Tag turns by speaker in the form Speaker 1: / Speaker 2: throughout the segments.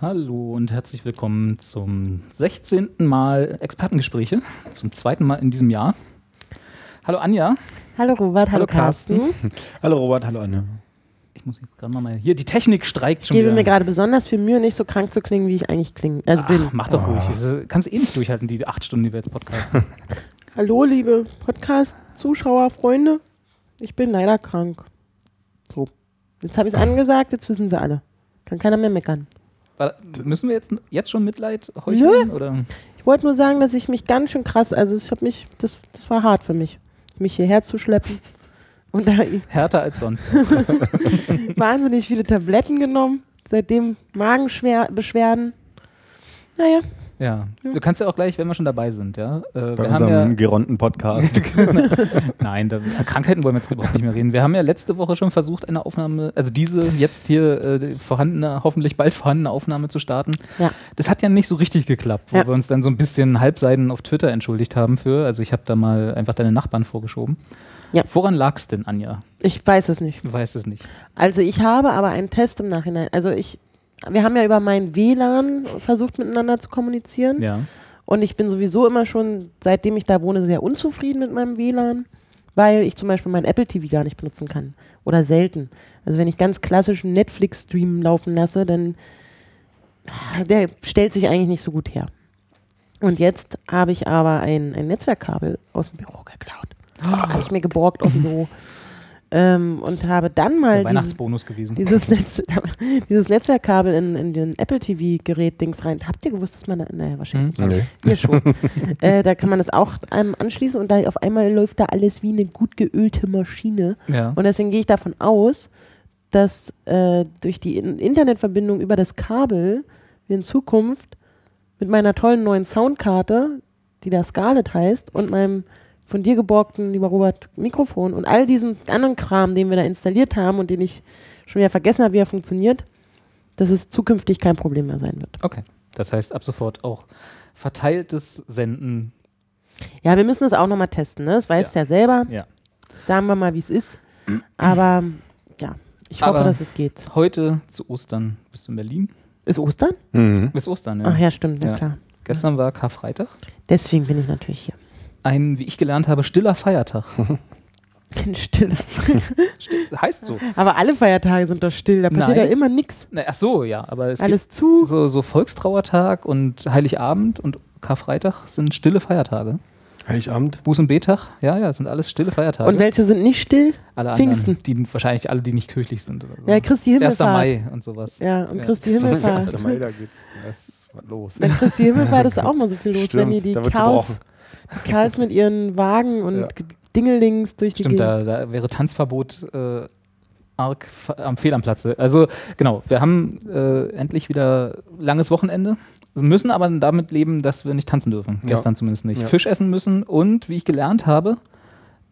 Speaker 1: Hallo und herzlich willkommen zum 16. Mal Expertengespräche, zum zweiten Mal in diesem Jahr. Hallo Anja.
Speaker 2: Hallo Robert, hallo,
Speaker 1: Hallo Carsten.
Speaker 2: Carsten.
Speaker 3: Hallo Robert, hallo Anne.
Speaker 1: Ich muss jetzt gerade mal mal. Hier, die Technik streikt
Speaker 2: Ich
Speaker 1: schon
Speaker 2: gebe
Speaker 1: wieder.
Speaker 2: mir gerade besonders viel Mühe, nicht so krank zu klingen, wie ich eigentlich klinge. Also bin.
Speaker 1: Ach, mach doch ruhig.
Speaker 3: Oh.
Speaker 1: Das kannst du eh nicht durchhalten, die acht Stunden, die wir jetzt podcasten.
Speaker 2: Hallo, liebe Podcast-Zuschauer, Freunde. Ich bin leider krank. So. Jetzt habe ich es angesagt, jetzt wissen sie alle. Kann keiner mehr meckern.
Speaker 1: War- Müssen wir jetzt, jetzt schon Mitleid heucheln? Oder?
Speaker 2: Ich wollte nur sagen, dass ich mich ganz schön krass, also ich habe mich, das, das war hart für mich, mich hierher zu schleppen. Und da
Speaker 1: Härter als sonst.
Speaker 2: wahnsinnig viele Tabletten genommen. Seitdem Magenbeschwerden. Naja,
Speaker 1: Ja. Du kannst ja auch gleich, wenn wir schon dabei sind, ja. Äh,
Speaker 3: Bei
Speaker 1: wir haben
Speaker 3: unserem
Speaker 1: ja
Speaker 3: geronten Podcast.
Speaker 1: Nein, da, Krankheiten wollen wir jetzt überhaupt nicht mehr reden. Wir haben ja letzte Woche schon versucht, eine Aufnahme, also diese jetzt hier äh, vorhandene, hoffentlich bald vorhandene Aufnahme zu starten.
Speaker 2: Ja.
Speaker 1: Das hat ja nicht so richtig geklappt, wo
Speaker 2: Ja.
Speaker 1: wir uns dann so ein bisschen Halbseiten auf Twitter entschuldigt haben für. Also ich habe da mal einfach deine Nachbarn vorgeschoben.
Speaker 2: Ja.
Speaker 1: Woran lag es denn, Anja?
Speaker 2: ich weiß es nicht.
Speaker 1: Du weißt es nicht.
Speaker 2: Also ich habe aber einen Test im Nachhinein. Also ich, wir haben ja über mein WLAN versucht miteinander zu kommunizieren.
Speaker 1: Ja.
Speaker 2: Und ich bin sowieso immer schon, seitdem ich da wohne, sehr unzufrieden mit meinem WLAN, weil ich zum Beispiel mein Apple TV gar nicht benutzen kann. Oder selten. Also wenn ich ganz klassischen Netflix-Stream laufen lasse, dann ah, der stellt sich eigentlich nicht so gut her. Und jetzt habe ich aber ein, ein Netzwerkkabel aus dem Büro geklaut. Habe ich mir geborgt aus dem Büro. Ähm, und habe dann mal dieses, dieses, Netz, dieses Netzwerkkabel in, in den Apple TV-Gerät-Dings rein. Habt ihr gewusst, dass man da, naja, wahrscheinlich.
Speaker 1: Hm?
Speaker 3: nee.
Speaker 2: Hier schon. äh, da kann man das auch ähm, anschließen und da auf einmal läuft da alles wie eine gut geölte Maschine.
Speaker 1: Ja.
Speaker 2: Und deswegen gehe ich davon aus, dass äh, durch die in Internetverbindung über das Kabel wir in Zukunft mit meiner tollen neuen Soundkarte, die da Scarlett heißt, und meinem von dir geborgten, lieber Robert, Mikrofon und all diesen anderen Kram, den wir da installiert haben und den ich schon wieder vergessen habe, wie er funktioniert, dass es zukünftig kein Problem mehr sein wird.
Speaker 1: Okay. Das heißt ab sofort auch verteiltes Senden.
Speaker 2: Ja, wir müssen das auch nochmal testen, ne? Das weißt du ja selber.
Speaker 1: Ja.
Speaker 2: Sagen wir mal, wie es ist. Aber ja, ich hoffe,
Speaker 1: Aber-
Speaker 2: dass es geht.
Speaker 1: Heute zu Ostern bist du in Berlin.
Speaker 2: Ist Ostern?
Speaker 3: Mhm.
Speaker 1: Bis Ostern, ja.
Speaker 2: Ach ja, stimmt, ja,
Speaker 1: Ja.
Speaker 2: klar.
Speaker 1: Gestern war Karfreitag.
Speaker 2: Deswegen bin ich natürlich hier.
Speaker 1: Ein, wie ich gelernt habe, stiller Feiertag.
Speaker 2: Bin still.
Speaker 1: heißt so.
Speaker 2: Aber alle Feiertage sind doch still, da passiert
Speaker 1: Nein.
Speaker 2: ja immer nichts.
Speaker 1: Ach so, ja, aber es
Speaker 2: Alles zu.
Speaker 1: gibt so, so Volkstrauertag und Heiligabend und Karfreitag sind stille Feiertage.
Speaker 3: Heiligabend.
Speaker 1: Buß- und Betag, ja, ja, sind alles stille Feiertage.
Speaker 2: Und welche sind nicht still?
Speaker 1: alle
Speaker 2: Pfingsten.
Speaker 1: anderen, die wahrscheinlich alle, die nicht kirchlich sind oder so.
Speaker 2: Ja, Christi
Speaker 1: 1.
Speaker 2: Himmelfahrt.
Speaker 1: Mai und sowas.
Speaker 2: Ja, und
Speaker 1: Ja.
Speaker 2: Christi Himmelfahrt.
Speaker 3: Mai, da geht's. Da ist was los.
Speaker 2: Bei Christi Himmelfahrt ist auch mal so viel los,
Speaker 3: Stimmt,
Speaker 2: wenn die, die
Speaker 3: da
Speaker 2: Karls mit ihren Wagen und
Speaker 3: Ja.
Speaker 2: Dingelings durch die
Speaker 1: Stimmt,
Speaker 2: Gegend.
Speaker 1: da, da wäre Tanzverbot äh, arg am Fehl am Platze. Also genau, wir haben äh, endlich wieder langes Wochenende, müssen aber damit leben, dass wir nicht tanzen dürfen.
Speaker 3: Ja.
Speaker 1: Gestern zumindest nicht.
Speaker 3: Ja.
Speaker 1: Fisch essen müssen und, wie ich gelernt habe,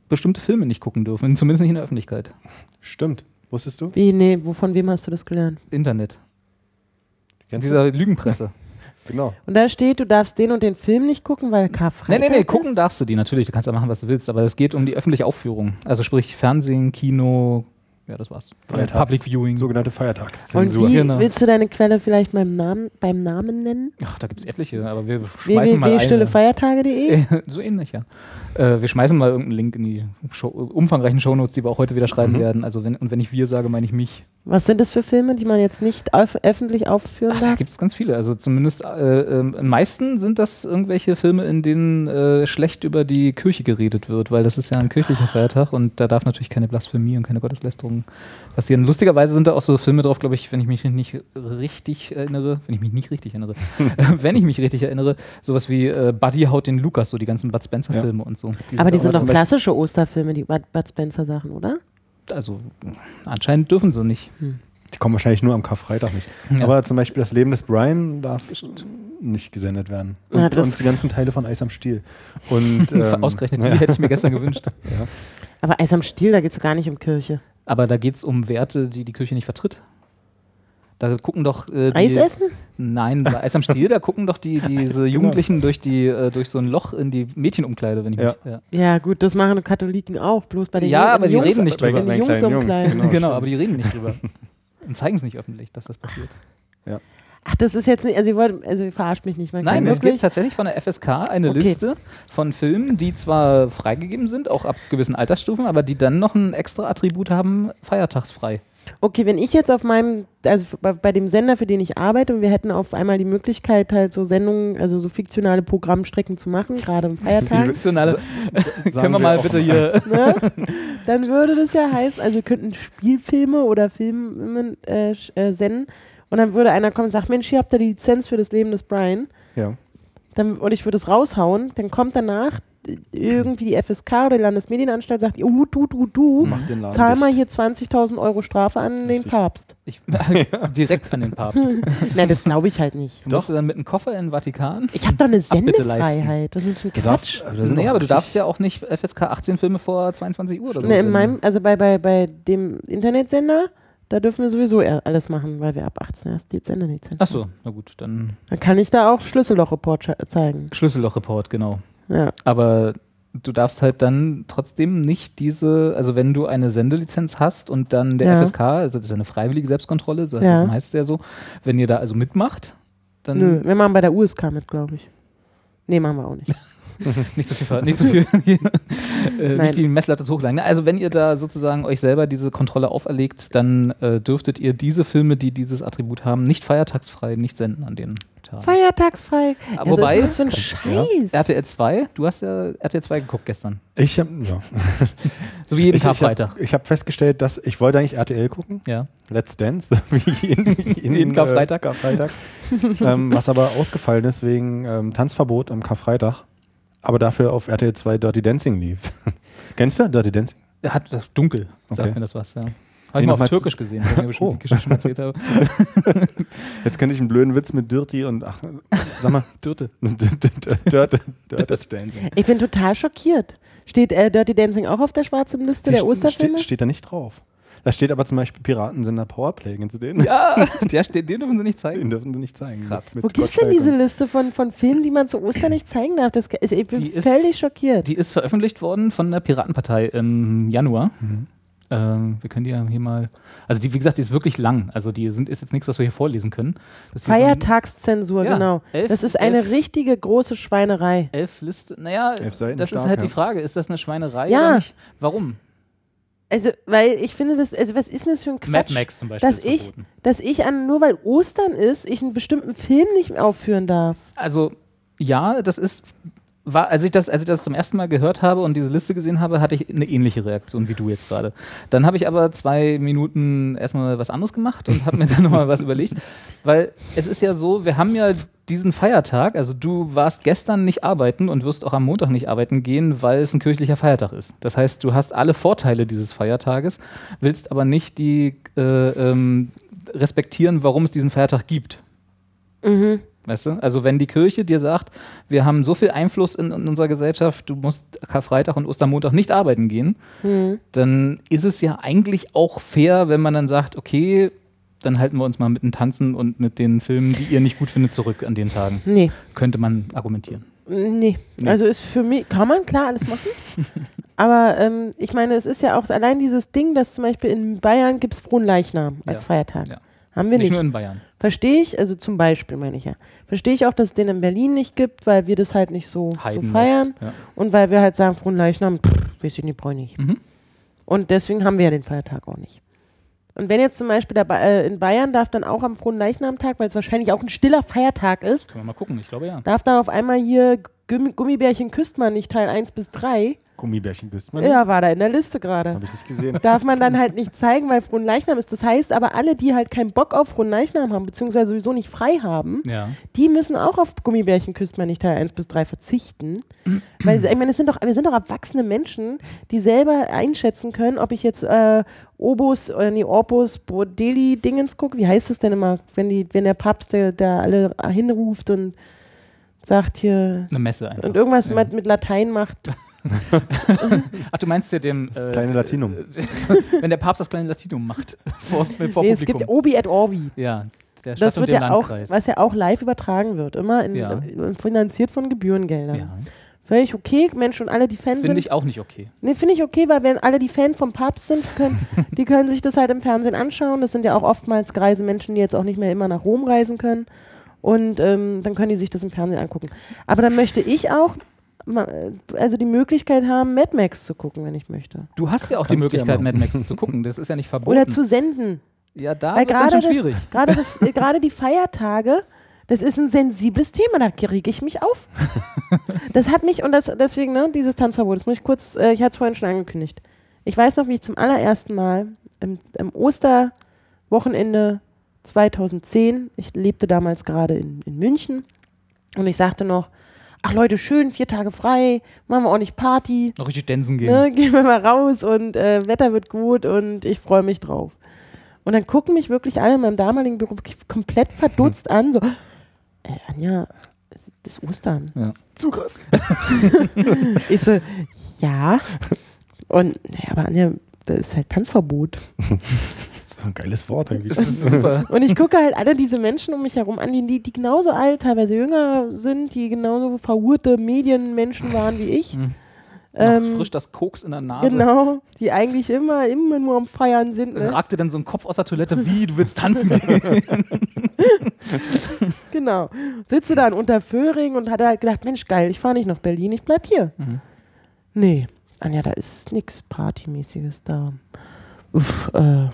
Speaker 1: bestimmte Filme nicht gucken dürfen, zumindest nicht in der Öffentlichkeit.
Speaker 3: Stimmt. Wusstest du?
Speaker 2: Wie, nee, wo, von wem hast du das gelernt?
Speaker 1: Internet.
Speaker 3: Kennst du?
Speaker 1: Dieser Lügenpresse.
Speaker 3: Genau.
Speaker 2: Und da steht, du darfst den und den Film nicht gucken, weil
Speaker 1: Nee,
Speaker 2: Karfreitag
Speaker 1: nee, nee,
Speaker 2: ist?
Speaker 1: gucken darfst du die natürlich. Du kannst ja machen, was du willst, aber es geht um die öffentliche Aufführung. Also sprich Fernsehen, Kino, ja, das war's.
Speaker 3: Feiertags-
Speaker 1: Public Viewing.
Speaker 3: Sogenannte
Speaker 2: Und
Speaker 3: Feiertagszensur.
Speaker 2: wie
Speaker 1: Genau.
Speaker 2: willst du deine Quelle vielleicht beim Namen, beim Namen nennen?
Speaker 1: Ach, da gibt es etliche, aber wir schmeißen mal eine.
Speaker 2: www.stillefeiertage.de
Speaker 1: so ähnlich, ja. Äh, wir schmeißen mal irgendeinen Link in die Show, umfangreichen Shownotes, die wir auch heute wieder schreiben
Speaker 3: Mhm.
Speaker 1: werden. Also wenn, und wenn ich wir sage, meine ich mich.
Speaker 2: Was sind das für Filme, die man jetzt nicht öf öffentlich aufführen
Speaker 1: Ach, da
Speaker 2: darf?
Speaker 1: gibt es ganz viele. Also zumindest äh, am meisten sind das irgendwelche Filme, in denen äh, schlecht über die Kirche geredet wird, weil das ist ja ein kirchlicher Feiertag und da darf natürlich keine Blasphemie und keine Gotteslästerung passieren. Lustigerweise sind da auch so Filme drauf, glaube ich, wenn ich mich nicht richtig erinnere, wenn ich mich nicht richtig erinnere, wenn ich mich richtig erinnere, sowas wie äh, Buddy haut den Lukas, so die ganzen Bud Spencer-Filme und so.
Speaker 2: Aber die sind doch klassische Osterfilme, die Bud, Bud Spencer Sachen, oder?
Speaker 1: Also anscheinend dürfen sie nicht.
Speaker 3: Die kommen wahrscheinlich nur am Karfreitag nicht.
Speaker 1: Ja.
Speaker 3: Aber zum Beispiel das Leben des Brian darf nicht gesendet werden. Und,
Speaker 2: Ja, das-
Speaker 3: und die ganzen Teile von Eis am Stiel. Und, ähm,
Speaker 1: Ausgerechnet die hätte ich mir gestern gewünscht.
Speaker 2: Aber Eis am Stiel, da geht es so gar nicht um Kirche.
Speaker 1: Aber da geht es um Werte, die die Kirche nicht vertritt. Da gucken doch äh, die,
Speaker 2: Eis essen?
Speaker 1: Nein, bei Eis am Stiel, da gucken doch die, diese Jugendlichen durch, die, äh, durch so ein Loch in die Mädchenumkleide, wenn ich
Speaker 3: Ja.
Speaker 1: mich. Ja.
Speaker 2: Ja, gut, das machen Katholiken auch, bloß bei den
Speaker 1: Ja,
Speaker 2: Jungen-
Speaker 1: aber die
Speaker 2: Jungs,
Speaker 1: reden nicht drüber.
Speaker 3: Bei den
Speaker 2: Jungs
Speaker 3: Jungs, genau.
Speaker 1: Genau, aber die reden nicht drüber. Und zeigen es nicht öffentlich, dass das passiert.
Speaker 2: Ach, das ist jetzt nicht, also ihr wollt, also ihr verarscht mich nicht. Man
Speaker 1: Nein, es gibt
Speaker 2: wirklich,
Speaker 1: tatsächlich von der FSK eine
Speaker 2: Okay.
Speaker 1: Liste von Filmen, die zwar freigegeben sind, auch ab gewissen Altersstufen, aber die dann noch ein extra Attribut haben, feiertagsfrei.
Speaker 2: Okay, wenn ich jetzt auf meinem, also bei, bei dem Sender, für den ich arbeite, und wir hätten auf einmal die Möglichkeit, halt so Sendungen, also so fiktionale Programmstrecken zu machen, gerade am Feiertag,
Speaker 1: Fiktionale,
Speaker 3: sagen
Speaker 1: können wir mal bitte hier.
Speaker 2: ne? dann würde das ja heißen, also wir könnten Spielfilme oder Filme äh, äh, senden und dann würde einer kommen und sagen, Mensch, hier habt ihr die Lizenz für das Leben des Brian.
Speaker 3: Ja.
Speaker 2: dann, und ich würde es raushauen, dann kommt danach irgendwie die FSK oder die Landesmedienanstalt, sagt, uh, du, du, du,
Speaker 3: den
Speaker 2: zahl mal hier 20.000 Euro Strafe an den
Speaker 3: Richtig.
Speaker 2: Papst.
Speaker 1: Ich, direkt an den Papst.
Speaker 2: Nein, das glaube ich halt nicht.
Speaker 1: Du musst dann mit einem Koffer in den Vatikan.
Speaker 2: Ich habe doch eine. Sendefreiheit. Das ist ein
Speaker 3: Du
Speaker 2: Quatsch.
Speaker 3: darfst, aber da sind
Speaker 1: Nee, aber du darfst ja auch nicht FSK 18 Filme vor 22 Uhr oder so.
Speaker 2: Ne, in meinem, also bei, bei, bei dem Internetsender, da dürfen wir sowieso alles machen, weil wir ab 18 erst die Sendelizenz
Speaker 1: Ach so, na gut, dann
Speaker 2: Dann kann ich da auch Schlüsselloch-Report zeigen.
Speaker 1: Schlüsselloch-Report, genau.
Speaker 2: Ja.
Speaker 1: Aber du darfst halt dann trotzdem nicht diese, also wenn du eine Sendelizenz hast und dann der
Speaker 2: Ja.
Speaker 1: FSK, also das ist eine freiwillige Selbstkontrolle, so
Speaker 2: Ja.
Speaker 1: das heißt es ja so, wenn ihr da also mitmacht, dann
Speaker 2: Nö, wir machen bei der USK mit, glaube ich. Nee, machen wir auch nicht.
Speaker 1: nicht so viel, nicht so viel äh, nicht die Messlatte zu hoch legen. Na, Also wenn ihr da sozusagen euch selber diese Kontrolle auferlegt, dann äh, dürftet ihr diese Filme, die dieses Attribut haben, nicht feiertagsfrei nicht senden an den Tagen.
Speaker 2: Feiertagsfrei. Was
Speaker 1: wobei-
Speaker 2: ist das für ein
Speaker 3: Ja.
Speaker 2: Scheiß?
Speaker 1: RTL 2, du hast ja RTL 2 geguckt gestern.
Speaker 3: Ich habe ja.
Speaker 1: So wie jeden
Speaker 3: ich, ich
Speaker 1: Karfreitag.
Speaker 3: habe hab festgestellt, dass ich wollte eigentlich RTL gucken.
Speaker 1: Ja.
Speaker 3: Let's Dance, wie jeden, jeden,
Speaker 1: Jeden Karfreitag.
Speaker 3: Äh, Karfreitag. ähm, was aber ausgefallen ist wegen ähm, Tanzverbot am Karfreitag. Aber dafür auf RTL 2 Dirty Dancing lief. Kennst du Dirty Dancing?
Speaker 1: Er hat das dunkel, sagt
Speaker 3: Okay.
Speaker 1: mir das was, ja. Habe
Speaker 3: Nee,
Speaker 1: ich mal auf Türkisch gesehen, weil ich mir bestimmt
Speaker 3: Oh.
Speaker 1: die Geschichte schon erzählt habe.
Speaker 3: Jetzt kenne ich einen blöden Witz mit Dirty und ach, sag mal,
Speaker 1: Dürte.
Speaker 3: Dirty, Dirty Dancing.
Speaker 2: Ich bin total schockiert. Steht äh, Dirty Dancing auch auf der schwarzen Liste der
Speaker 3: Die
Speaker 2: Osterfilme?
Speaker 3: Steht, steht da nicht drauf. Da steht aber zum Beispiel Piratensender Powerplay. Kennst du den?
Speaker 1: Ja, der steht, den dürfen sie nicht
Speaker 3: Den
Speaker 1: zeigen.
Speaker 3: dürfen sie nicht zeigen.
Speaker 1: Krass.
Speaker 3: Mit
Speaker 2: Wo gibt's denn
Speaker 3: Gottschalk
Speaker 2: diese Liste von, von Filmen, die man zu Ostern nicht zeigen darf? Das, ich, bin
Speaker 1: Die ist-
Speaker 2: völlig schockiert.
Speaker 1: Die ist veröffentlicht worden von der Piratenpartei im Januar.
Speaker 3: Mhm.
Speaker 1: Ähm, wir können die ja hier mal. Also, die, wie gesagt, die ist wirklich lang. Also, die sind, ist jetzt nichts, was wir hier vorlesen können. Das ist hier so ein-
Speaker 2: Feiertagszensur,
Speaker 1: Ja,
Speaker 2: genau.
Speaker 1: elf-
Speaker 2: das ist eine
Speaker 1: elf-
Speaker 2: richtige große Schweinerei.
Speaker 1: Elf Liste. Naja,
Speaker 3: Elf Seiten
Speaker 1: das ist
Speaker 3: stark,
Speaker 1: halt
Speaker 3: ja.
Speaker 1: die Frage. Ist das eine Schweinerei
Speaker 2: Ja.
Speaker 1: oder nicht? Warum?
Speaker 2: Also, weil ich finde das, also was ist denn das für ein Quatsch?
Speaker 1: Mad Max zum Beispiel
Speaker 2: dass
Speaker 1: ist
Speaker 2: ich,
Speaker 1: verboten.
Speaker 2: dass ich an, nur weil Ostern ist, ich einen bestimmten Film nicht aufführen darf.
Speaker 1: Also, ja, das ist. War, als, ich das, als ich das zum ersten Mal gehört habe und diese Liste gesehen habe, hatte ich eine ähnliche Reaktion wie du jetzt gerade. Dann habe ich aber zwei Minuten erstmal was anderes gemacht und habe mir dann nochmal was überlegt. Weil es ist ja so, wir haben ja diesen Feiertag, also du warst gestern nicht arbeiten und wirst auch am Montag nicht arbeiten gehen, weil es ein kirchlicher Feiertag ist. Das heißt, du hast alle Vorteile dieses Feiertages, willst aber nicht die äh, ähm, respektieren, warum es diesen Feiertag gibt. Weißt du? Also wenn die Kirche dir sagt, wir haben so viel Einfluss in, in unserer Gesellschaft, du musst Karfreitag und Ostermontag nicht arbeiten gehen, dann ist es ja eigentlich auch fair, wenn man dann sagt, okay, dann halten wir uns mal mit dem Tanzen und mit den Filmen, die ihr nicht gut findet, zurück an den Tagen.
Speaker 2: Nee.
Speaker 1: Könnte man argumentieren.
Speaker 2: Nee. Also ist für mich, kann man klar alles machen. Aber ähm, ich meine, es ist ja auch allein dieses Ding, dass zum Beispiel in Bayern gibt es Frohen Leichnam als
Speaker 1: Ja.
Speaker 2: Feiertag.
Speaker 1: Ja.
Speaker 2: Haben wir
Speaker 1: Nicht
Speaker 2: nicht.
Speaker 1: nur in Bayern.
Speaker 2: Verstehe ich, also zum Beispiel meine ich ja. Verstehe ich auch, dass es den in Berlin nicht gibt, weil wir das halt nicht so, so feiern.
Speaker 1: Ja.
Speaker 2: Und weil wir halt sagen, Frohen Leichnam, pff, weiß ich nicht, brauche ich nicht.
Speaker 1: Mhm.
Speaker 2: Und deswegen haben wir ja den Feiertag auch nicht. Und wenn jetzt zum Beispiel ba äh, in Bayern darf dann auch am Frohen Leichnamtag, weil es wahrscheinlich auch ein stiller Feiertag ist,
Speaker 1: Können wir mal gucken, ich glaube ja.
Speaker 2: darf dann auf einmal hier Gummibärchen küsst man nicht Teil 1 bis 3.
Speaker 3: Gummibärchen bist man.
Speaker 2: Ja, war da in der Liste gerade.
Speaker 3: Habe ich nicht gesehen.
Speaker 2: Darf man dann halt nicht zeigen, weil Fronleichnam ist. Das heißt aber, alle, die halt keinen Bock auf Fronleichnam haben, beziehungsweise sowieso nicht frei haben,
Speaker 1: Ja.
Speaker 2: die müssen auch auf Gummibärchen küsst man nicht Teil 1 bis 3 verzichten. Weil, ich meine, es sind doch, wir sind doch erwachsene Menschen, die selber einschätzen können, ob ich jetzt äh, Obus, äh, nee, Opus, Bordeli-Dingens gucke. Wie heißt es denn immer, wenn, die, wenn der Papst, der, der alle hinruft und sagt hier
Speaker 1: Eine Messe einfach.
Speaker 2: und irgendwas
Speaker 1: ja.
Speaker 2: mit, mit Latein macht.
Speaker 1: Ach, du meinst ja dem.
Speaker 3: Das kleine Latinum.
Speaker 1: wenn der Papst das kleine Latinum macht. vor, vor
Speaker 2: nee, es gibt Obi et Orbi.
Speaker 1: ja, der Stadt
Speaker 2: Das
Speaker 1: und
Speaker 2: wird
Speaker 1: dem
Speaker 2: ja auch,
Speaker 1: Landkreis.
Speaker 2: was ja auch live übertragen wird, immer in,
Speaker 1: Ja.
Speaker 2: äh, finanziert von Gebührengeldern.
Speaker 1: ja.
Speaker 2: Völlig okay, Mensch, und alle, die Fan
Speaker 1: Finde
Speaker 2: sind.
Speaker 1: ich auch nicht okay.
Speaker 2: Nee, finde ich okay, weil wenn alle, die Fan vom Papst sind, können, die können sich das halt im Fernsehen anschauen. Das sind ja auch oftmals greise Menschen, die jetzt auch nicht mehr immer nach Rom reisen können. Und ähm, dann können die sich das im Fernsehen angucken. Aber dann möchte ich auch ma- also die Möglichkeit haben, Mad Max zu gucken, wenn ich möchte.
Speaker 1: Du hast ja auch die
Speaker 3: Kannst ja
Speaker 1: Möglichkeit,
Speaker 3: machen.
Speaker 1: Mad Max zu gucken. Das ist ja nicht verboten.
Speaker 2: Oder zu senden.
Speaker 1: ja, da wird es
Speaker 2: gerade
Speaker 1: schon
Speaker 2: das,
Speaker 1: schwierig.
Speaker 2: gerade äh, gerade die Feiertage, das ist ein sensibles Thema, da kriege ich mich auf. Das hat mich, und das, deswegen, ne, dieses Tanzverbot, das muss ich kurz, äh, ich hatte es vorhin schon angekündigt. Ich weiß noch, wie ich zum allerersten Mal im, im Osterwochenende 2010, ich lebte damals gerade in, in München, und ich sagte noch, ach Leute, schön, vier Tage frei, machen wir auch nicht Party,
Speaker 1: Noch richtig Densen gehen.
Speaker 2: ne, gehen wir mal raus und äh, Wetter wird gut und ich freue mich drauf. Und dann gucken mich wirklich alle in meinem damaligen Büro komplett verdutzt an, so, äh, Anja, das ist Ostern.
Speaker 1: Ja.
Speaker 3: Zugriff.
Speaker 2: Ich so, ja. Und, naja, aber Anja, das ist halt Tanzverbot.
Speaker 3: Das ist ein geiles Wort eigentlich.
Speaker 1: Das ist super.
Speaker 2: Und ich gucke halt alle diese Menschen um mich herum an, die, die, genauso alt, teilweise jünger sind, die genauso verhurte Medienmenschen waren wie ich.
Speaker 1: Mhm.
Speaker 2: Ähm,
Speaker 1: Noch frisch das Koks in der Nase.
Speaker 2: Genau, die eigentlich immer, immer nur am Feiern sind.
Speaker 1: Dann
Speaker 2: Ne?
Speaker 1: ragte dann so ein Kopf aus der Toilette, wie, du willst tanzen gehen.
Speaker 2: Genau. Sitze da in Unterföhring und hatte halt gedacht, Mensch, geil, ich fahre nicht nach Berlin, ich bleib hier.
Speaker 1: Mhm.
Speaker 2: Nee, Anja, da ist nichts Partymäßiges da. Uff, äh,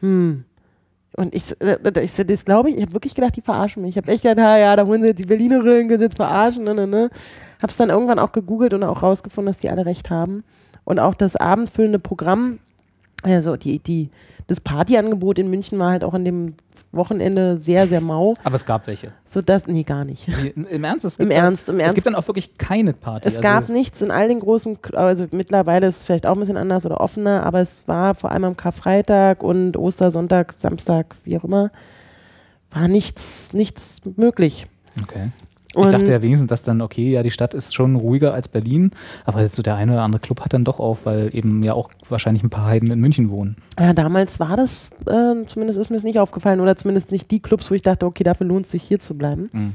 Speaker 2: hm. Und ich, so, äh, ich das glaube ich, ich habe wirklich gedacht, die verarschen mich. Ich habe echt gedacht, ha, ja, da holen sie jetzt die Berlinerinnen, können sie jetzt verarschen, ne, ne, ne. Hab's dann irgendwann auch gegoogelt und auch rausgefunden, dass die alle recht haben. Und auch das abendfüllende Programm, also die, die, das Partyangebot in München war halt auch an dem Wochenende sehr, sehr mau.
Speaker 1: Aber es gab welche.
Speaker 2: So dass, nee, gar nicht.
Speaker 1: Nee, Im Ernst? Es
Speaker 2: Im Ernst, im
Speaker 1: Es
Speaker 2: Ernst.
Speaker 1: gibt dann auch wirklich keine Party.
Speaker 2: Es
Speaker 1: also,
Speaker 2: gab nichts in all den großen, also mittlerweile ist es vielleicht auch ein bisschen anders oder offener, aber es war vor allem am Karfreitag und Ostersonntag, Samstag, wie auch immer, war nichts, nichts möglich.
Speaker 1: Okay. Ich
Speaker 2: Und
Speaker 1: dachte ja wenigstens, dass dann, okay, ja, die Stadt ist schon ruhiger als Berlin, aber so der eine oder andere Club hat dann doch auf, weil eben ja auch wahrscheinlich ein paar Heiden in München wohnen.
Speaker 2: ja, damals war das, äh, zumindest ist mir das nicht aufgefallen oder zumindest nicht die Clubs, wo ich dachte, okay, dafür lohnt es sich hier zu bleiben.
Speaker 1: Mhm.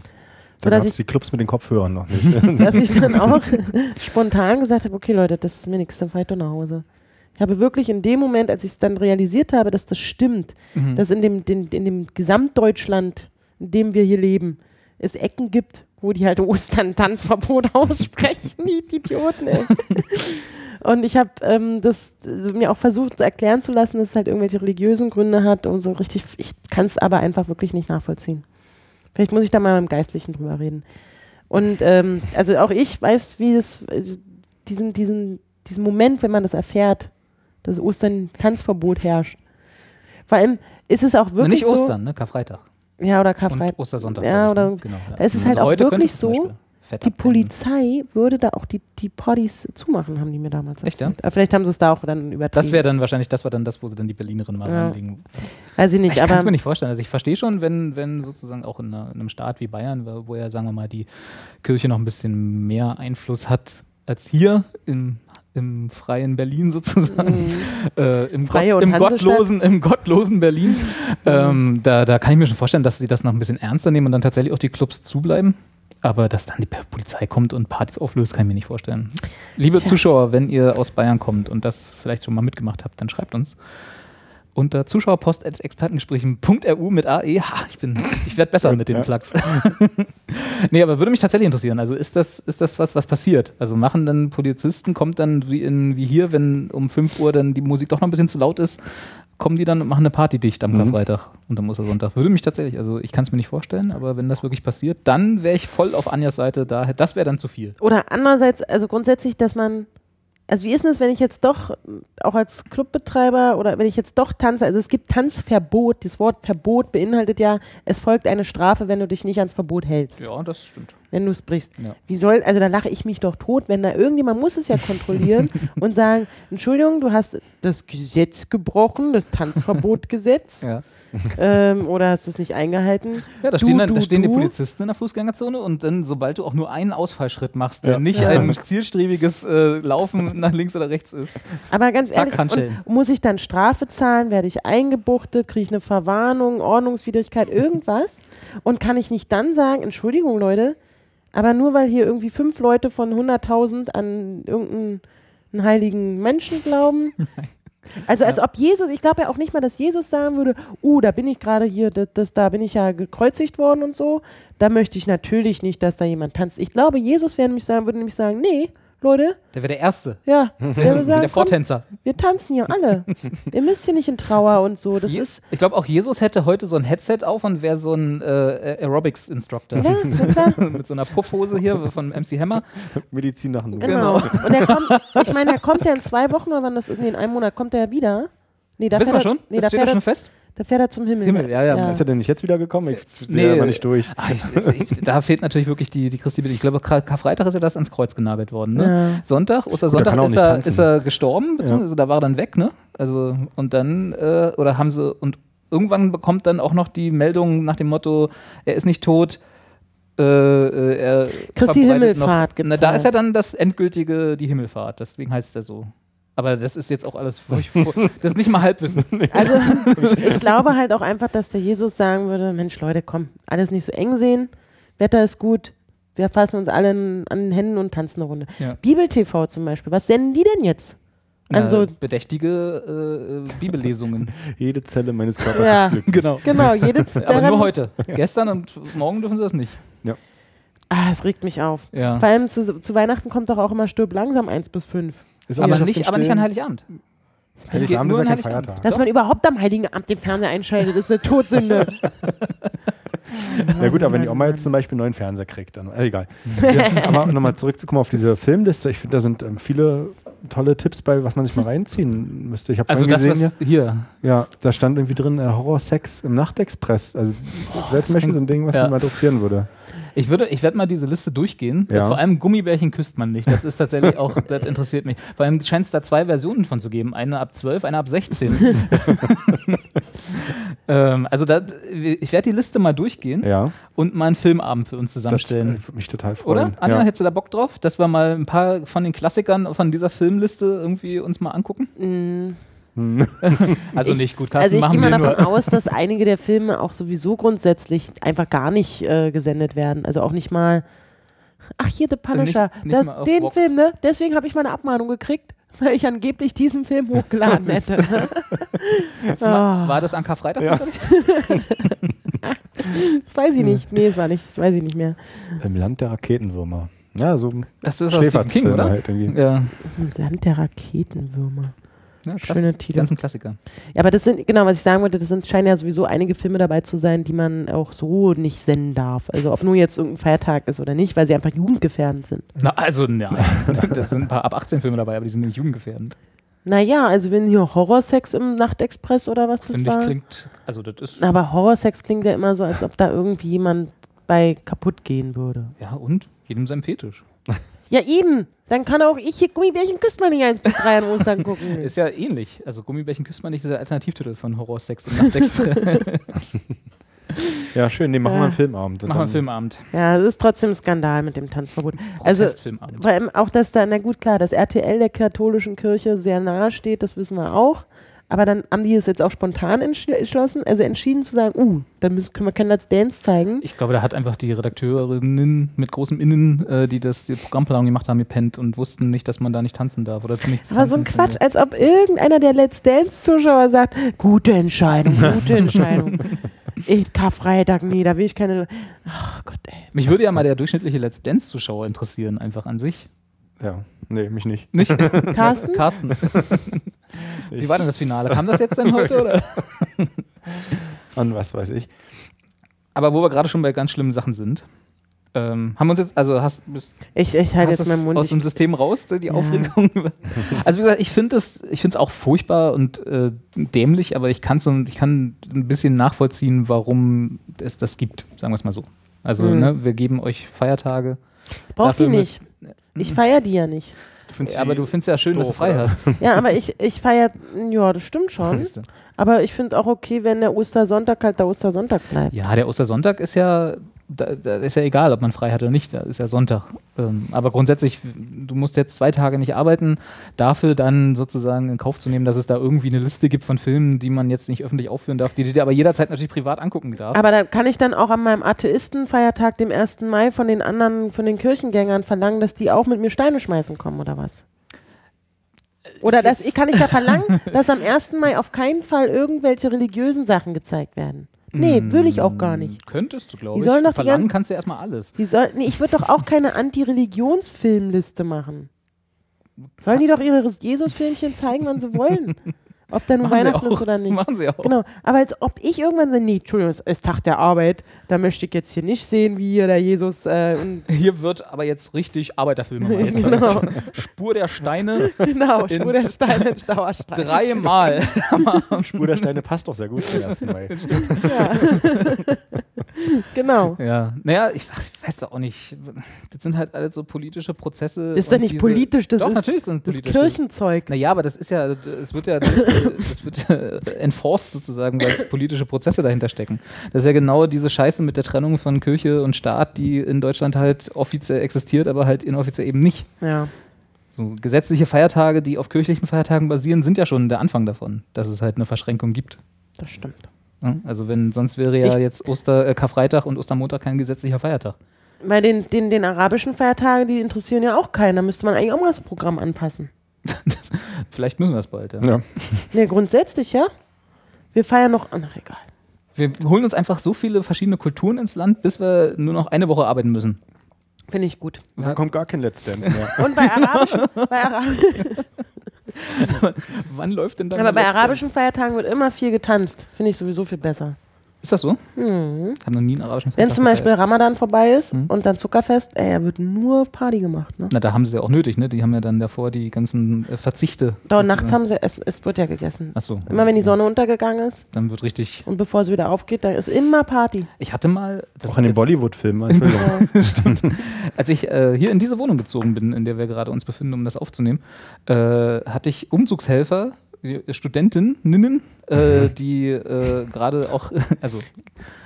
Speaker 2: So,
Speaker 3: Da
Speaker 2: dass
Speaker 3: gab es
Speaker 2: ich,
Speaker 3: die Clubs mit den Kopfhörern noch nicht.
Speaker 2: dass ich dann auch spontan gesagt habe, okay Leute, das ist mir nichts, dann fahr ich doch nach Hause. Ich habe wirklich in dem Moment, als ich es dann realisiert habe, dass das stimmt,
Speaker 1: Mhm.
Speaker 2: dass in dem, den, in dem Gesamtdeutschland, in dem wir hier leben, es Ecken gibt, wo die halt Ostern Tanzverbot aussprechen, die, die Idioten, ey. Und ich habe ähm, das äh, mir auch versucht erklären zu lassen, dass es halt irgendwelche religiösen Gründe hat und so richtig, ich kann es aber einfach wirklich nicht nachvollziehen. Vielleicht muss ich da mal mit dem Geistlichen drüber reden. Und ähm, also auch ich weiß, wie es, also diesen, diesen, diesen Moment, wenn man das erfährt, dass Ostern Tanzverbot herrscht. Vor allem ist es auch wirklich
Speaker 1: nicht
Speaker 2: so.
Speaker 1: Ostern, ne? Karfreitag.
Speaker 2: Ja, oder Karfreitag.
Speaker 1: Ostersonntag.
Speaker 2: Ja, oder-
Speaker 1: ne? genau, ja.
Speaker 2: da ist es
Speaker 1: Also
Speaker 2: halt auch wirklich so, Die. Polizei würde da auch die, die Partys zumachen, haben die mir damals
Speaker 1: Echt, ja?
Speaker 2: erzählt. Vielleicht haben sie es da auch dann übertrieben.
Speaker 1: Das wäre dann wahrscheinlich, das war dann das, wo sie dann die Berlinerin mal
Speaker 2: Ja.
Speaker 1: reinlegen.
Speaker 2: Weiß ich nicht,
Speaker 1: ich kann es mir nicht vorstellen. Also ich verstehe schon, wenn, wenn sozusagen auch in, einer, in einem Staat wie Bayern, wo, ja, sagen wir mal, die Kirche noch ein bisschen mehr Einfluss hat als hier im, im freien Berlin sozusagen, äh, im,
Speaker 2: Freie
Speaker 1: Gott, im, gottlosen, im gottlosen Berlin. ähm, da, da kann ich mir schon vorstellen, dass sie das noch ein bisschen ernster nehmen und dann tatsächlich auch die Clubs zubleiben. Aber dass dann die Polizei kommt und Partys auflöst, kann ich mir nicht vorstellen. Liebe
Speaker 2: Tja.
Speaker 1: Zuschauer, wenn ihr aus Bayern kommt und das vielleicht schon mal mitgemacht habt, dann schreibt uns unter zuschauerpost.expertengesprächen.ru mit AE. Ha, ich bin, ich werde besser mit den
Speaker 3: Ja.
Speaker 1: Plugs. nee, aber würde mich tatsächlich interessieren. Also ist das, ist das was, was passiert? Also machen dann Polizisten, kommt dann wie, in, wie hier, wenn um 5 Uhr dann die Musik doch noch ein bisschen zu laut ist, kommen die dann und machen eine Party dicht am
Speaker 3: Mhm.
Speaker 1: Karfreitag und am Ostersonntag. Würde mich tatsächlich, also ich kann es mir nicht vorstellen, aber wenn das wirklich passiert, dann wäre ich voll auf Anjas Seite. Da, das wäre dann zu viel.
Speaker 2: Oder andererseits, also grundsätzlich, dass man, also wie ist denn es, wenn ich jetzt doch, äh, auch als Clubbetreiber oder wenn ich jetzt doch tanze, also es gibt Tanzverbot, das Wort Verbot beinhaltet ja, es folgt eine Strafe, wenn du dich nicht ans Verbot hältst,
Speaker 1: Ja, das stimmt.
Speaker 2: Wenn du es brichst.
Speaker 1: Ja.
Speaker 2: Wie soll, also da lache ich mich doch tot, wenn da irgendjemand muss es ja kontrollieren und sagen, Entschuldigung, du hast das Gesetz gebrochen, das Tanzverbotgesetz,
Speaker 1: Ja,
Speaker 2: ähm, oder hast es nicht eingehalten.
Speaker 1: ja da
Speaker 2: Du,
Speaker 1: stehen, dann,
Speaker 2: du,
Speaker 1: da stehen die. Polizisten in der Fußgängerzone und dann, sobald du auch nur einen Ausfallschritt machst,
Speaker 3: Ja.
Speaker 1: der nicht
Speaker 2: Ja.
Speaker 1: ein zielstrebiges äh, Laufen nach links oder rechts ist.
Speaker 2: Aber ganz
Speaker 1: Zack,
Speaker 2: ehrlich, muss ich dann Strafe zahlen? Werde ich eingebuchtet? Kriege ich eine Verwarnung, Ordnungswidrigkeit, irgendwas? Und kann ich nicht dann sagen, Entschuldigung, Leute, aber nur weil hier irgendwie fünf Leute von 100.000 an irgendeinen einen heiligen Menschen glauben? Also als ob Jesus, ich glaube ja auch nicht mal, dass Jesus sagen würde, uh, da bin ich gerade hier, das, das, da bin ich ja gekreuzigt worden und so. Da möchte ich natürlich nicht, dass da jemand tanzt. Ich glaube, Jesus wäre nämlich sagen, würde nämlich sagen, nee, Leute,
Speaker 1: Der wäre der Erste.
Speaker 2: ja, der würde sagen,
Speaker 1: der
Speaker 2: komm,
Speaker 1: Vortänzer.
Speaker 2: wir tanzen hier alle. Ihr müsst hier nicht in Trauer und so. Das
Speaker 1: Je-
Speaker 2: ist,
Speaker 1: ich glaube, auch Jesus hätte heute so ein Headset auf und wäre so ein äh, Aerobics-Instructor.
Speaker 2: ja, klar.
Speaker 1: Mit so einer Puffhose hier von MC Hammer.
Speaker 3: Medizin nach dem
Speaker 2: Genau. Und er kommt, ich meine, er kommt ja in zwei Wochen oder wann das ist, nee, in einem Monat kommt er ja wieder. Nee, da
Speaker 1: Wissen wir
Speaker 2: fährt er,
Speaker 1: schon?
Speaker 2: Nee, da
Speaker 1: steht ja schon
Speaker 2: er,
Speaker 1: fest?
Speaker 2: da fährt er zum Himmel.
Speaker 1: Himmel, ja, ja.
Speaker 3: Ist er denn nicht jetzt wiedergekommen? Ich sehe
Speaker 1: Nee.
Speaker 3: aber nicht durch.
Speaker 1: Ah, ich, ich, da fehlt natürlich wirklich die, die Christi Ich glaube, Kar- Karfreitag ist ja das ans Kreuz genagelt worden. Ne?
Speaker 2: Ja.
Speaker 1: Sonntag, Ostersonntag
Speaker 3: er
Speaker 1: ist, er, ist er gestorben, beziehungsweise da war er dann weg, ne? Also, und dann, äh, oder haben sie, und irgendwann bekommt dann auch noch die Meldung nach dem Motto, er ist nicht tot, äh, äh, er
Speaker 2: Christi Himmelfahrt gibt's
Speaker 1: Na, da
Speaker 2: halt.
Speaker 1: ist ja dann das endgültige, die Himmelfahrt, deswegen heißt es ja so. Aber das ist jetzt auch alles, furch- das ist nicht mal Halbwissen.
Speaker 2: Also ich glaube halt auch einfach, dass der Jesus sagen würde, Mensch Leute, komm, alles nicht so eng sehen, Wetter ist gut, wir fassen uns alle an den Händen und tanzen eine Runde.
Speaker 1: Ja.
Speaker 2: Bibel-TV zum Beispiel, was senden die denn jetzt? An
Speaker 1: Äh,
Speaker 2: so,
Speaker 1: bedächtige äh, Bibellesungen.
Speaker 3: Jede Zelle meines Körpers
Speaker 2: Ja.
Speaker 3: ist glücklich.
Speaker 1: genau.
Speaker 2: genau, jedes
Speaker 1: Aber nur heute. Gestern und morgen dürfen sie das nicht.
Speaker 2: Ah, es regt mich auf.
Speaker 1: Ja.
Speaker 2: Vor allem zu, zu Weihnachten kommt doch auch immer Stirb langsam 1 bis 5.
Speaker 1: Aber nicht, aber nicht an. Heiligabend.
Speaker 3: Heiligabend
Speaker 1: nur
Speaker 3: ist ja kein
Speaker 1: Heiligabend.
Speaker 3: Feiertag.
Speaker 2: Dass man überhaupt am Heiligen Abend den Fernseher einschaltet, ist eine Todsünde.
Speaker 3: Ja gut, aber wenn die Oma jetzt zum Beispiel einen neuen Fernseher kriegt, dann äh, egal. Ja, aber nochmal zurückzukommen auf diese Filmliste, ich finde, da sind ähm, viele tolle Tipps bei, was man sich mal reinziehen müsste. Ich habe
Speaker 1: Also
Speaker 3: vorhin
Speaker 1: das,
Speaker 3: gesehen,
Speaker 1: was hier.
Speaker 3: ja, da stand irgendwie drin äh, Horrorsex im Nachtexpress. Also das wäre zum Beispiel so ein Ding, was
Speaker 1: Ja.
Speaker 3: mich mal interessieren würde.
Speaker 1: Ich würde, ich werde mal diese Liste durchgehen.
Speaker 3: Ja.
Speaker 1: Vor allem Gummibärchen küsst man nicht. Das ist tatsächlich auch, das interessiert mich. Vor allem scheint es da zwei Versionen von zu geben. Eine ab 12, eine ab 16. ähm, also da, ich werde die Liste mal durchgehen
Speaker 3: Ja,
Speaker 1: und mal einen Filmabend für uns
Speaker 3: das
Speaker 1: zusammenstellen.
Speaker 3: würde mich total freuen.
Speaker 1: Oder? Anja,
Speaker 3: ja.
Speaker 1: hättest du da Bock drauf, dass wir mal ein paar von den Klassikern von dieser Filmliste irgendwie uns mal angucken?
Speaker 2: Mm,
Speaker 1: Also
Speaker 2: Ich-
Speaker 1: nicht gut, Carsten,
Speaker 2: also ich gehe mal davon
Speaker 1: nur.
Speaker 2: aus, dass einige der Filme auch sowieso grundsätzlich einfach gar nicht äh, gesendet werden. Also auch nicht mal. Ach, hier The Punisher.
Speaker 1: Nicht- nicht
Speaker 2: das, den
Speaker 1: Vox.
Speaker 2: Film, ne? Deswegen habe ich mal eine Abmahnung gekriegt, weil ich angeblich diesen Film hochgeladen hätte.
Speaker 1: Mal- War das an Karfreitag
Speaker 3: Ja.
Speaker 2: das weiß ich nicht. Nee, das war nicht. Das weiß ich nicht mehr.
Speaker 3: Im Land der Raketenwürmer. Ja, so
Speaker 1: Das ist aus Stephen King, oder?
Speaker 3: halt irgendwie.
Speaker 1: Ja.
Speaker 2: Land der Raketenwürmer.
Speaker 1: Ja krass.
Speaker 2: Schöner
Speaker 1: Die
Speaker 2: Titel.
Speaker 1: ganzen Klassiker.
Speaker 2: Ja, aber das sind, genau, was ich sagen wollte, das sind, scheinen ja sowieso einige Filme dabei zu sein, die man auch so nicht senden darf. Also ob nur jetzt irgendein Feiertag ist oder nicht, weil sie einfach jugendgefährdend sind.
Speaker 1: Na, also, ja. das sind ein paar ab 18 Filme dabei, aber die sind nicht jugendgefährdend.
Speaker 2: Naja, also wenn hier Horrorsex im Nachtexpress oder was das
Speaker 1: Finde ich,
Speaker 2: war.
Speaker 1: klingt. Also, das ist.
Speaker 2: Aber Horrorsex klingt ja immer so, als ob da irgendwie jemand bei kaputt gehen würde.
Speaker 1: Ja, und? Jedem sein Fetisch.
Speaker 2: Ja, eben. Dann kann auch ich hier Gummibärchen küsst man nicht eins bis drei an Ostern gucken.
Speaker 1: Ist ja ähnlich. Also, Gummibärchen küsst man nicht, ist der Alternativtitel von Horrorsex im Nachtexpress.
Speaker 3: Ja, schön. Nee, machen wir
Speaker 2: Ja.
Speaker 3: einen Filmabend. Und
Speaker 1: Machen wir einen Filmabend.
Speaker 2: Ja, es ist trotzdem ein Skandal mit dem Tanzverbot. Also, vor allem auch, dass da, na gut, klar, dass RTL der katholischen Kirche sehr nahe steht, das wissen wir auch. Aber dann haben die es jetzt auch spontan entsch- entschlossen, also entschieden zu sagen, uh, dann müssen, können wir kein Let's Dance zeigen.
Speaker 1: Ich glaube, da hat einfach die Redakteurinnen mit großem Innen, äh, die das die Programmplanung gemacht haben, gepennt und wussten nicht, dass man da nicht tanzen darf oder nichts
Speaker 2: Das war so ein Quatsch, als ob irgendeiner der Let's Dance-Zuschauer sagt, gute Entscheidung, gute Entscheidung. ich, Karfreitag, nee, da will ich keine. Ach Gott, ey.
Speaker 1: Mich würde ja mal der durchschnittliche Let's Dance-Zuschauer interessieren, einfach an sich.
Speaker 3: Ja, nee, mich nicht.
Speaker 1: Nicht?
Speaker 2: Carsten?
Speaker 1: Carsten. Wie war denn das Finale? Kam das jetzt denn heute? Oder?
Speaker 3: An was weiß ich.
Speaker 1: Aber wo wir gerade schon bei ganz schlimmen Sachen sind, ähm, haben wir uns jetzt, also hast,
Speaker 2: Ich, ich halte jetzt meinen Mund.
Speaker 1: aus dem System raus, die
Speaker 2: Ja.
Speaker 1: Aufregung? also wie gesagt, ich finde es, ich finde es auch furchtbar und äh, dämlich, aber ich, kann's und ich kann ein bisschen nachvollziehen, warum es das gibt, sagen wir es mal so. Also,
Speaker 2: Hm.
Speaker 1: ne, wir geben euch Feiertage.
Speaker 2: brauch die
Speaker 1: dafür
Speaker 2: nicht. Ich feiere die ja nicht.
Speaker 1: Ja, aber
Speaker 3: die
Speaker 1: du findest ja schön, dass du
Speaker 3: doof,
Speaker 1: frei
Speaker 3: oder?
Speaker 1: hast.
Speaker 2: Ja, aber ich, ich feiere, ja, das stimmt schon. Aber ich finde auch okay, wenn der Ostersonntag halt der Ostersonntag bleibt.
Speaker 1: Ja, der Ostersonntag ist ja, da, da ist ja egal, ob man frei hat oder nicht, da ist ja Sonntag. Ähm, aber grundsätzlich, du musst jetzt zwei Tage nicht arbeiten, dafür dann sozusagen in Kauf zu nehmen, dass es da irgendwie eine Liste gibt von Filmen, die man jetzt nicht öffentlich aufführen darf, die du dir aber jederzeit natürlich privat angucken darfst.
Speaker 2: Aber da kann ich dann auch an meinem Atheistenfeiertag, dem 1. Mai, von den anderen, von den Kirchengängern verlangen, dass die auch mit mir Steine schmeißen kommen, oder was? Oder das, kann ich da verlangen, dass am 1. Mai auf keinen Fall irgendwelche religiösen Sachen gezeigt werden? Nee, will ich auch gar nicht.
Speaker 1: Könntest du, glaube ich.
Speaker 2: sollen doch
Speaker 1: Verlangen kannst du erstmal alles.
Speaker 2: Die soll, nee, ich würde doch auch keine Anti-Religionsfilmliste machen. Sollen die doch ihre Jesus-Filmchen zeigen, wann sie wollen? Ob da nun
Speaker 1: Machen
Speaker 2: Weihnachten
Speaker 1: auch.
Speaker 2: ist oder nicht.
Speaker 1: Machen sie auch.
Speaker 2: Genau, aber als ob ich irgendwann sage, nee, Entschuldigung, es ist Tag der Arbeit, da möchte ich jetzt hier nicht sehen, wie hier der Jesus äh,
Speaker 1: Hier wird aber jetzt richtig Arbeiterfilme mal gezeigt.
Speaker 2: genau,
Speaker 1: Spur der Steine
Speaker 2: genau, Spur der Steine in Stauerstein.
Speaker 1: dreimal.
Speaker 3: Spur der Steine passt doch sehr gut zum 1. Mai.
Speaker 2: Genau.
Speaker 1: Ja, naja, ich weiß doch auch nicht. Das sind halt alles so politische Prozesse.
Speaker 2: Das ist doch nicht
Speaker 1: diese-
Speaker 2: politisch, das
Speaker 1: Doch,
Speaker 2: ist
Speaker 1: natürlich sind
Speaker 2: das
Speaker 1: politisch.
Speaker 2: Kirchenzeug.
Speaker 1: Naja, aber das ist ja, es wird ja, das wird ja enforced sozusagen, weil es politische Prozesse dahinter stecken. Das ist ja genau diese Scheiße mit der Trennung von Kirche und Staat, die in Deutschland halt offiziell existiert, aber halt inoffiziell eben nicht.
Speaker 2: Ja.
Speaker 1: So gesetzliche Feiertage, die auf kirchlichen Feiertagen basieren, sind ja schon der Anfang davon, dass es halt eine Verschränkung gibt.
Speaker 2: Das stimmt.
Speaker 1: Also wenn, sonst wäre ja
Speaker 2: Ich-
Speaker 1: jetzt Oster, äh, Karfreitag und Ostermontag kein gesetzlicher Feiertag.
Speaker 2: Bei den, den, den arabischen Feiertagen, die interessieren ja auch keinen. Da müsste man eigentlich auch mal das Programm anpassen.
Speaker 1: Vielleicht müssen wir es bald, ja.
Speaker 3: Ja.
Speaker 2: Ne, grundsätzlich, ja. Wir feiern noch. Ach, egal.
Speaker 1: Wir holen uns einfach so viele verschiedene Kulturen ins Land, bis wir nur noch eine Woche arbeiten müssen.
Speaker 2: Finde ich gut.
Speaker 3: Dann kommt gar kein Let's Dance mehr.
Speaker 2: Und bei arabischen, bei, Ara
Speaker 1: Wann läuft denn dann
Speaker 2: aber bei
Speaker 1: Let's
Speaker 2: arabischen
Speaker 1: Dance?
Speaker 2: Feiertagen wird immer viel getanzt. Finde ich sowieso viel besser.
Speaker 1: Ist das so?
Speaker 2: Mhm.
Speaker 1: Ich habe noch nie einen arabischen
Speaker 2: Wenn
Speaker 1: Feiertag
Speaker 2: zum Beispiel
Speaker 1: gefeiert.
Speaker 2: Ramadan vorbei ist
Speaker 1: Mhm.
Speaker 2: und dann Zuckerfest, ey, da wird nur Party gemacht. Ne?
Speaker 1: Na, da haben sie ja auch nötig, ne? Die haben ja dann davor die ganzen äh, Verzichte.
Speaker 2: Da und nachts haben sie, es, es wird ja gegessen.
Speaker 1: Achso.
Speaker 2: Immer wenn die Sonne untergegangen ist
Speaker 1: Dann wird richtig.
Speaker 2: und bevor sie wieder aufgeht, dann ist immer Party.
Speaker 1: Ich hatte mal. Das
Speaker 3: Auch an den Bollywood-Filmen. Entschuldigung.
Speaker 1: Stimmt. Als ich äh, hier in diese Wohnung gezogen bin, in der wir gerade uns befinden, um das aufzunehmen, äh, hatte ich Umzugshelfer, Studentinnen, äh, die äh, gerade auch, also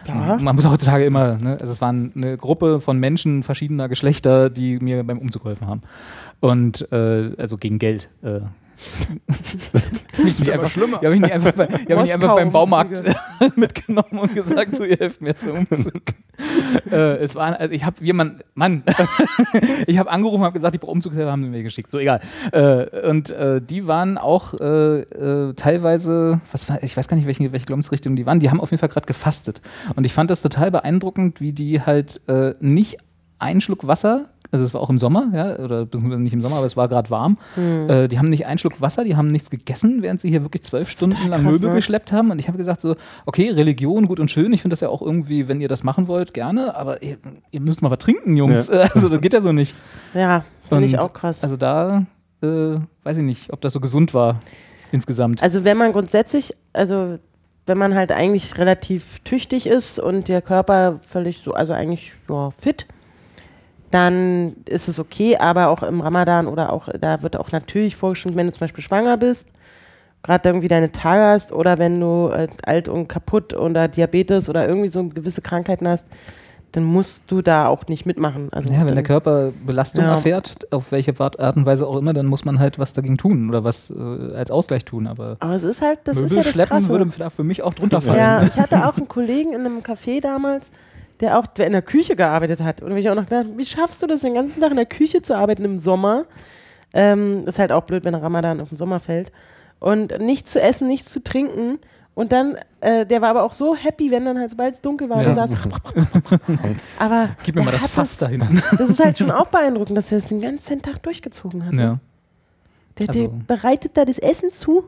Speaker 2: Ja.
Speaker 1: man muss heutzutage immer, ne, also es waren eine Gruppe von Menschen verschiedener Geschlechter, die mir beim Umzug geholfen haben. Und äh, also gegen Geld. Mich nicht einfach,
Speaker 3: schlimmer.
Speaker 1: Die habe ich nicht einfach, bei, die hab ich nicht einfach beim Baumarkt mitgenommen und gesagt, so, ihr helft mir jetzt beim Umzug. äh, es war, also ich habe jemand, Mann, ich habe angerufen und habe gesagt, die Umzugshelfer haben sie mir geschickt. So, egal. Äh, und äh, die waren auch äh, äh, teilweise, was war, ich weiß gar nicht, welche, welche Glaubensrichtung die waren, die haben auf jeden Fall gerade gefastet. Und ich fand das total beeindruckend, wie die halt äh, nicht einen Schluck Wasser, also es war auch im Sommer, ja, oder beziehungsweise nicht im Sommer, aber es war gerade warm.
Speaker 2: Hm.
Speaker 1: Äh, die haben nicht einen Schluck Wasser, die haben nichts gegessen, während sie hier wirklich zwölf Stunden lang
Speaker 2: krass,
Speaker 1: Möbel
Speaker 2: ne?
Speaker 1: geschleppt haben. Und ich habe gesagt so, okay, Religion gut und schön. Ich finde das ja auch irgendwie, wenn ihr das machen wollt, gerne. Aber ihr, ihr müsst mal was trinken, Jungs. Also das geht ja so nicht.
Speaker 2: Ja, finde ich auch krass.
Speaker 1: Also da äh, weiß ich nicht, ob das so gesund war insgesamt.
Speaker 2: Also wenn man grundsätzlich, also wenn man halt eigentlich relativ tüchtig ist und der Körper völlig so, also eigentlich ja, fit, dann ist es okay, aber auch im Ramadan oder auch, da wird auch natürlich vorgeschrieben, wenn du zum Beispiel schwanger bist, gerade irgendwie deine Tage hast oder wenn du äh, alt und kaputt oder Diabetes oder irgendwie so gewisse Krankheiten hast, dann musst du da auch nicht mitmachen. Also
Speaker 1: ja, wenn der Körper Belastung
Speaker 2: Ja.
Speaker 1: erfährt, auf welche Art und Weise auch immer, dann muss man halt was dagegen tun oder was äh, als Ausgleich tun. Aber
Speaker 2: aber es ist halt, das
Speaker 1: Möbel
Speaker 2: ist ja das
Speaker 1: schleppen
Speaker 2: Krasse.
Speaker 1: würde für mich auch drunter fallen.
Speaker 2: Ja, ich hatte auch einen Kollegen in einem Café damals, der auch der in der Küche gearbeitet hat. Und ich auch noch gedacht, wie schaffst du das, den ganzen Tag in der Küche zu arbeiten im Sommer? Ähm, ist halt auch blöd, wenn Ramadan auf den Sommer fällt. Und nichts zu essen, nichts zu trinken. Und dann, äh, der war aber auch so happy, wenn dann halt, sobald es dunkel war,
Speaker 1: Ja.
Speaker 2: der saß. aber
Speaker 1: Gib mir mal das Fass da hinten.
Speaker 2: Das ist halt schon auch beeindruckend, dass er das den ganzen Tag durchgezogen hat. ne?
Speaker 1: Ja.
Speaker 2: Der,
Speaker 1: Also-
Speaker 2: der bereitet da das Essen zu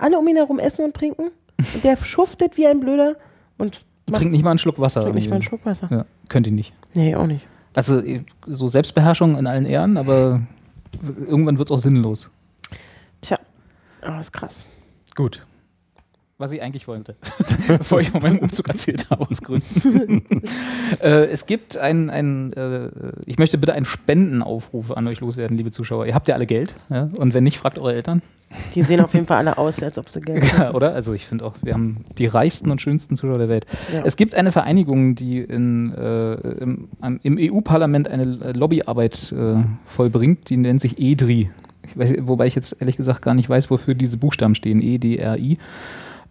Speaker 2: Alle um ihn herum essen und trinken. Und der schuftet wie ein Blöder und
Speaker 1: Trinkt nicht mal einen Schluck Wasser.
Speaker 2: trinkt nicht mal einen. Schluck Wasser.
Speaker 1: Ja, könnt ihr nicht.
Speaker 2: Nee, auch nicht.
Speaker 1: Also so Selbstbeherrschung in allen Ehren, aber irgendwann wird es auch sinnlos.
Speaker 2: Tja, aber ist krass.
Speaker 1: Gut. Was ich eigentlich wollte, bevor ich von meinem Umzug erzählt habe, aus Gründen. äh, es gibt ein, ein äh, ich möchte bitte einen Spendenaufruf an euch loswerden, liebe Zuschauer. Ihr habt ja alle Geld, ja? und wenn nicht, fragt eure Eltern.
Speaker 2: Die sehen auf jeden Fall alle aus, als ob sie Geld
Speaker 1: Ja,
Speaker 2: haben.
Speaker 1: oder? Also ich finde auch, wir haben die reichsten und schönsten Zuschauer der Welt.
Speaker 2: Ja.
Speaker 1: Es gibt eine Vereinigung, die in, äh, im, im EU-Parlament eine Lobbyarbeit äh, vollbringt, die nennt sich EDRI. Ich weiß, wobei ich jetzt ehrlich gesagt gar nicht weiß, wofür diese Buchstaben stehen. E EDRI.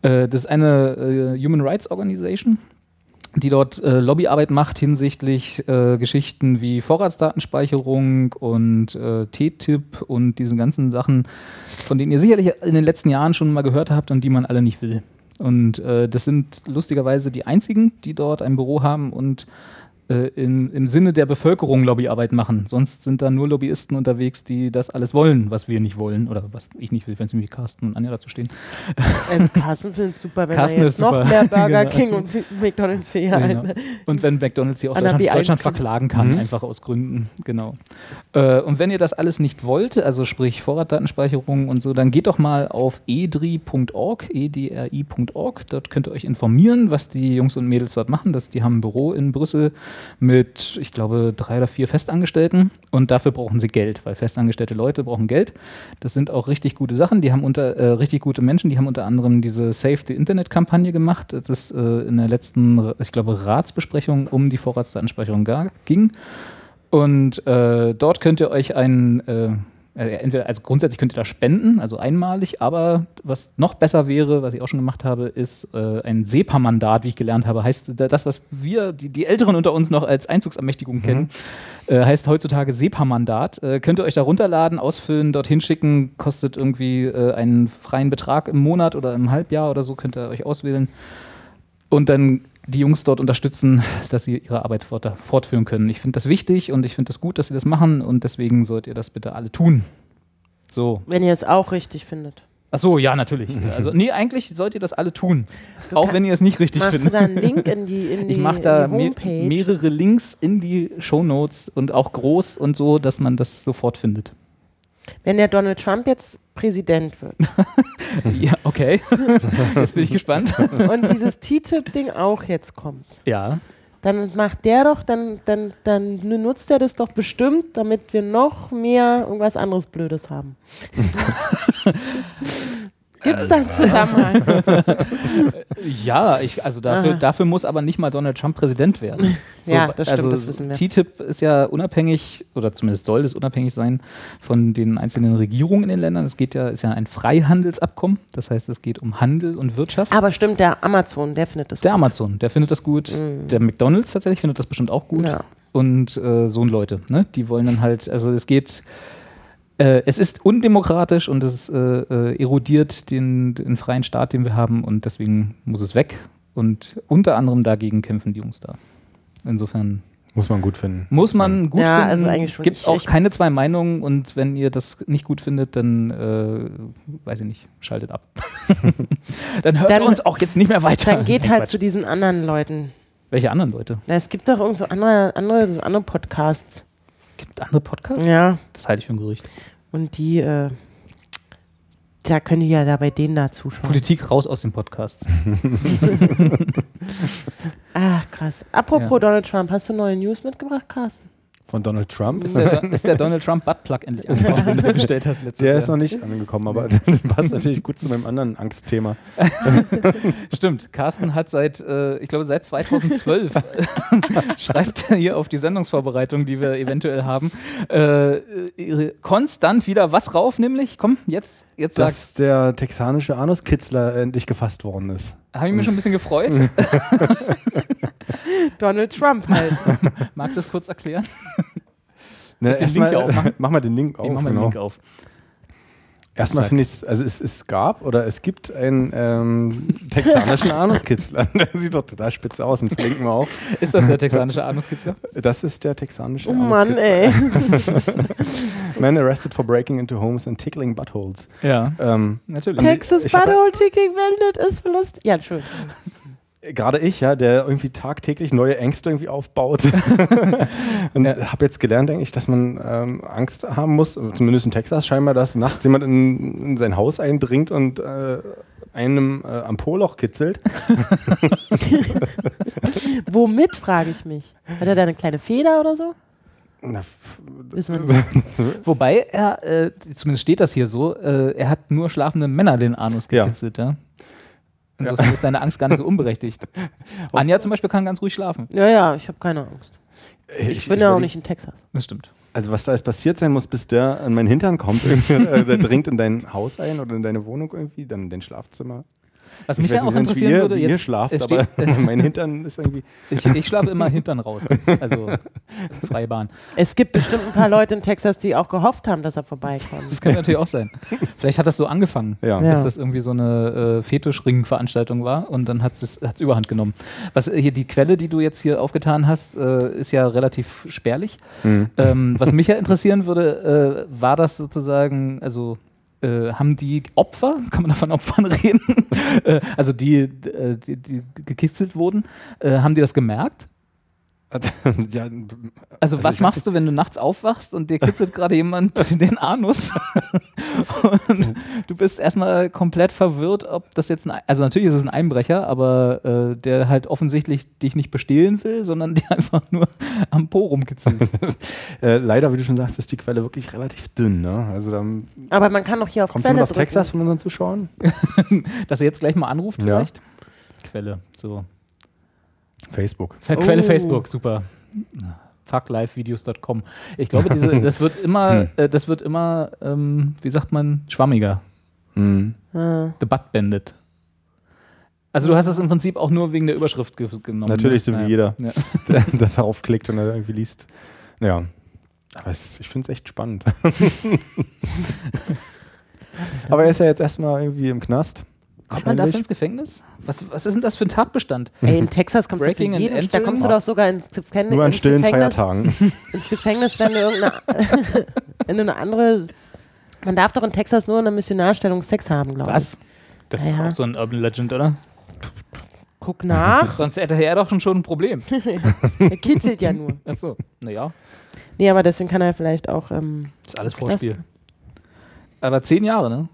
Speaker 1: Äh, das ist eine äh, Human Rights Organization, die dort äh, Lobbyarbeit macht hinsichtlich äh, Geschichten wie Vorratsdatenspeicherung und äh, TTIP und diese ganzen Sachen, von denen ihr sicherlich in den letzten Jahren schon mal gehört habt und die man alle nicht will. Und äh, das sind lustigerweise die einzigen, die dort ein Büro haben und äh, in, im Sinne der Bevölkerung Lobbyarbeit machen. Sonst sind da nur Lobbyisten unterwegs, die das alles wollen, was wir nicht wollen oder was ich nicht will, wenn es nämlich Carsten und Anja dazu stehen.
Speaker 2: Also Carsten findet es super, wenn
Speaker 1: Carsten
Speaker 2: er jetzt noch mehr Burger
Speaker 1: Genau.
Speaker 2: King und McDonalds für ihr
Speaker 1: Genau. Und wenn McDonalds hier auch Deutschland,
Speaker 2: B1
Speaker 1: Deutschland verklagen kann,
Speaker 3: Mhm.
Speaker 1: einfach aus Gründen, genau. Äh, und wenn ihr das alles nicht wollt, also sprich Vorratsdatenspeicherung und so, dann geht doch mal auf edri.org, edri.org. Dort könnt ihr euch informieren, was die Jungs und Mädels dort machen. Das, die haben ein Büro in Brüssel mit, ich glaube, drei oder vier Festangestellten und dafür brauchen sie Geld, weil festangestellte Leute brauchen Geld. Das sind auch richtig gute Sachen. Die haben unter äh, richtig gute Menschen, die haben unter anderem diese Save the Internet-Kampagne gemacht. Das ist äh, in der letzten, ich glaube, Ratsbesprechung um die Vorratsdatenspeicherung ging. Und äh, dort könnt ihr euch ein, äh, äh, entweder, also grundsätzlich könnt ihr da spenden, also einmalig, aber was noch besser wäre, was ich auch schon gemacht habe, ist äh, ein SEPA-Mandat, wie ich gelernt habe. Heißt da- das, was wir, die, die Älteren unter uns noch als Einzugsermächtigung kennen, äh, heißt heutzutage SEPA-Mandat. Äh, könnt ihr euch da runterladen, ausfüllen, dorthin schicken, kostet irgendwie äh, einen freien Betrag im Monat oder im Halbjahr oder so, könnt ihr euch auswählen. Und dann die Jungs dort unterstützen, dass sie ihre Arbeit fort, fortführen können. Ich finde das wichtig und ich finde das gut, dass sie das machen und deswegen sollt ihr das bitte alle tun. So.
Speaker 2: Wenn ihr es auch richtig findet.
Speaker 1: Ach so, ja, natürlich. Also, nee, eigentlich sollt ihr das alle tun.
Speaker 2: Du
Speaker 1: auch wenn ihr es nicht richtig
Speaker 2: Machst du
Speaker 1: findet.
Speaker 2: da einen Link in die, in die,
Speaker 1: Ich mache da
Speaker 2: in die
Speaker 1: me mehrere Links in die Shownotes und auch groß und so, dass man das sofort findet.
Speaker 2: Wenn der Donald Trump jetzt Präsident wird
Speaker 1: ja, okay. Jetzt bin ich gespannt.
Speaker 2: und dieses TTIP-Ding auch jetzt kommt,
Speaker 1: Ja.
Speaker 2: dann macht der doch, dann, dann, dann nutzt er das doch bestimmt, damit wir noch mehr irgendwas anderes Blödes haben. Gibt es da einen Zusammenhang?
Speaker 1: Ja, ich, also dafür, dafür muss aber nicht mal Donald Trump Präsident werden.
Speaker 2: Ja, das stimmt,
Speaker 1: also
Speaker 2: das wissen wir.
Speaker 1: TTIP ist ja unabhängig, oder zumindest soll es unabhängig sein von den einzelnen Regierungen in den Ländern. Es geht ja, ist ja ein Freihandelsabkommen, das heißt, es geht um Handel und Wirtschaft.
Speaker 2: Aber stimmt, der Amazon, der findet das
Speaker 1: Der
Speaker 2: gut.
Speaker 1: Amazon, der findet das gut. Der McDonalds tatsächlich findet das bestimmt auch gut.
Speaker 2: Mhm. Ja.
Speaker 1: Und äh, so ein Leute, ne? Die wollen dann halt, also es geht, äh, es ist undemokratisch und es äh, äh, erodiert den, den freien Staat, den wir haben und deswegen muss es weg. Und unter anderem dagegen kämpfen die Jungs da. Insofern
Speaker 3: Muss man gut finden.
Speaker 1: muss man gut
Speaker 2: Ja,
Speaker 1: finden.
Speaker 2: also eigentlich schon.
Speaker 1: Gibt es auch keine zwei Meinungen und wenn ihr das nicht gut findet, dann äh, weiß ich nicht, schaltet ab. dann hört
Speaker 2: Dann-
Speaker 1: uns auch jetzt nicht mehr weiter.
Speaker 2: Dann geht
Speaker 1: Nein,
Speaker 2: halt
Speaker 1: Quatsch.
Speaker 2: zu diesen anderen Leuten.
Speaker 1: Welche anderen Leute?
Speaker 2: Na, es gibt doch irgend so andere, andere, so andere Podcasts.
Speaker 1: Gibt andere Podcasts?
Speaker 2: Ja.
Speaker 1: Das halte ich für ein Gerücht.
Speaker 2: Und die, äh, da können die ja da bei denen da zuschauen.
Speaker 1: Politik raus aus dem Podcast.
Speaker 2: Ach, krass. Apropos
Speaker 1: Ja.
Speaker 2: Donald Trump, hast du neue News mitgebracht, Carsten?
Speaker 3: Von Donald Trump.
Speaker 1: Ist der, ist der Donald Trump Buttplug endlich angekommen, den du bestellt hast letztes
Speaker 3: Der
Speaker 1: Jahr?
Speaker 3: ist noch nicht angekommen, aber das passt natürlich gut zu meinem anderen Angstthema.
Speaker 1: Stimmt, Carsten hat seit, äh, ich glaube, seit 2012 schreibt er hier auf die Sendungsvorbereitung, die wir eventuell haben, äh, konstant wieder was rauf, nämlich, komm, jetzt, jetzt sag's.
Speaker 3: Dass der texanische Anuskitzler endlich gefasst worden ist.
Speaker 1: Habe ich mich schon ein bisschen gefreut.
Speaker 2: Donald Trump halt.
Speaker 1: Magst du das kurz erklären?
Speaker 3: Ne,
Speaker 1: den Link aufmachen?
Speaker 3: Mach mal den Link auf.
Speaker 1: ich mach mal den
Speaker 3: genau.
Speaker 1: Link auf.
Speaker 3: Erstmal finde ich es, also es, es gab oder es gibt einen ähm, texanischen Anuskitzler. Der sieht doch total spitze aus und verlinken wir auch.
Speaker 1: Ist das der texanische Anuskitzler?
Speaker 3: Das ist der texanische
Speaker 2: Oh Mann,
Speaker 3: Anuskitzler.
Speaker 2: ey.
Speaker 3: Man arrested for breaking into homes and tickling buttholes.
Speaker 1: Ja,
Speaker 3: Ähm,
Speaker 1: natürlich.
Speaker 2: Texas Butthole Ticking Bandit ist lustig. Ja, schön.
Speaker 3: Gerade ich, ja, der irgendwie tagtäglich neue Ängste irgendwie aufbaut. und
Speaker 1: Ja.
Speaker 3: habe jetzt gelernt, eigentlich, dass man ähm, Angst haben muss, zumindest in Texas scheinbar, dass nachts jemand in, in sein Haus eindringt und äh, einem äh, am Po-Loch kitzelt.
Speaker 2: Womit, frage ich mich. Hat er da eine kleine Feder oder so?
Speaker 3: Na, f-
Speaker 2: Wissen wir nicht.
Speaker 1: Wobei er, äh, zumindest steht das hier so, äh, er hat nur schlafende Männer den Anus
Speaker 3: Ja.
Speaker 1: gekitzelt, ja. Insofern ist deine Angst gar nicht so unberechtigt. Anja zum Beispiel kann ganz ruhig schlafen.
Speaker 2: Ja, ja, ich habe keine Angst. Ich, bin ja auch nicht in Texas.
Speaker 1: Das stimmt.
Speaker 3: Also was da jetzt passiert sein muss, bis der an meinen Hintern kommt, irgendwie, äh, der dringt in dein Haus ein oder in deine Wohnung irgendwie, dann in dein Schlafzimmer.
Speaker 1: Was
Speaker 3: Ich
Speaker 1: mich ja auch interessieren
Speaker 3: ihr,
Speaker 1: würde,
Speaker 3: wie ihr
Speaker 1: jetzt
Speaker 3: schlaft,
Speaker 1: es
Speaker 3: aber
Speaker 1: steht,
Speaker 3: mein Hintern ist irgendwie...
Speaker 1: ich, ich schlafe immer hintern raus, als, also freie Bahn.
Speaker 2: Es gibt bestimmt ein paar Leute in Texas, die auch gehofft haben, dass er vorbeikommt.
Speaker 1: Das könnte natürlich auch sein. Vielleicht hat das so angefangen,
Speaker 3: Ja.
Speaker 1: Dass das irgendwie so eine äh, Fetischring-Veranstaltung war und dann hat es überhand genommen. Was äh, hier die Quelle, die du jetzt hier aufgetan hast, äh, ist ja relativ spärlich.
Speaker 3: Mhm.
Speaker 1: Ähm, was mich ja interessieren würde, äh, war das sozusagen, also äh, haben die Opfer, kann man da von Opfern reden, äh, also die, äh, die, die gekitzelt wurden, äh, haben die das gemerkt?
Speaker 3: ja,
Speaker 1: Also,
Speaker 3: Also
Speaker 1: was machst du, wenn du nachts aufwachst und dir kitzelt gerade jemand den Anus und du bist erstmal komplett verwirrt, ob das jetzt ein, also natürlich ist es ein Einbrecher, aber äh, der halt offensichtlich dich nicht bestehlen will, sondern dir einfach nur am Po rumkitzelt.
Speaker 3: äh, leider, wie du schon sagst, ist die Quelle wirklich relativ dünn. Ne? Also dann
Speaker 2: Aber man kann doch hier auf
Speaker 3: kommt
Speaker 2: Quelle
Speaker 3: jemand aus
Speaker 2: drücken.
Speaker 3: Texas von unseren Zuschauern.
Speaker 1: Dass er jetzt gleich mal anruft
Speaker 3: Ja.
Speaker 1: vielleicht? Quelle, so.
Speaker 3: Facebook.
Speaker 1: Quelle
Speaker 2: Oh.
Speaker 1: Facebook, super. Fucklivevideos.com. Ich glaube, diese, das wird immer,
Speaker 3: Hm.
Speaker 1: äh, das wird immer, ähm, wie sagt man, schwammiger.
Speaker 3: Mhm.
Speaker 2: Ah.
Speaker 1: The Butt Bandit. Also du hast es im Prinzip auch nur wegen der Überschrift ge genommen.
Speaker 3: Natürlich, so
Speaker 1: ne?
Speaker 3: wie
Speaker 1: Ja.
Speaker 3: jeder.
Speaker 1: Ja.
Speaker 3: der, der darauf klickt und er irgendwie liest. Ja. Aber es, ich finde es echt spannend. Aber er ist ja jetzt erstmal irgendwie im Knast.
Speaker 1: Kommt man dafür ins Gefängnis? Was, was ist denn das für ein Tatbestand?
Speaker 2: Ey, in Texas kommst
Speaker 1: Breaking
Speaker 2: du für jeden, da kommst du doch sogar ins, Gefängnis,
Speaker 3: Nur an
Speaker 2: ins,
Speaker 3: stillen
Speaker 2: Gefängnis,
Speaker 3: Feiertagen.
Speaker 2: ins Gefängnis, wenn du irgendeine wenn du eine andere man darf doch in Texas nur in einer Missionarstellung Sex haben, glaube ich.
Speaker 1: Was? Das ist
Speaker 2: Ja,
Speaker 1: auch so ein Urban Legend, oder?
Speaker 2: Guck nach,
Speaker 1: Sonst hätte er doch schon ein Problem.
Speaker 2: er kitzelt ja nur.
Speaker 1: Achso, naja,
Speaker 2: Nee, aber deswegen kann er vielleicht auch ähm,
Speaker 1: ist alles Vorspiel. Aber zehn Jahre, ne?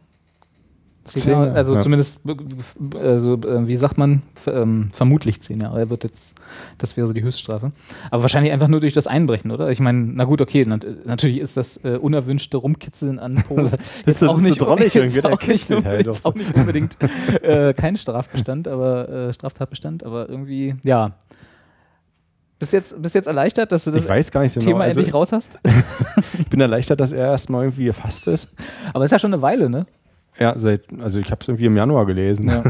Speaker 1: Zehn Jahre, also
Speaker 3: ja.
Speaker 1: zumindest, äh, also, äh, wie sagt man, ähm, vermutlich zehn Jahre. Er wird jetzt, das wäre so die Höchststrafe. Aber wahrscheinlich einfach nur durch das Einbrechen, oder? Ich meine, na gut, okay, nat natürlich ist das äh, unerwünschte Rumkitzeln an Pos
Speaker 3: Das
Speaker 1: jetzt
Speaker 3: ist so-
Speaker 1: auch nicht
Speaker 3: so drollig
Speaker 1: jetzt
Speaker 3: irgendwie, der
Speaker 1: auch nicht
Speaker 3: kitzelt halt
Speaker 1: unbedingt-
Speaker 3: auch
Speaker 1: nicht unbedingt äh, kein Strafbestand, aber äh, Straftatbestand, aber irgendwie, ja. Bist jetzt, bist jetzt erleichtert, dass du das
Speaker 3: Ich weiß gar nicht so genau.
Speaker 1: Thema
Speaker 3: Also,
Speaker 1: endlich raus hast?
Speaker 3: ich bin erleichtert, dass er erstmal irgendwie gefasst ist.
Speaker 1: Aber ist ja schon eine Weile, ne?
Speaker 3: Ja, seit, also ich habe es irgendwie im Januar gelesen.
Speaker 1: Ja.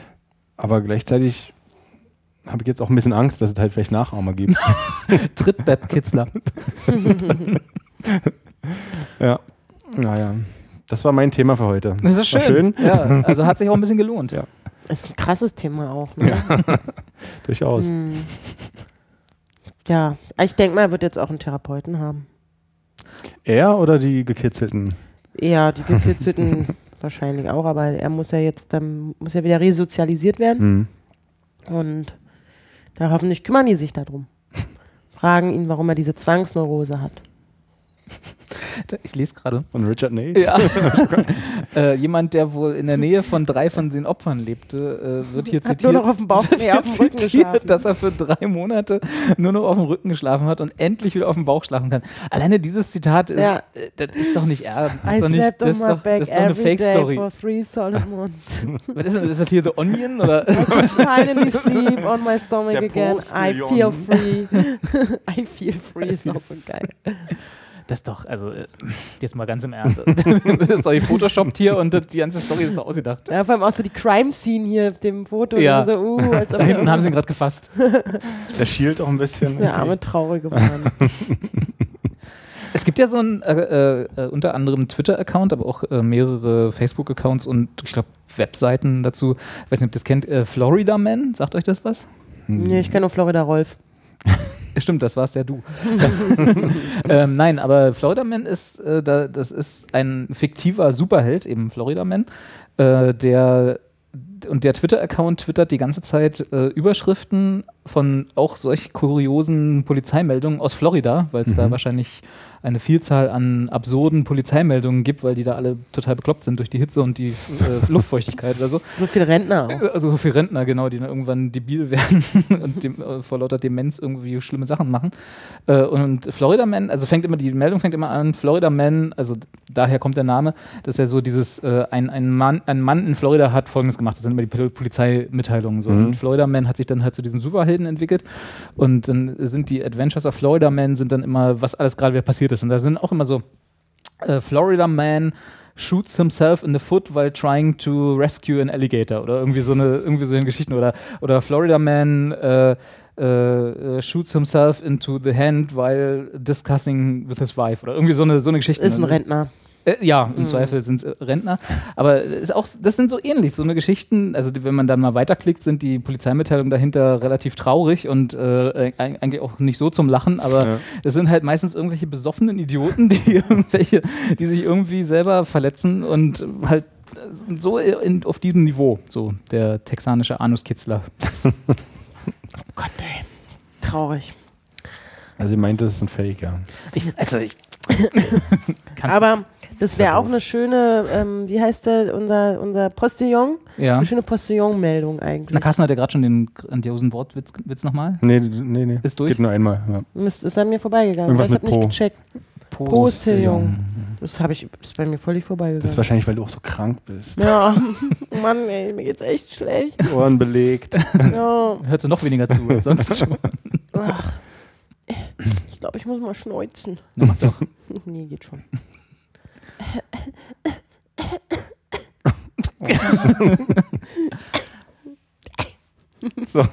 Speaker 3: Aber gleichzeitig habe ich jetzt auch ein bisschen Angst, dass es halt vielleicht Nachahmer gibt.
Speaker 1: Trittbettkitzler.
Speaker 3: ja. Naja. Das war mein Thema für heute.
Speaker 1: Das ist
Speaker 3: War
Speaker 1: schön. Ja, also hat sich auch ein bisschen gelohnt.
Speaker 3: Ja.
Speaker 2: ist ein krasses Thema auch. Ne?
Speaker 3: Durchaus.
Speaker 2: Hm. Ja, ich denke mal, er wird jetzt auch einen Therapeuten haben.
Speaker 3: Er oder die Gekitzelten?
Speaker 2: Ja, die gekitzelten wahrscheinlich auch, aber er muss ja jetzt, dann muss ja wieder resozialisiert werden
Speaker 3: Hm.
Speaker 2: und da hoffentlich kümmern die sich darum. Fragen ihn, warum er diese Zwangsneurose hat.
Speaker 1: Ich lese gerade.
Speaker 3: Und Richard Nates?
Speaker 1: Ja. äh, jemand, der wohl in der Nähe von drei von den Opfern lebte, äh, wird hier
Speaker 2: Hat
Speaker 1: zitiert.
Speaker 2: nur noch auf dem Bauch, nee, auf dem Rücken
Speaker 1: zitiert,
Speaker 2: geschlafen.
Speaker 1: dass er für drei Monate nur noch auf dem Rücken geschlafen hat und endlich wieder auf dem Bauch schlafen kann. Alleine dieses Zitat ist,
Speaker 2: Ja.
Speaker 1: äh, das ist doch nicht ernst. Das ist doch, nicht, das ist doch, das ist doch eine Fake-Story. Was ist, denn, ist das hier The Onion? Oder?
Speaker 2: I could finally sleep on my stomach
Speaker 3: Der
Speaker 2: again. I feel free. I feel free ist auch so geil.
Speaker 1: Das ist doch, also äh, jetzt mal ganz im Ernst. das ist doch gefotoshoppt hier und die ganze Story ist so ausgedacht.
Speaker 2: Ja, vor allem auch so die Crime-Scene hier auf dem Foto.
Speaker 1: Ja.
Speaker 2: So, uh, als ob
Speaker 1: Da hinten haben sie ihn gerade gefasst.
Speaker 3: Der schielt auch ein bisschen.
Speaker 2: der arme traurige Mann.
Speaker 1: Es gibt ja so einen äh, äh, unter anderem Twitter-Account, aber auch äh, mehrere Facebook-Accounts und ich glaube Webseiten dazu. Ich weiß nicht, ob ihr das kennt. Äh, Florida Man, sagt euch das was?
Speaker 2: nee, ich kenne nur Florida Rolf.
Speaker 1: Stimmt, das warst ja du. ähm, nein, aber Florida Man ist, äh, da, das ist ein fiktiver Superheld, eben Florida Man, äh, der und der Twitter-Account twittert die ganze Zeit äh, Überschriften von auch solch kuriosen Polizeimeldungen aus Florida, weil es da wahrscheinlich eine Vielzahl an absurden Polizeimeldungen gibt, weil die da alle total bekloppt sind durch die Hitze und die äh, Luftfeuchtigkeit oder so.
Speaker 2: So viele Rentner auch.
Speaker 1: Also so viele Rentner, genau, die dann irgendwann debil werden und dem, äh, vor lauter Demenz irgendwie schlimme Sachen machen. Äh, und Florida Man, also fängt immer, die Meldung fängt immer an, Florida Man, also daher kommt der Name, dass er so dieses, äh, ein, ein, Mann, ein Mann in Florida hat folgendes gemacht, das sind immer die Pol- Polizeimitteilungen so.
Speaker 3: Mhm.
Speaker 1: Und Florida Man hat sich dann halt zu diesen Superhelden entwickelt und dann sind die Adventures of Florida Man sind dann immer, was alles gerade wieder passiert ist. Und da sind auch immer so äh, Florida Man shoots himself in the foot while trying to rescue an alligator oder irgendwie so eine irgendwie so eine Geschichten oder oder Florida Man äh, äh, äh, shoots himself into the hand while discussing with his wife oder irgendwie so eine so eine Geschichte.
Speaker 2: Ist ein
Speaker 1: Das
Speaker 2: Rentner.
Speaker 1: Äh, ja, im Zweifel sind es äh, Rentner. Aber ist auch, das sind so ähnlich, so eine Geschichten, also die, wenn man dann mal weiterklickt, sind die Polizeimitteilungen dahinter relativ traurig und äh, eig- eigentlich auch nicht so zum Lachen, aber
Speaker 3: Ja.
Speaker 1: es sind halt meistens irgendwelche besoffenen Idioten, die irgendwelche, die sich irgendwie selber verletzen und halt so in, auf diesem Niveau, so der texanische Anuskitzler.
Speaker 2: Gott, ey. Traurig.
Speaker 3: Also, ihr meint, das ist ein Fake, ja.
Speaker 1: Ich, also ich
Speaker 2: Aber das wäre auch eine schöne, ähm, wie heißt der, unser, unser Postillon?
Speaker 1: ja.
Speaker 2: Eine schöne Postillon-Meldung eigentlich.
Speaker 1: Na, Carsten hat ja gerade schon den grandiosen Wortwitz Witz nochmal.
Speaker 3: Nee, nee, nee.
Speaker 1: Ist durch?
Speaker 3: Geht nur einmal. Ja.
Speaker 2: Mist, ist an mir vorbeigegangen.
Speaker 3: Irgendwas
Speaker 2: weil ich habe
Speaker 3: mit
Speaker 2: nicht gecheckt. Postillon. Das habe ich, ist bei mir völlig
Speaker 3: Das ist
Speaker 2: vorbeigegangen.
Speaker 3: wahrscheinlich, weil du auch so krank bist.
Speaker 2: ja, Mann, ey, mir geht's echt schlecht.
Speaker 3: Ohren belegt.
Speaker 2: Ja,
Speaker 1: Hörst du noch weniger zu als sonst schon.
Speaker 2: ach. Ich glaube, ich muss mal schneuzen.
Speaker 1: Na, mach doch.
Speaker 2: Nee, geht schon.
Speaker 3: So.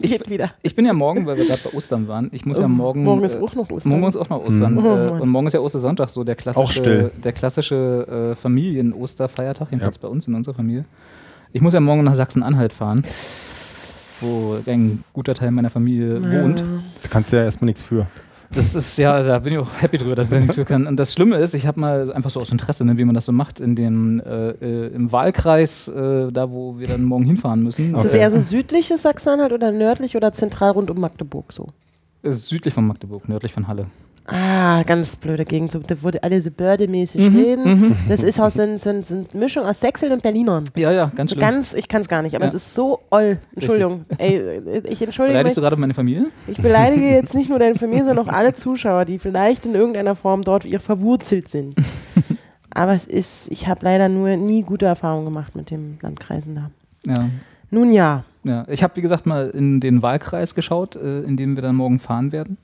Speaker 2: Geht wieder.
Speaker 1: Ich bin ja morgen, weil wir gerade bei Ostern waren. Ich muss ja morgen.
Speaker 2: Morgen ist auch noch Ostern.
Speaker 1: Morgen ist auch noch Ostern.
Speaker 2: Mhm. Oh
Speaker 1: äh,
Speaker 2: Mann.
Speaker 1: und morgen ist ja Ostersonntag, so der klassische, der klassische äh, Familien-Osterfeiertag, jedenfalls bei uns in unserer Familie. Ich muss ja morgen nach Sachsen-Anhalt fahren, wo ein guter Teil meiner Familie wohnt.
Speaker 3: Da kannst du ja erstmal nichts für.
Speaker 1: Das ist ja, da bin ich auch happy drüber, dass ich da nichts für kann. Und das Schlimme ist, ich habe mal einfach so aus Interesse, ne, wie man das so macht, in dem äh, äh, im Wahlkreis, äh, da wo wir dann morgen hinfahren müssen.
Speaker 2: Ist es eher so südliches Sachsen-Anhalt oder nördlich oder zentral rund um Magdeburg so?
Speaker 1: Südlich von Magdeburg, nördlich von Halle.
Speaker 2: Ah, ganz blöde Gegend. So, da wurde alle so bördemäßig
Speaker 1: Mhm,
Speaker 2: reden. Das ist aus so eine so, so Mischung aus Sächseln und Berlinern.
Speaker 1: Ja, ja, ganz schlimm.
Speaker 2: ganz, ich kann es gar nicht, aber
Speaker 1: Ja.
Speaker 2: es ist so oll. Entschuldigung. Ey, ich entschuldige
Speaker 1: Beleidigst
Speaker 2: mich.
Speaker 1: du gerade meine Familie?
Speaker 2: Ich beleidige jetzt nicht nur deine Familie, sondern auch alle Zuschauer, die vielleicht in irgendeiner Form dort ihr verwurzelt sind. Aber es ist, ich habe leider nur nie gute Erfahrungen gemacht mit dem Landkreisen da.
Speaker 1: Ja.
Speaker 2: Nun ja.
Speaker 1: Ja, ich habe, wie gesagt, mal in den Wahlkreis geschaut, äh, in dem wir dann morgen fahren werden.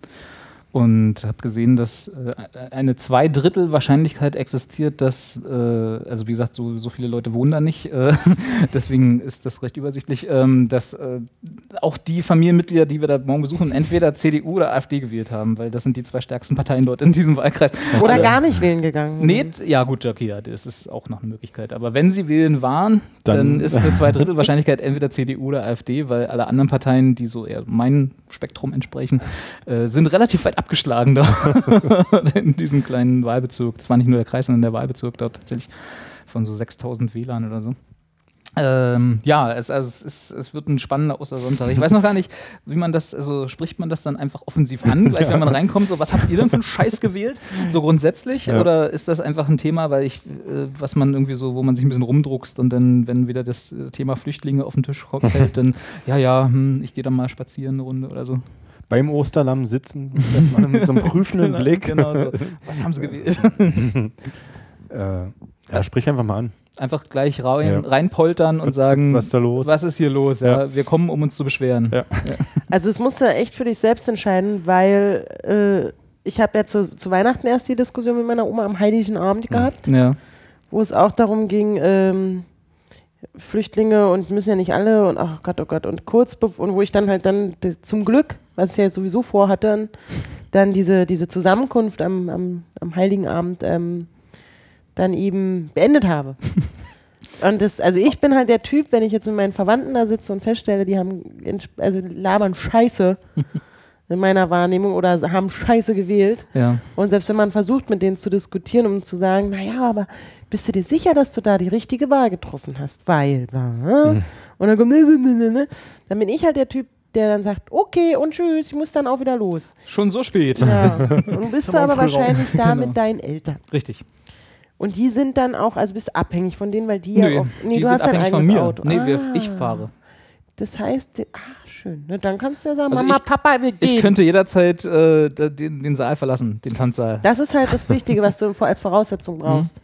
Speaker 1: Und habe gesehen, dass äh, eine Zweidrittel Wahrscheinlichkeit existiert, dass, äh, also wie gesagt, so, so viele Leute wohnen da nicht, äh, deswegen ist das recht übersichtlich, ähm, dass äh, auch die Familienmitglieder, die wir da morgen besuchen, entweder CDU oder AfD gewählt haben, weil das sind die zwei stärksten Parteien dort in diesem Wahlkreis.
Speaker 2: Oder
Speaker 1: Alle-
Speaker 2: gar nicht wählen gegangen.
Speaker 1: Nee, ja gut, okay, ja, das ist auch noch eine Möglichkeit. Aber wenn sie wählen waren, dann,
Speaker 3: Dann-
Speaker 1: ist eine Zweidrittel Wahrscheinlichkeit entweder CDU oder AfD, weil alle anderen Parteien, die so eher meinem Spektrum entsprechen, äh, sind relativ weit abgeschlagen da in diesem kleinen Wahlbezirk. Das war nicht nur der Kreis, sondern der Wahlbezirk dort tatsächlich von so 6000 WLAN oder so. Ähm, ja, es, also es, ist, es wird ein spannender Ostersonntag. Ich weiß noch gar nicht, wie man das, also spricht man das dann einfach offensiv an, gleich wenn man reinkommt, so was habt ihr denn für einen Scheiß gewählt? So grundsätzlich?
Speaker 3: Ja.
Speaker 1: Oder ist das einfach ein Thema, weil ich, äh, was man irgendwie so, wo man sich ein bisschen rumdruckst und dann, wenn wieder das äh, Thema Flüchtlinge auf den Tisch fällt, dann, ja, ja, hm, ich gehe dann mal spazieren eine Runde oder so.
Speaker 3: Beim Osterlamm sitzen, dass man mit so einem prüfenden Blick.
Speaker 1: Genau so. Was haben sie gewählt?
Speaker 3: Äh, ja, sprich einfach mal an.
Speaker 1: Einfach gleich rein,
Speaker 3: Ja.
Speaker 1: reinpoltern und sagen,
Speaker 3: Was ist da los?
Speaker 1: was ist hier los? Ja.
Speaker 3: Ja.
Speaker 1: Wir kommen, um uns zu beschweren.
Speaker 3: Ja.
Speaker 2: Also es musst du echt für dich selbst entscheiden, weil äh, ich habe ja zu, zu Weihnachten erst die Diskussion mit meiner Oma am Heiligen Abend gehabt,
Speaker 1: Ja.
Speaker 2: wo es auch darum ging, ähm, Flüchtlinge und müssen ja nicht alle und ach Gott, oh Gott, und kurz und wo ich dann halt dann zum Glück, was ich ja sowieso vorhatte, dann diese, diese Zusammenkunft am, am, am Heiligen Abend ähm, dann eben beendet habe. Und das, also ich bin halt der Typ, wenn ich jetzt mit meinen Verwandten da sitze und feststelle, die haben, also labern Scheiße, in meiner Wahrnehmung oder haben Scheiße gewählt.
Speaker 1: Ja.
Speaker 2: Und selbst wenn man versucht, mit denen zu diskutieren, um zu sagen, naja, aber bist du dir sicher, dass du da die richtige Wahl getroffen hast? Weil, bla, hm. und dann kommt, ne, ne, ne, ne, dann bin ich halt der Typ, der dann sagt, okay und tschüss, ich muss dann auch wieder los.
Speaker 1: Schon so spät.
Speaker 2: Ja. Und bist du aber
Speaker 3: früh raus.
Speaker 2: wahrscheinlich da
Speaker 1: Genau.
Speaker 2: mit deinen Eltern.
Speaker 1: Richtig.
Speaker 2: Und die sind dann auch, also bist abhängig von denen, weil die ja
Speaker 1: Nö,
Speaker 2: oft, nee,
Speaker 1: die
Speaker 2: du hast dein eigenes
Speaker 1: von mir.
Speaker 2: Auto.
Speaker 1: Nee,
Speaker 2: Ah.
Speaker 1: ich fahre.
Speaker 2: Das heißt, ach schön, ne, dann kannst du ja sagen,
Speaker 1: Also
Speaker 2: Mama,
Speaker 1: ich-
Speaker 2: Papa will gehen.
Speaker 1: Ich könnte jederzeit äh, den, den Saal verlassen, den Tanzsaal.
Speaker 2: Das ist halt das Wichtige, was du als Voraussetzung brauchst.
Speaker 1: Mhm.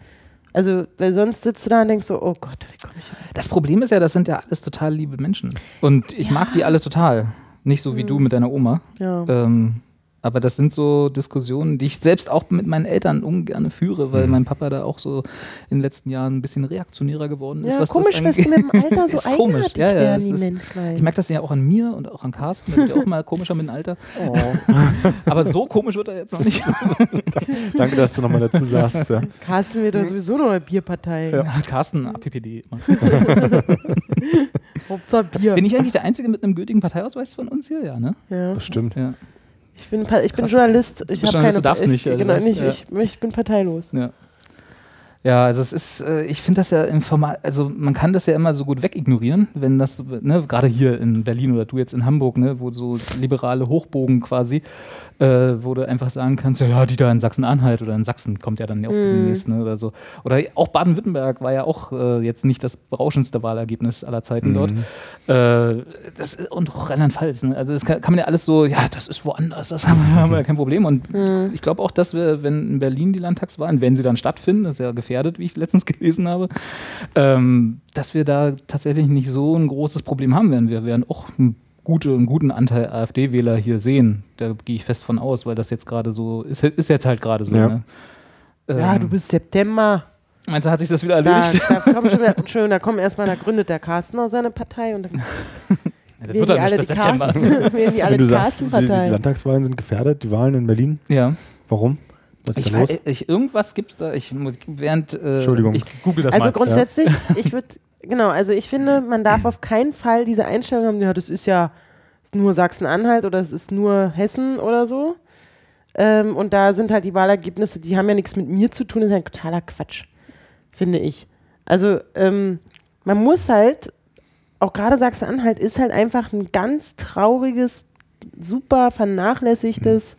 Speaker 2: Also, weil sonst sitzt du da und denkst so, oh Gott, wie komme ich
Speaker 1: Das Problem ist ja, das sind ja alles total liebe Menschen. Und ich mag die alle total. Nicht so wie du mit deiner Oma.
Speaker 2: Ja.
Speaker 1: Ähm, aber das sind so Diskussionen, die ich selbst auch mit meinen Eltern ungern führe, weil mein Papa da auch so in den letzten Jahren ein bisschen reaktionärer geworden ist.
Speaker 2: Ja,
Speaker 1: was
Speaker 2: komisch,
Speaker 1: das
Speaker 2: dass
Speaker 1: angeht.
Speaker 2: mit dem Alter so
Speaker 1: Ist komisch.
Speaker 2: eigenartig
Speaker 1: Ja, ja,
Speaker 2: werden, die
Speaker 1: ist-
Speaker 2: Menschlein.
Speaker 1: Ich merke das ja auch an mir und auch an Carsten. Der wird ja auch mal komischer mit dem Alter.
Speaker 2: Oh.
Speaker 1: Aber so komisch wird er jetzt noch nicht.
Speaker 3: Danke, dass du nochmal dazu sagst. Ja.
Speaker 2: Carsten wird doch sowieso noch eine Bierpartei.
Speaker 1: Ja, Carsten, APPD.
Speaker 2: Hauptsache Bier.
Speaker 1: Bin ich eigentlich der Einzige mit einem gültigen Parteiausweis von uns hier? Ja, ne?
Speaker 2: ja.
Speaker 3: Bestimmt.
Speaker 1: Ja.
Speaker 2: Ich bin, ich bin. Journalist. Ich habe
Speaker 1: Journalist,
Speaker 2: keine.
Speaker 1: du darfst
Speaker 2: ich,
Speaker 1: nicht, ja, du
Speaker 2: genau, nicht
Speaker 1: ja.
Speaker 2: ich, ich bin parteilos.
Speaker 1: Ja. Ja, also es ist, äh, ich finde das ja im Format, also man kann das ja immer so gut wegignorieren, wenn das, ne, gerade hier in Berlin oder du jetzt in Hamburg, ne, wo so liberale Hochbogen quasi, äh, wo du einfach sagen kannst, ja, ja, die da in Sachsen-Anhalt oder in Sachsen kommt ja dann ja auch demnächst, ne, oder so. Oder auch Baden-Württemberg war ja auch äh, jetzt nicht das berauschendste Wahlergebnis aller Zeiten dort. Äh, das, ist- und auch Rheinland-Pfalz, ne? also das kann, kann man ja alles so, ja, das ist woanders, das haben wir, haben wir ja kein Problem. Und ich glaube auch, dass wir, wenn in Berlin die Landtagswahlen, wenn sie dann stattfinden, das ist ja gefährdet, wie ich letztens gelesen habe, ähm, dass wir da tatsächlich nicht so ein großes Problem haben werden. Wir werden auch einen, gute, einen guten Anteil AfD-Wähler hier sehen. Da gehe ich fest von aus, weil das jetzt gerade so, ist, ist jetzt halt gerade so.
Speaker 3: Ja.
Speaker 1: Ne?
Speaker 2: Ja,
Speaker 1: Ähm,
Speaker 2: du bist September.
Speaker 1: Meinst du, hat sich das wieder
Speaker 2: Da,
Speaker 1: erledigt?
Speaker 2: da, kommt schon wieder, schön, da kommt erstmal, da gründet der Carsten auch seine Partei und dann
Speaker 1: Ja, das wird
Speaker 2: die
Speaker 1: dann
Speaker 2: alle
Speaker 1: nicht
Speaker 2: die
Speaker 1: bis September.
Speaker 2: Carsten, die alle
Speaker 3: Wenn du sagst, die, die. Landtagswahlen sind gefährdet, die Wahlen in Berlin,
Speaker 1: Ja.
Speaker 3: warum? Was ist
Speaker 1: Ich
Speaker 3: da los?
Speaker 1: weiß, ich, irgendwas gibt's da. Ich, muss- während, äh,
Speaker 3: Entschuldigung.
Speaker 1: Ich google das
Speaker 2: Also
Speaker 1: mal.
Speaker 2: grundsätzlich, ich würde, genau, also ich finde, man darf auf keinen Fall diese Einstellung haben, ja, das ist ja nur Sachsen-Anhalt oder es ist nur Hessen oder so. Ähm, und da sind halt die Wahlergebnisse, die haben ja nichts mit mir zu tun, das ist ja ein totaler Quatsch, finde ich. Also ähm, man muss halt, auch gerade Sachsen-Anhalt ist halt einfach ein ganz trauriges, super vernachlässigtes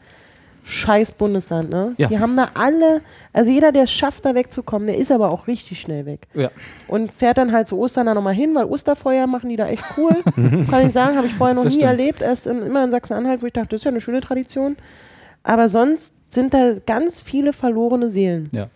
Speaker 2: scheiß Bundesland, ne?
Speaker 1: Ja.
Speaker 2: Die haben da alle, also jeder, der es schafft, da wegzukommen, der ist aber auch richtig schnell weg.
Speaker 1: Ja.
Speaker 2: Und fährt dann halt zu Ostern da nochmal hin, weil Osterfeuer machen die da echt cool. Kann ich sagen, habe ich vorher noch
Speaker 1: Das
Speaker 2: nie
Speaker 1: stimmt.
Speaker 2: erlebt, erst in, immer in Sachsen-Anhalt, wo ich dachte, das ist ja eine schöne Tradition. Aber sonst sind da ganz viele verlorene Seelen.
Speaker 1: Ja.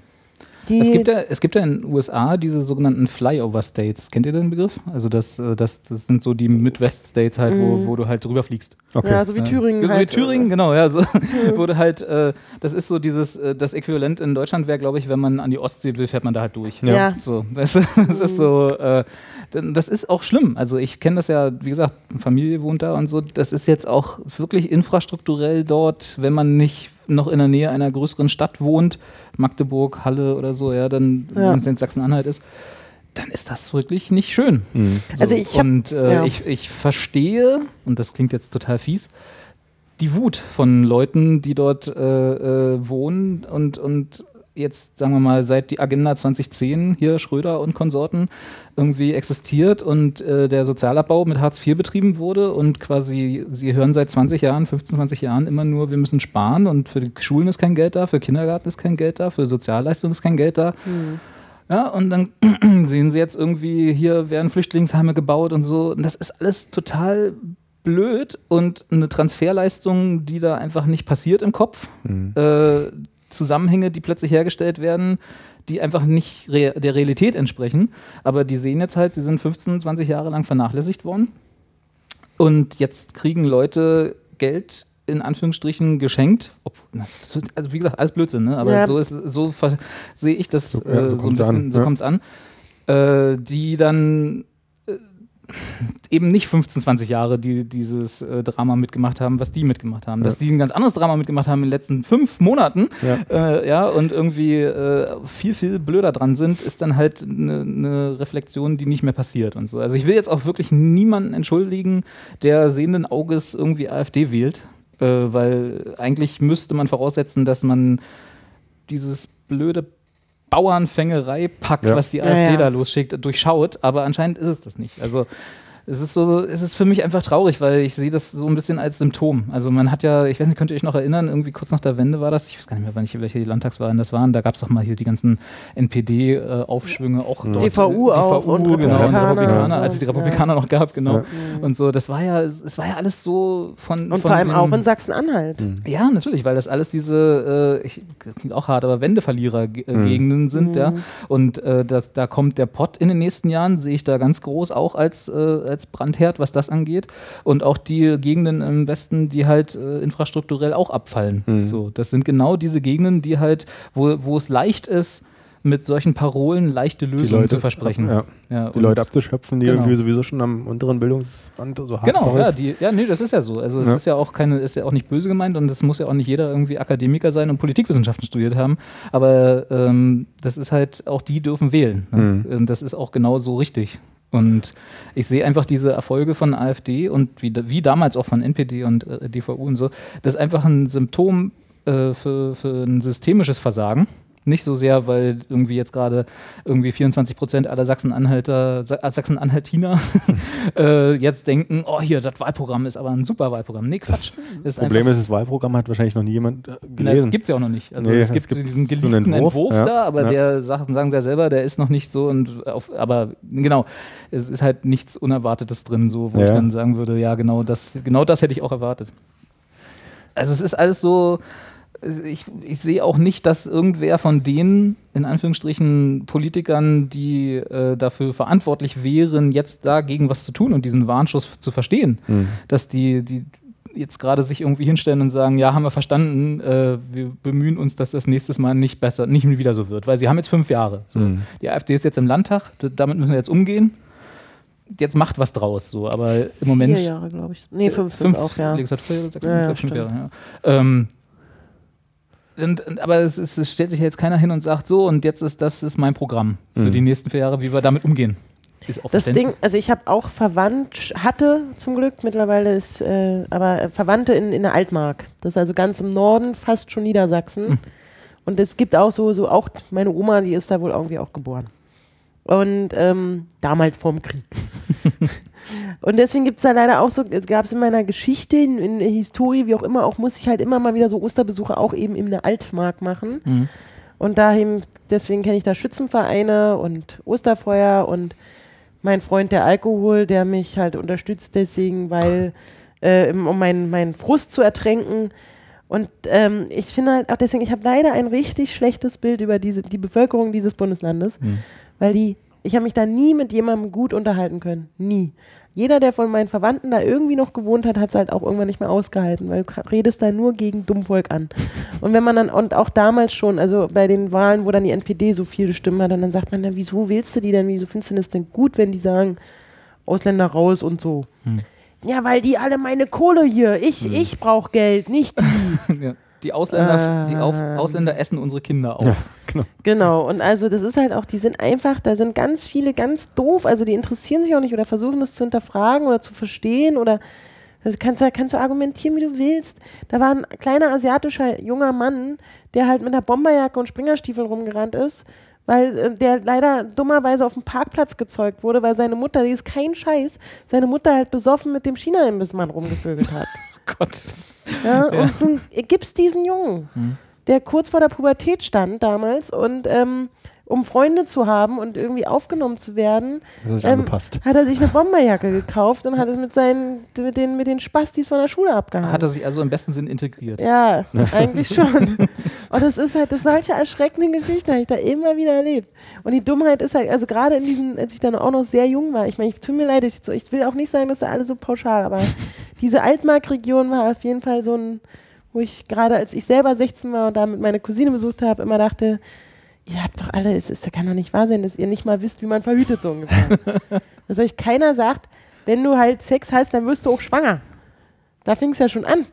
Speaker 2: Die,
Speaker 1: Es gibt, ja, es gibt ja in den USA diese sogenannten Flyover States. Kennt ihr den Begriff? Also das, äh, das, das sind so die Midwest-States halt, wo, wo du halt drüber fliegst.
Speaker 3: Okay.
Speaker 2: ja, so wie Thüringen.
Speaker 1: Ja, so
Speaker 2: halt,
Speaker 1: wie Thüringen, genau, ja. So, wurde halt, äh, das ist so dieses, äh, das Äquivalent in Deutschland wäre, glaube ich, wenn man an die Ostsee will, fährt man da halt durch.
Speaker 2: Ja. Ja.
Speaker 1: So, du, das ist so, äh, das ist auch schlimm. Also ich kenne das ja, wie gesagt, Familie wohnt da und so. Das ist jetzt auch wirklich infrastrukturell dort, wenn man nicht noch in der Nähe einer größeren Stadt wohnt, Magdeburg, Halle oder so, ja, dann,
Speaker 2: Ja.
Speaker 1: wenn es in Sachsen-Anhalt ist, dann ist das wirklich nicht schön.
Speaker 3: Mhm.
Speaker 1: So,
Speaker 2: Also ich hab-
Speaker 1: und äh,
Speaker 2: ja.
Speaker 1: ich, ich verstehe, und das klingt jetzt total fies, die Wut von Leuten, die dort äh, äh, wohnen und, und jetzt, sagen wir mal, seit die Agenda 2010 hier Schröder und Konsorten irgendwie existiert und äh, der Sozialabbau mit Hartz IV betrieben wurde und quasi, sie hören seit 20 Jahren, 15, 20 Jahren immer nur, wir müssen sparen und für die Schulen ist kein Geld da, für Kindergarten ist kein Geld da, für Sozialleistungen ist kein Geld da. Ja, und dann sehen sie jetzt irgendwie, hier werden Flüchtlingsheime gebaut und so. Und das ist alles total blöd und eine Transferleistung, die da einfach nicht passiert im Kopf. Äh, Zusammenhänge, die plötzlich hergestellt werden, die einfach nicht rea der Realität entsprechen. Aber die sehen jetzt halt, sie sind 15, 20 Jahre lang vernachlässigt worden. Und jetzt kriegen Leute Geld in Anführungsstrichen geschenkt. Ob, na, so- also wie gesagt, alles Blödsinn, ne? aber
Speaker 2: Ja.
Speaker 1: so, ist, so sehe ich das
Speaker 3: So-
Speaker 1: äh,
Speaker 3: ja, so
Speaker 1: so, ein bisschen,
Speaker 3: an,
Speaker 1: so
Speaker 3: ja.
Speaker 1: kommt es an. Äh, die dann äh, eben nicht 15, 20 Jahre die, dieses äh, Drama mitgemacht haben, was die mitgemacht haben. Dass die ein ganz anderes Drama mitgemacht haben in den letzten fünf Monaten,
Speaker 3: Ja.
Speaker 1: äh, ja, und irgendwie äh, viel, viel blöder dran sind, ist dann halt eine ne Reflexion, die nicht mehr passiert und so. Also ich will jetzt auch wirklich niemanden entschuldigen, der sehenden Auges irgendwie AfD wählt. Äh, weil eigentlich müsste man voraussetzen, dass man dieses blöde Bauernfängerei-Pack,
Speaker 3: Ja.
Speaker 1: was die
Speaker 2: Ja,
Speaker 1: AfD
Speaker 2: ja.
Speaker 1: da losschickt, durchschaut, aber anscheinend ist es das nicht. Also es ist so, es ist für mich einfach traurig, weil ich sehe das so ein bisschen als Symptom. Also man hat ja, ich weiß nicht, könnt ihr euch noch erinnern, irgendwie kurz nach der Wende war das, ich weiß gar nicht mehr, wann ich, welche die Landtagswahlen das waren, da gab es doch mal hier die ganzen NPD-Aufschwünge, auch dort.
Speaker 2: DVU auch
Speaker 1: DVU,
Speaker 2: und
Speaker 1: genau, und
Speaker 2: Republikaner so.
Speaker 1: als es die Republikaner noch gab, genau.
Speaker 3: Ja.
Speaker 1: Und so, das war ja, es, es war ja alles so von.
Speaker 2: Und
Speaker 1: von
Speaker 2: vor allem
Speaker 1: den-
Speaker 2: auch in Sachsen-Anhalt.
Speaker 1: ja, natürlich, weil das alles diese, äh, ich, das klingt auch hart, aber Wendeverlierer-Gegenden sind, ja. Und äh, das, da kommt der Pott in den nächsten Jahren, sehe ich da ganz groß auch als, äh, als Brandherd, was das angeht. Und auch die Gegenden im Westen, die halt äh, infrastrukturell auch abfallen. So, das sind genau diese Gegenden, die halt, wo, wo es leicht ist, mit solchen Parolen leichte Lösungen
Speaker 3: Leute-
Speaker 1: zu versprechen.
Speaker 3: ja.
Speaker 1: Ja,
Speaker 3: Die Leute abzuschöpfen, die
Speaker 1: Genau.
Speaker 3: irgendwie sowieso schon am unteren Bildungsrand so hart
Speaker 1: Genau, ja, die, ja, nee, das ist ja so. Also es
Speaker 3: Ja.
Speaker 1: ist ja auch keine, ist ja auch nicht böse gemeint und es muss ja auch nicht jeder irgendwie Akademiker sein und Politikwissenschaften studiert haben. Aber ähm, das ist halt, auch die dürfen wählen. Ne?
Speaker 3: Mhm.
Speaker 1: Und das ist auch genau so richtig. Und ich sehe einfach diese Erfolge von AfD und wie, wie damals auch von NPD und äh, DVU und so, das ist einfach ein Symptom äh, für, für ein systemisches Versagen. Nicht so sehr, weil irgendwie jetzt gerade irgendwie 24 Prozent aller Sachsen-Anhalter, Sa äh, Sachsen-Anhaltiner äh, jetzt denken, oh hier, das Wahlprogramm ist aber ein super Wahlprogramm. Nee, Quatsch. Das ist
Speaker 3: Problem ist, das Wahlprogramm hat wahrscheinlich noch nie jemand äh,
Speaker 1: na, das
Speaker 3: gelesen.
Speaker 1: gibt es ja auch noch nicht. Also
Speaker 3: Nee,
Speaker 1: es
Speaker 3: es
Speaker 1: gibt,
Speaker 3: gibt
Speaker 1: diesen
Speaker 3: so einen
Speaker 1: geleakten
Speaker 3: Entwurf,
Speaker 1: Entwurf,
Speaker 3: ja,
Speaker 1: da, aber
Speaker 3: ja.
Speaker 1: der sagt, sagen sie ja selber, der ist noch nicht so und auf, aber genau, es ist halt nichts Unerwartetes drin, so wo
Speaker 3: Ja.
Speaker 1: ich dann sagen würde, ja genau das, genau das hätte ich auch erwartet. Also es ist alles so, ich, ich sehe auch nicht, dass irgendwer von den, in Anführungsstrichen, Politikern, die äh, dafür verantwortlich wären, jetzt dagegen was zu tun und diesen Warnschuss zu verstehen,
Speaker 3: Mhm.
Speaker 1: dass die, die jetzt gerade sich irgendwie hinstellen und sagen, ja, haben wir verstanden, äh, wir bemühen uns, dass das nächstes Mal nicht besser, nicht wieder so wird, weil sie haben jetzt fünf Jahre. So.
Speaker 3: Mhm.
Speaker 1: Die AfD ist jetzt im Landtag, damit müssen wir jetzt umgehen. Jetzt macht was draus, so, aber im Moment.
Speaker 2: Vier Jahre, glaube ich. Nee, fünf sind auch, ja.
Speaker 1: Sechs, fünf. Jahre, ja. Ähm, und, und, aber es, ist, es stellt sich ja jetzt keiner hin und sagt, so, und jetzt ist das ist mein Programm für
Speaker 3: Mhm.
Speaker 1: die nächsten vier Jahre, wie wir damit umgehen. Ist auch
Speaker 2: Das. Ding, also ich habe auch verwandt, hatte zum Glück mittlerweile ist, äh, aber äh, Verwandte in, in der Altmark. Das ist also ganz im Norden, fast schon Niedersachsen.
Speaker 1: Hm.
Speaker 2: Und es gibt auch so, so auch meine Oma, die ist da wohl irgendwie auch geboren. Und ähm, damals vorm Krieg. Und deswegen gibt es da leider auch so, gab es in meiner Geschichte, in, in der Historie, wie auch immer, auch muss ich halt immer mal wieder so Osterbesuche auch eben in der Altmark machen.
Speaker 1: Mhm.
Speaker 2: Und dahin, deswegen kenne ich da Schützenvereine und Osterfeuer und mein Freund der Alkohol, der mich halt unterstützt, deswegen, weil, äh, um meinen meinen Frust zu ertränken. Und ähm, ich finde halt auch deswegen, ich habe leider ein richtig schlechtes Bild über diese, die Bevölkerung dieses Bundeslandes,
Speaker 1: Mhm.
Speaker 2: Weil die, ich habe mich da nie mit jemandem gut unterhalten können. Nie. Jeder, der von meinen Verwandten da irgendwie noch gewohnt hat, hat es halt auch irgendwann nicht mehr ausgehalten, weil du redest da nur gegen Dummvolk an. Und wenn man dann, und auch damals schon, also bei den Wahlen, wo dann die NPD so viele Stimmen hat, und dann sagt man dann, wieso wählst du die denn, wieso findest du das denn gut, wenn die sagen, Ausländer raus und so.
Speaker 1: Hm.
Speaker 2: Ja, weil die alle meine Kohle hier, ich, ich brauche Geld, nicht die.
Speaker 1: ja. Die Ausländer, die Auf,
Speaker 2: Ähm.
Speaker 1: Ausländer essen unsere Kinder auf.
Speaker 2: Genau, und also das ist halt auch, die sind einfach, da sind ganz viele ganz doof, also die interessieren sich auch nicht oder versuchen das zu hinterfragen oder zu verstehen oder das kannst, du- kannst du argumentieren, wie du willst. Da war ein kleiner asiatischer junger Mann, der halt mit einer Bomberjacke und Springerstiefeln rumgerannt ist, weil äh, der leider dummerweise auf dem Parkplatz gezeugt wurde, weil seine Mutter, die ist kein Scheiß, seine Mutter halt besoffen mit dem China-Imbissmann rumgevögelt hat.
Speaker 1: Gott.
Speaker 2: Ja, und nun gibt's diesen Jungen,
Speaker 1: Mhm.
Speaker 2: der kurz vor der Pubertät stand damals und ähm, um Freunde zu haben und irgendwie aufgenommen zu werden,
Speaker 3: hat sich
Speaker 2: ähm, hat er sich eine Bomberjacke gekauft und hat es mit seinen, mit den, mit den Spastis von der Schule abgehalten.
Speaker 1: Hat er sich also im besten Sinn integriert.
Speaker 2: Ja, eigentlich schon. Und das ist halt, das solche erschreckende Geschichten habe ich da immer wieder erlebt. Und die Dummheit ist halt, also gerade in diesen, als ich dann auch noch sehr jung war, ich meine, ich tut mir leid, ich, so- ich will auch nicht sagen, dass da alle so pauschal, aber diese Altmark-Region war auf jeden Fall so ein, wo ich gerade als ich selber 16 war und da mit meiner Cousine besucht habe, immer dachte, ihr habt doch alle, es ist, kann doch nicht wahr sein, dass ihr nicht mal wisst, wie man verhütet, so ungefähr. dass euch keiner sagt, wenn du halt Sex hast, dann wirst du auch schwanger. Da fing es ja schon an.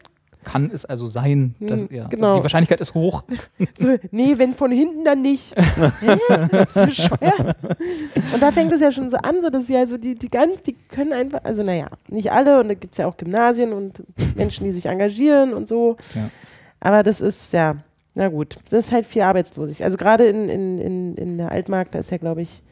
Speaker 1: kann es also sein. Dass,
Speaker 2: Hm,
Speaker 1: ja,
Speaker 2: genau.
Speaker 1: Die Wahrscheinlichkeit ist hoch.
Speaker 2: So, nee, wenn von hinten, dann nicht. Du bescheuert? Und da fängt es ja schon so an, so dass sie also die, die ganz, die können einfach, also naja, nicht alle und da gibt es ja auch Gymnasien und Menschen, die sich engagieren und so.
Speaker 1: Ja.
Speaker 2: Aber das ist ja, na gut, das ist halt viel Arbeitslosigkeit. Also gerade in, in, in, in der Altmark, da ist ja, glaube ich,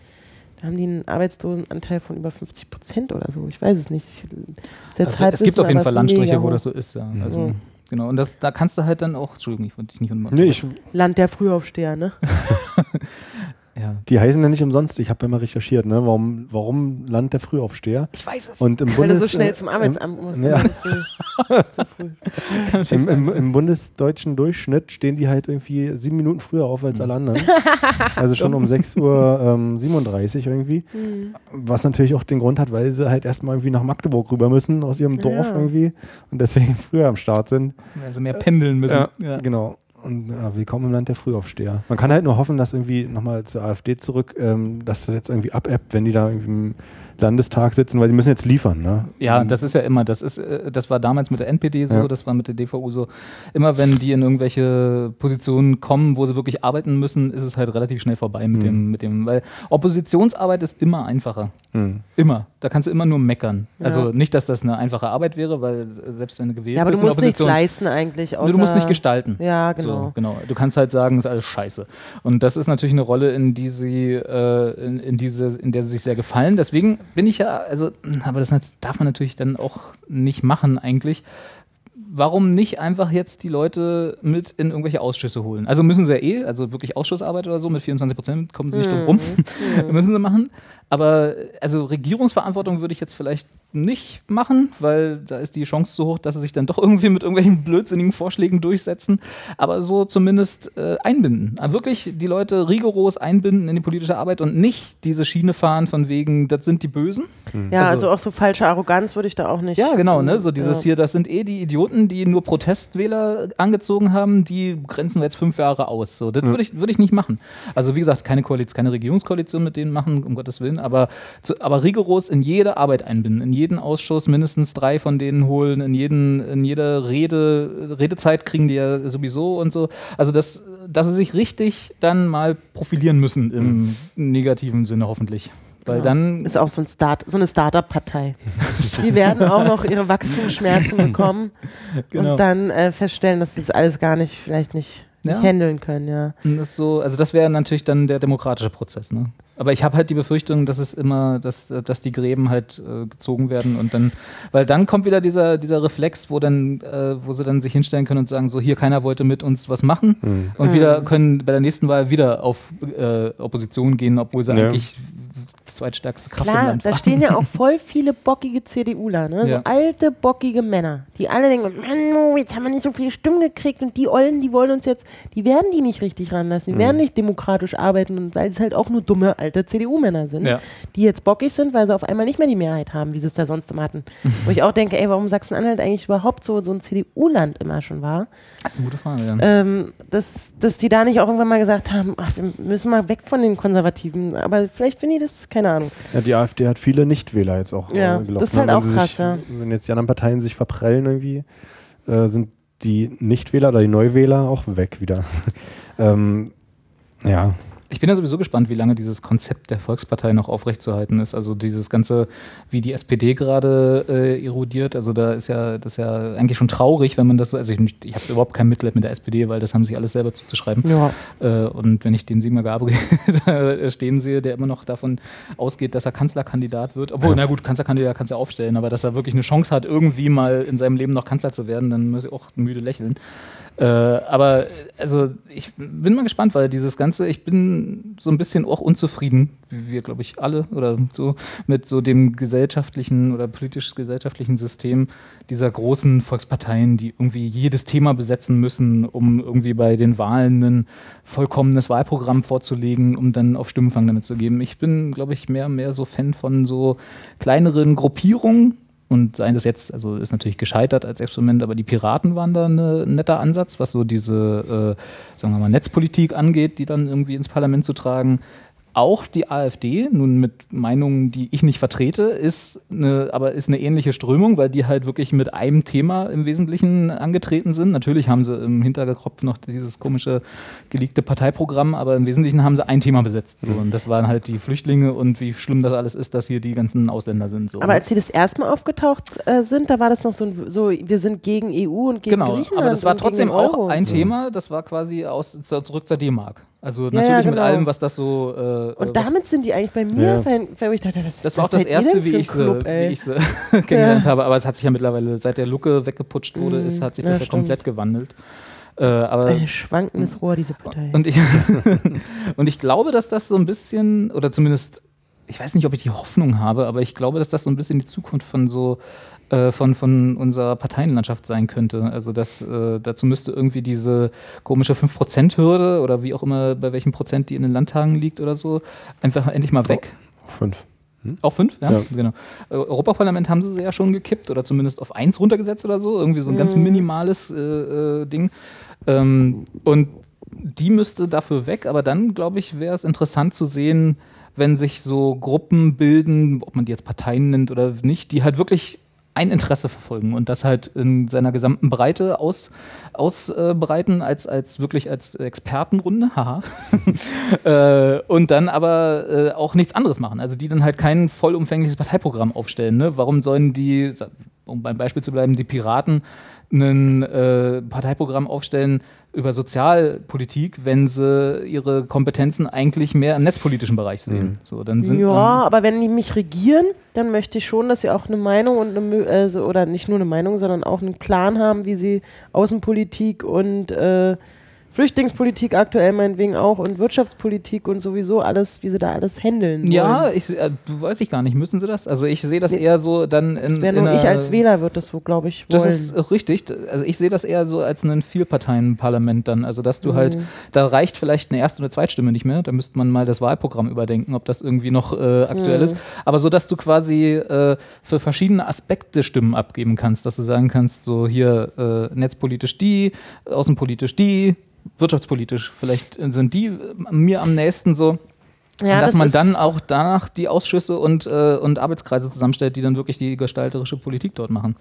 Speaker 2: da haben die einen Arbeitslosenanteil von über 50 Prozent oder so. Ich weiß es nicht. Ich,
Speaker 1: Also, es gibt auf jeden Fall Landstriche, wo
Speaker 2: hoch.
Speaker 1: das so ist. Ja. Also,
Speaker 2: Mhm.
Speaker 1: Genau. Und das, da kannst du halt dann auch, Entschuldigung, ich wollte dich nicht unbedingt.
Speaker 3: Nee, ich,
Speaker 2: Land der Frühaufsteher, ne?
Speaker 1: ja.
Speaker 3: die heißen ja nicht umsonst. Ich habe ja mal recherchiert, ne? warum, warum Land der Frühaufsteher.
Speaker 1: Ich weiß es.
Speaker 3: Und im
Speaker 2: Weil
Speaker 3: Bundes,
Speaker 2: du so schnell
Speaker 3: äh,
Speaker 2: zum Arbeitsamt musst.
Speaker 3: ja.
Speaker 2: Zu früh.
Speaker 3: Im, im, Im bundesdeutschen Durchschnitt stehen die halt irgendwie sieben Minuten früher auf als alle anderen. Also schon um 6.37 Uhr ähm, 37 irgendwie.
Speaker 2: Hm.
Speaker 3: Was natürlich auch den Grund hat, weil sie halt erstmal irgendwie nach Magdeburg rüber müssen aus ihrem Dorf
Speaker 2: Ja.
Speaker 3: irgendwie und deswegen früher am Start sind.
Speaker 1: Also mehr pendeln müssen.
Speaker 3: Ja,
Speaker 1: Ja.
Speaker 3: genau. Und ja, willkommen im Land der Frühaufsteher. Man kann halt nur hoffen, dass irgendwie nochmal zur AfD zurück, ähm, dass das jetzt irgendwie abebbt, wenn die da irgendwie Landestag sitzen, weil sie müssen jetzt liefern. Ne?
Speaker 1: Ja, das ist ja immer, das ist, äh, das war damals mit der NPD so,
Speaker 3: Ja.
Speaker 1: das war mit der DVU so. Immer wenn die in irgendwelche Positionen kommen, wo sie wirklich arbeiten müssen, ist es halt relativ schnell vorbei mit
Speaker 3: Mhm.
Speaker 1: dem, mit dem, weil Oppositionsarbeit ist immer einfacher.
Speaker 3: Hm.
Speaker 1: Immer. Da kannst du immer nur meckern.
Speaker 2: Ja.
Speaker 1: Also nicht, dass das eine einfache Arbeit wäre, weil selbst wenn du gewählt
Speaker 2: Ja, aber du
Speaker 1: bist in der
Speaker 2: musst nichts leisten eigentlich. Außer
Speaker 1: du musst nicht gestalten.
Speaker 2: Ja, genau.
Speaker 1: So, genau. Du kannst halt sagen, ist alles scheiße. Und das ist natürlich eine Rolle, in die sie, äh, in, in diese, in der sie sich sehr gefallen. Deswegen bin ich ja, also, aber das darf man natürlich dann auch nicht machen eigentlich. Warum nicht einfach jetzt die Leute mit in irgendwelche Ausschüsse holen? Also müssen sie ja eh, also wirklich Ausschussarbeit oder so, mit 24 Prozent kommen sie nicht drum rum. müssen sie machen. Aber also Regierungsverantwortung würde ich jetzt vielleicht nicht machen, weil da ist die Chance so hoch, dass sie sich dann doch irgendwie mit irgendwelchen blödsinnigen Vorschlägen durchsetzen. Aber so zumindest äh, einbinden. Aber wirklich die Leute rigoros einbinden in die politische Arbeit und nicht diese Schiene fahren von wegen, das sind die Bösen.
Speaker 2: Ja,
Speaker 1: Also-
Speaker 2: also, auch so falsche Arroganz würde ich da auch nicht.
Speaker 1: Ja, genau, ne? So dieses
Speaker 2: Ja.
Speaker 1: hier, das sind eh die Idioten, die nur Protestwähler angezogen haben, die grenzen wir jetzt fünf Jahre aus. So, das würde ich, würde ich nicht machen. Also wie gesagt, keine Koalition, keine Regierungskoalition mit denen machen, um Gottes Willen, aber, zu, aber rigoros in jede Arbeit einbinden, in jeden Ausschuss mindestens drei von denen holen, in jeden, in jede Rede, Redezeit kriegen die ja sowieso und so. Also dass, dass sie sich richtig dann mal profilieren müssen im negativen Sinne hoffentlich. Weil
Speaker 2: Ja.
Speaker 1: dann
Speaker 2: Ist auch so, ein Start, so eine Start-up-Partei. Die werden auch noch ihre Wachstumsschmerzen bekommen
Speaker 1: Genau.
Speaker 2: und dann äh, feststellen, dass das alles gar nicht, vielleicht nicht, nicht
Speaker 1: Ja.
Speaker 2: handeln können, ja.
Speaker 1: Und Das so, also das wäre natürlich dann der demokratische Prozess, ne? Aber ich habe halt die Befürchtung, dass es immer, dass, dass die Gräben halt äh, gezogen werden und dann, weil dann kommt wieder dieser, dieser Reflex, wo dann, äh, wo sie dann sich hinstellen können und sagen, so hier keiner wollte mit uns was machen
Speaker 3: Hm.
Speaker 1: und wieder können bei der nächsten Wahl wieder auf äh, Opposition gehen, obwohl sie
Speaker 3: Ja.
Speaker 1: eigentlich das zweitstärkste Kraft im
Speaker 2: Klar,
Speaker 1: Land
Speaker 2: da stehen ja auch voll viele bockige CDUler, ne? So
Speaker 1: Ja.
Speaker 2: alte, bockige Männer, die alle denken, Mann, jetzt haben wir nicht so viele Stimmen gekriegt und die Ollen, die wollen uns jetzt, die werden die nicht richtig ranlassen, die werden nicht demokratisch arbeiten und weil es halt auch nur dumme alte CDU-Männer sind,
Speaker 1: Ja.
Speaker 2: die jetzt bockig sind, weil sie auf einmal nicht mehr die Mehrheit haben, wie sie es da sonst immer hatten. Wo ich auch denke, ey, warum Sachsen-Anhalt eigentlich überhaupt so, so ein CDU-Land immer schon war,
Speaker 1: Das ist eine gute Frage, ja.
Speaker 2: ähm, dass, dass die da nicht auch irgendwann mal gesagt haben, ach, wir müssen mal weg von den Konservativen, aber vielleicht finde ich das, keine Ahnung.
Speaker 3: Ja, die AfD hat viele Nichtwähler jetzt auch
Speaker 2: Ja,
Speaker 3: äh, gelockt,
Speaker 2: das ist
Speaker 3: ne?
Speaker 2: halt
Speaker 3: Wenn
Speaker 2: auch krass,
Speaker 3: sich,
Speaker 2: ja.
Speaker 3: Wenn jetzt die anderen Parteien sich verprellen irgendwie, äh, sind die Nichtwähler oder die Neuwähler auch weg wieder. ähm, ja,
Speaker 1: Ich bin ja sowieso gespannt, wie lange dieses Konzept der Volkspartei noch aufrechtzuerhalten ist. Also dieses ganze, wie die SPD gerade äh, erodiert. Also da ist ja das ist ja eigentlich schon traurig, wenn man das so. Also ich, ich habe überhaupt kein Mitleid mit der SPD, weil das haben sie alles selber zuzuschreiben.
Speaker 2: Ja.
Speaker 1: Äh, und wenn ich den Sigmar Gabriel da stehen sehe, der immer noch davon ausgeht, dass er Kanzlerkandidat wird, obwohl, na gut, Kanzlerkandidat kannst du ja aufstellen, aber dass er wirklich eine Chance hat, irgendwie mal in seinem Leben noch Kanzler zu werden, dann muss ich auch müde lächeln. Äh, aber also ich bin mal gespannt, weil dieses Ganze, ich bin so ein bisschen auch unzufrieden, wie wir, glaube ich, alle oder so, mit so dem gesellschaftlichen oder politisch-gesellschaftlichen System dieser großen Volksparteien, die irgendwie jedes Thema besetzen müssen, um irgendwie bei den Wahlen ein vollkommenes Wahlprogramm vorzulegen, um dann auf Stimmenfang damit zu geben. Ich bin, glaube ich, mehr und mehr so Fan von so kleineren Gruppierungen, und seien das jetzt, also ist natürlich gescheitert als Experiment, aber die Piraten waren da ne- ein netter Ansatz, was so diese, äh, sagen wir mal, Netzpolitik angeht, die dann irgendwie ins Parlament zu tragen. Auch die AfD, nun mit Meinungen, die ich nicht vertrete, ist eine, aber ist eine ähnliche Strömung, weil die halt wirklich mit einem Thema im Wesentlichen angetreten sind. Natürlich haben sie im Hinterkopf noch dieses komische geleakte Parteiprogramm, aber im Wesentlichen haben sie ein Thema besetzt. So. Und das waren halt die Flüchtlinge und wie schlimm das alles ist, dass hier die ganzen Ausländer sind. So.
Speaker 2: Aber als sie das erste Mal aufgetaucht äh, sind, da war das noch so, ein, so, wir sind gegen EU und gegen
Speaker 1: genau,
Speaker 2: Griechenland.
Speaker 1: aber das war trotzdem auch ein
Speaker 2: so.
Speaker 1: Thema, das war quasi aus, zurück zur D-Mark. Also
Speaker 2: Ja,
Speaker 1: natürlich
Speaker 2: ja,
Speaker 1: mit
Speaker 2: genau.
Speaker 1: allem, was das so. Äh,
Speaker 2: Und damit sind die eigentlich bei mir,
Speaker 3: Ja.
Speaker 2: weil, weil ich dachte, was
Speaker 1: das war auch das erste, wie ich, sie,
Speaker 2: Club,
Speaker 1: wie
Speaker 2: ey?
Speaker 1: ich sie kennengelernt habe. Aber es hat sich ja mittlerweile, seit der Lucke weggeputscht wurde,
Speaker 2: Mm,
Speaker 1: ist, hat sich
Speaker 2: ja,
Speaker 1: das ja komplett gewandelt. Äh, aber
Speaker 2: Ein schwankendes Rohr, diese Partei.
Speaker 1: und ich, und ich glaube, dass das so ein bisschen, oder zumindest, ich weiß nicht, ob ich die Hoffnung habe, aber ich glaube, dass das so ein bisschen die Zukunft von so äh, von, von unserer Parteienlandschaft sein könnte. Also das, äh, dazu müsste irgendwie diese komische 5%-Hürde oder wie auch immer, bei welchem Prozent die in den Landtagen liegt oder so, einfach endlich mal weg.
Speaker 3: Fünf.
Speaker 1: Auch fünf, ja,
Speaker 3: Ja.
Speaker 1: genau. Äh, Europaparlament haben sie ja schon gekippt oder zumindest auf eins runtergesetzt oder so. Irgendwie so ein ganz minimales äh, äh, Ding. Ähm, und die müsste dafür weg, aber dann, glaube ich, wäre es interessant zu sehen, wenn sich so Gruppen bilden, ob man die jetzt Parteien nennt oder nicht, die halt wirklich ein Interesse verfolgen und das halt in seiner gesamten Breite aus, ausbreiten, als, als wirklich als Expertenrunde, haha. äh, und dann aber äh, auch nichts anderes machen. Also die dann halt kein vollumfängliches Parteiprogramm aufstellen. Ne? Warum sollen die, um beim Beispiel zu bleiben, die Piraten ein äh, Parteiprogramm aufstellen über Sozialpolitik, wenn sie ihre Kompetenzen eigentlich mehr im netzpolitischen Bereich sehen. So, dann sind
Speaker 2: ja,
Speaker 1: dann,
Speaker 2: aber wenn die mich regieren, dann möchte ich schon, dass sie auch eine Meinung und eine, also, oder nicht nur eine Meinung, sondern auch einen Plan haben, wie sie Außenpolitik und äh, Flüchtlingspolitik aktuell meinetwegen auch und Wirtschaftspolitik und sowieso alles, wie sie da alles handeln.
Speaker 1: ja, ich, äh, du weiß ich gar nicht, müssen sie das? Also ich sehe das eher so dann in,
Speaker 2: das wäre nur ich als Wähler wird das so, glaube ich, wollen.
Speaker 1: Das ist äh, richtig. Also ich sehe das eher so als ein Vierparteien-Parlament dann. Also dass du
Speaker 2: Mhm.
Speaker 1: halt, da reicht vielleicht eine Erst- oder Zweitstimme nicht mehr. Da müsste man mal das Wahlprogramm überdenken, ob das irgendwie noch äh, aktuell
Speaker 2: Mhm.
Speaker 1: ist. Aber so, dass du quasi äh, für verschiedene Aspekte Stimmen abgeben kannst, dass du sagen kannst, so hier äh, netzpolitisch die, außenpolitisch die, wirtschaftspolitisch. Vielleicht sind die äh, mir am nächsten so.
Speaker 2: ja,
Speaker 1: dass
Speaker 2: das
Speaker 1: man dann auch danach die Ausschüsse und, äh, und Arbeitskreise zusammenstellt, die dann wirklich die gestalterische Politik dort machen.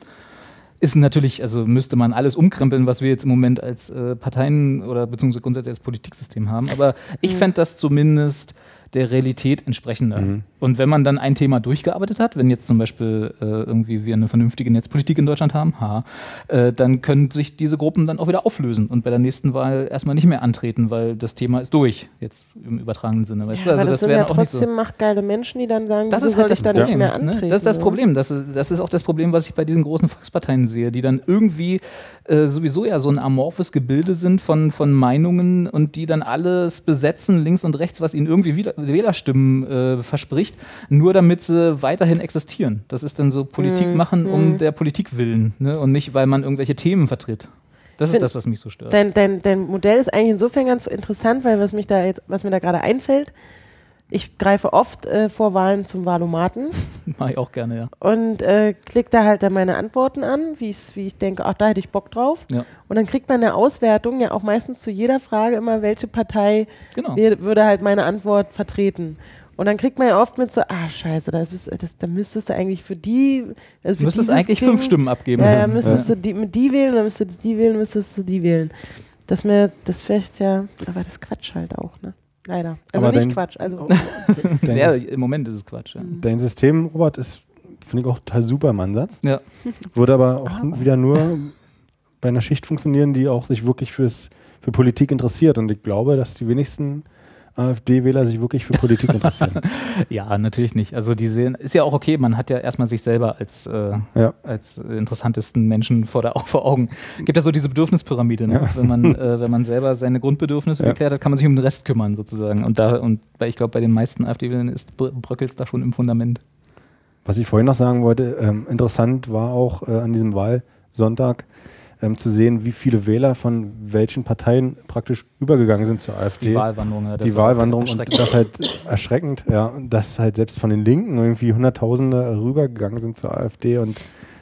Speaker 1: Ist natürlich, also müsste man alles umkrempeln, was wir jetzt im Moment als äh, Parteien oder beziehungsweise grundsätzlich als Politiksystem haben. Aber ich fände das zumindest der Realität entsprechender. Und wenn man dann ein Thema durchgearbeitet hat, wenn jetzt zum Beispiel äh, irgendwie wir eine vernünftige Netzpolitik in Deutschland haben, ha, äh, dann können sich diese Gruppen dann auch wieder auflösen und bei der nächsten Wahl erstmal nicht mehr antreten, weil das Thema ist durch, jetzt im übertragenen Sinne. Weißt du?
Speaker 2: aber
Speaker 1: Also
Speaker 2: das, sind ja
Speaker 1: nicht so.
Speaker 2: trotzdem machtgeile Menschen, die dann sagen,
Speaker 1: Das ist halt das
Speaker 2: ich da
Speaker 1: Problem.
Speaker 2: nicht mehr
Speaker 1: ne?
Speaker 2: antreten.
Speaker 1: Das ist das. Problem. Das ist, das ist auch das Problem, was ich bei diesen großen Volksparteien sehe, die dann irgendwie äh, sowieso ja so ein amorphes Gebilde sind von, von Meinungen und die dann alles besetzen, links und rechts, was ihnen irgendwie wieder, Wählerstimmen äh, verspricht, nur damit sie weiterhin existieren. Das ist dann so Politik
Speaker 2: Mhm.
Speaker 1: machen um der Politik willen ne? und nicht, weil man irgendwelche Themen vertritt. Das ist das, was mich so stört.
Speaker 2: Dein, dein, dein Modell ist eigentlich insofern ganz interessant, weil was mich da jetzt, was mir da gerade einfällt, ich greife oft äh, vor Wahlen zum Wahlomaten
Speaker 1: Mache ich auch gerne, ja.
Speaker 2: und äh, klicke da halt dann meine Antworten an, wie, wie ich denke, ach, da hätte ich Bock drauf.
Speaker 1: ja.
Speaker 2: Und dann kriegt man eine Auswertung, ja auch meistens zu jeder Frage immer, welche Partei
Speaker 1: Genau.
Speaker 2: würde halt meine Antwort vertreten. Und dann kriegt man ja oft mit so, ah scheiße, das, bist- das, da müsstest du eigentlich für die, also
Speaker 1: Du
Speaker 2: für
Speaker 1: müsstest eigentlich
Speaker 2: Ding-
Speaker 1: fünf Stimmen abgeben.
Speaker 2: Ja, ja, müsstest du die, mit die wählen, dann müsstest du die wählen, müsstest du die wählen. Das mir, das wäre ja, aber das ist Quatsch halt auch, ne? Leider. Also
Speaker 3: Aber
Speaker 2: nicht
Speaker 3: dein-
Speaker 2: Quatsch, also
Speaker 1: Ja, im Moment ist es Quatsch. Ja.
Speaker 3: dein System, Robert, ist, finde ich auch total super im Ansatz.
Speaker 1: Ja.
Speaker 3: Würde aber auch wieder nur bei einer Schicht funktionieren, die auch sich wirklich fürs, für Politik interessiert. Und ich glaube, dass die wenigsten AfD-Wähler sich wirklich für Politik interessieren.
Speaker 1: Ja, natürlich nicht. Also die sehen, ist ja auch okay, man hat ja erstmal sich selber als, äh,
Speaker 3: Ja.
Speaker 1: als interessantesten Menschen vor, der, vor Augen. Gibt ja so diese Bedürfnispyramide, ne? wenn, man, äh, wenn man selber seine Grundbedürfnisse
Speaker 3: Ja.
Speaker 1: geklärt hat, kann man sich um den Rest kümmern sozusagen. Und da, und ich glaube, bei den meisten AfD-Wählern ist bröckelt es da schon im Fundament.
Speaker 3: Was ich vorhin noch sagen wollte, ähm, interessant war auch äh, an diesem Wahlsonntag ähm, zu sehen, wie viele Wähler von welchen Parteien praktisch übergegangen sind zur AfD.
Speaker 1: Die Wahlwanderung. ja, das
Speaker 3: die Wahlwanderung und das halt erschreckend, ja, dass halt selbst von den Linken irgendwie Hunderttausende rübergegangen sind zur AfD und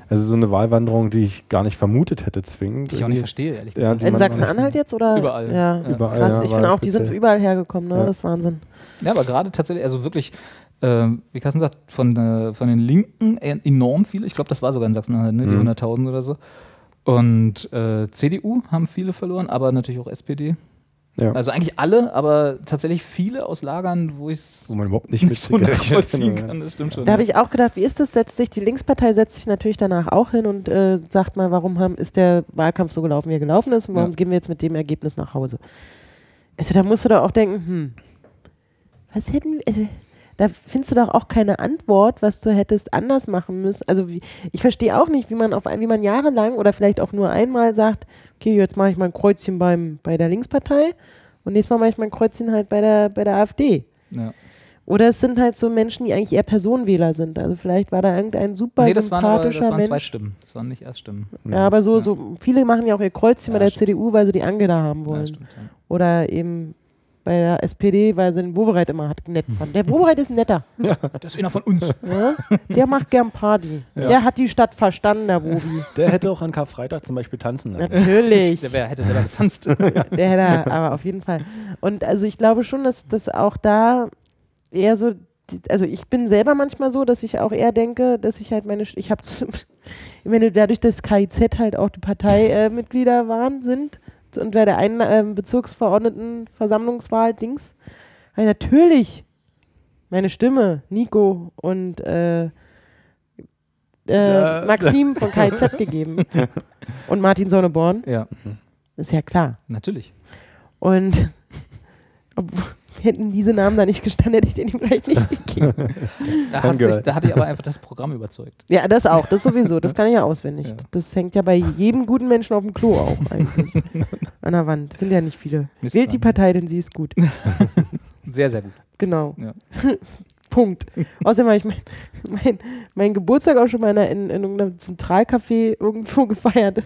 Speaker 3: Also so eine Wahlwanderung, die ich gar nicht vermutet hätte zwingend.
Speaker 1: Die ich auch nicht verstehe, ehrlich
Speaker 3: Ja,
Speaker 1: gesagt.
Speaker 3: die
Speaker 2: In Sachsen-Anhalt jetzt oder?
Speaker 1: Überall.
Speaker 2: Ja,
Speaker 1: Ja.
Speaker 3: Überall,
Speaker 2: krass.
Speaker 3: ja,
Speaker 2: ich finde auch, die sind überall hergekommen, ne?
Speaker 3: Ja.
Speaker 2: Das ist Wahnsinn.
Speaker 1: Ja, aber gerade tatsächlich, also wirklich, äh, wie Carsten sagt, von, äh, von den Linken e- enorm viele. Ich glaube, das war sogar in Sachsen-Anhalt, ne? die
Speaker 3: Mhm.
Speaker 1: 100.000 oder so. Und äh, CDU haben viele verloren, aber natürlich auch SPD.
Speaker 3: Ja.
Speaker 1: Also eigentlich alle, aber tatsächlich viele aus Lagern, wo ich es
Speaker 3: Wo man überhaupt nicht mit
Speaker 1: so nachvollziehen
Speaker 3: hätte.
Speaker 1: kann. Das stimmt schon.
Speaker 2: Da habe ich auch gedacht, wie ist das? Setzt sich die Linkspartei setzt sich natürlich danach auch hin und äh, sagt mal, warum haben, ist der Wahlkampf so gelaufen, wie er gelaufen ist und warum
Speaker 1: Ja.
Speaker 2: gehen wir jetzt mit dem Ergebnis nach Hause? Also da musst du doch auch denken, hm, was hätten wir, also, da findest du doch auch keine Antwort, was du hättest anders machen müssen. Also wie, ich verstehe auch nicht, wie man auf wie man jahrelang oder vielleicht auch nur einmal sagt, okay, jetzt mache ich mal ein Kreuzchen beim, bei der Linkspartei und nächstes Mal mache ich mal ein Kreuzchen halt bei der, bei der AfD.
Speaker 1: ja.
Speaker 2: Oder es sind halt so Menschen, die eigentlich eher Personenwähler sind. Also vielleicht war da irgendein super
Speaker 1: Nee, das waren, aber, das
Speaker 2: sympathischer
Speaker 1: waren zwei. Stimmen. Das waren nicht Erststimmen.
Speaker 2: Ja, aber so, so viele machen ja auch ihr Kreuzchen
Speaker 1: Ja,
Speaker 2: bei der
Speaker 1: stimmt.
Speaker 2: CDU, weil sie die Angela haben
Speaker 1: Ja,
Speaker 2: wollen.
Speaker 1: stimmt, ja.
Speaker 2: Oder eben bei der SPD, weil sie den Wowereit immer hat nett fand. Der Wowereit ist netter.
Speaker 1: Das ist einer von uns.
Speaker 2: Ja? Der macht gern Party.
Speaker 3: Ja.
Speaker 2: Der hat die Stadt verstanden, der Wowi.
Speaker 3: Der hätte auch an Karfreitag zum Beispiel tanzen lassen.
Speaker 2: Natürlich.
Speaker 1: Der wär, hätte selber getanzt.
Speaker 2: Der hätte, aber auf jeden Fall. Und also ich glaube schon, dass das auch da eher so, also ich bin selber manchmal so, dass ich auch eher denke, dass ich halt meine, ich habe, ich meine, dadurch, dass KIZ halt auch die Parteimitglieder äh, waren, sind und bei der einen ähm, Bezirksverordnetenversammlungswahl Dings, habe ich natürlich meine Stimme, Nico und äh, äh. Maxim von KIZ gegeben. Und Martin Sonneborn,
Speaker 1: ja,
Speaker 2: ist ja klar.
Speaker 1: natürlich.
Speaker 2: Und obwohl, hätten diese Namen da nicht gestanden, hätte ich den ihm vielleicht nicht gegeben.
Speaker 1: Da, hat sich, da hatte ich aber einfach das Programm überzeugt.
Speaker 2: ja, das auch, das sowieso, das kann ich ja auswendig.
Speaker 1: Ja.
Speaker 2: Das hängt ja bei jedem guten Menschen auf dem Klo auch eigentlich. An der Wand. Das sind ja nicht viele.
Speaker 1: Mist,
Speaker 2: Wählt die
Speaker 1: Mann.
Speaker 2: Partei, denn sie ist gut.
Speaker 1: Sehr, sehr gut.
Speaker 2: Genau.
Speaker 1: Ja.
Speaker 2: Punkt. Außerdem habe ich mein, mein, mein Geburtstag auch schon mal in, in, in irgendeinem Zentralcafé irgendwo gefeiert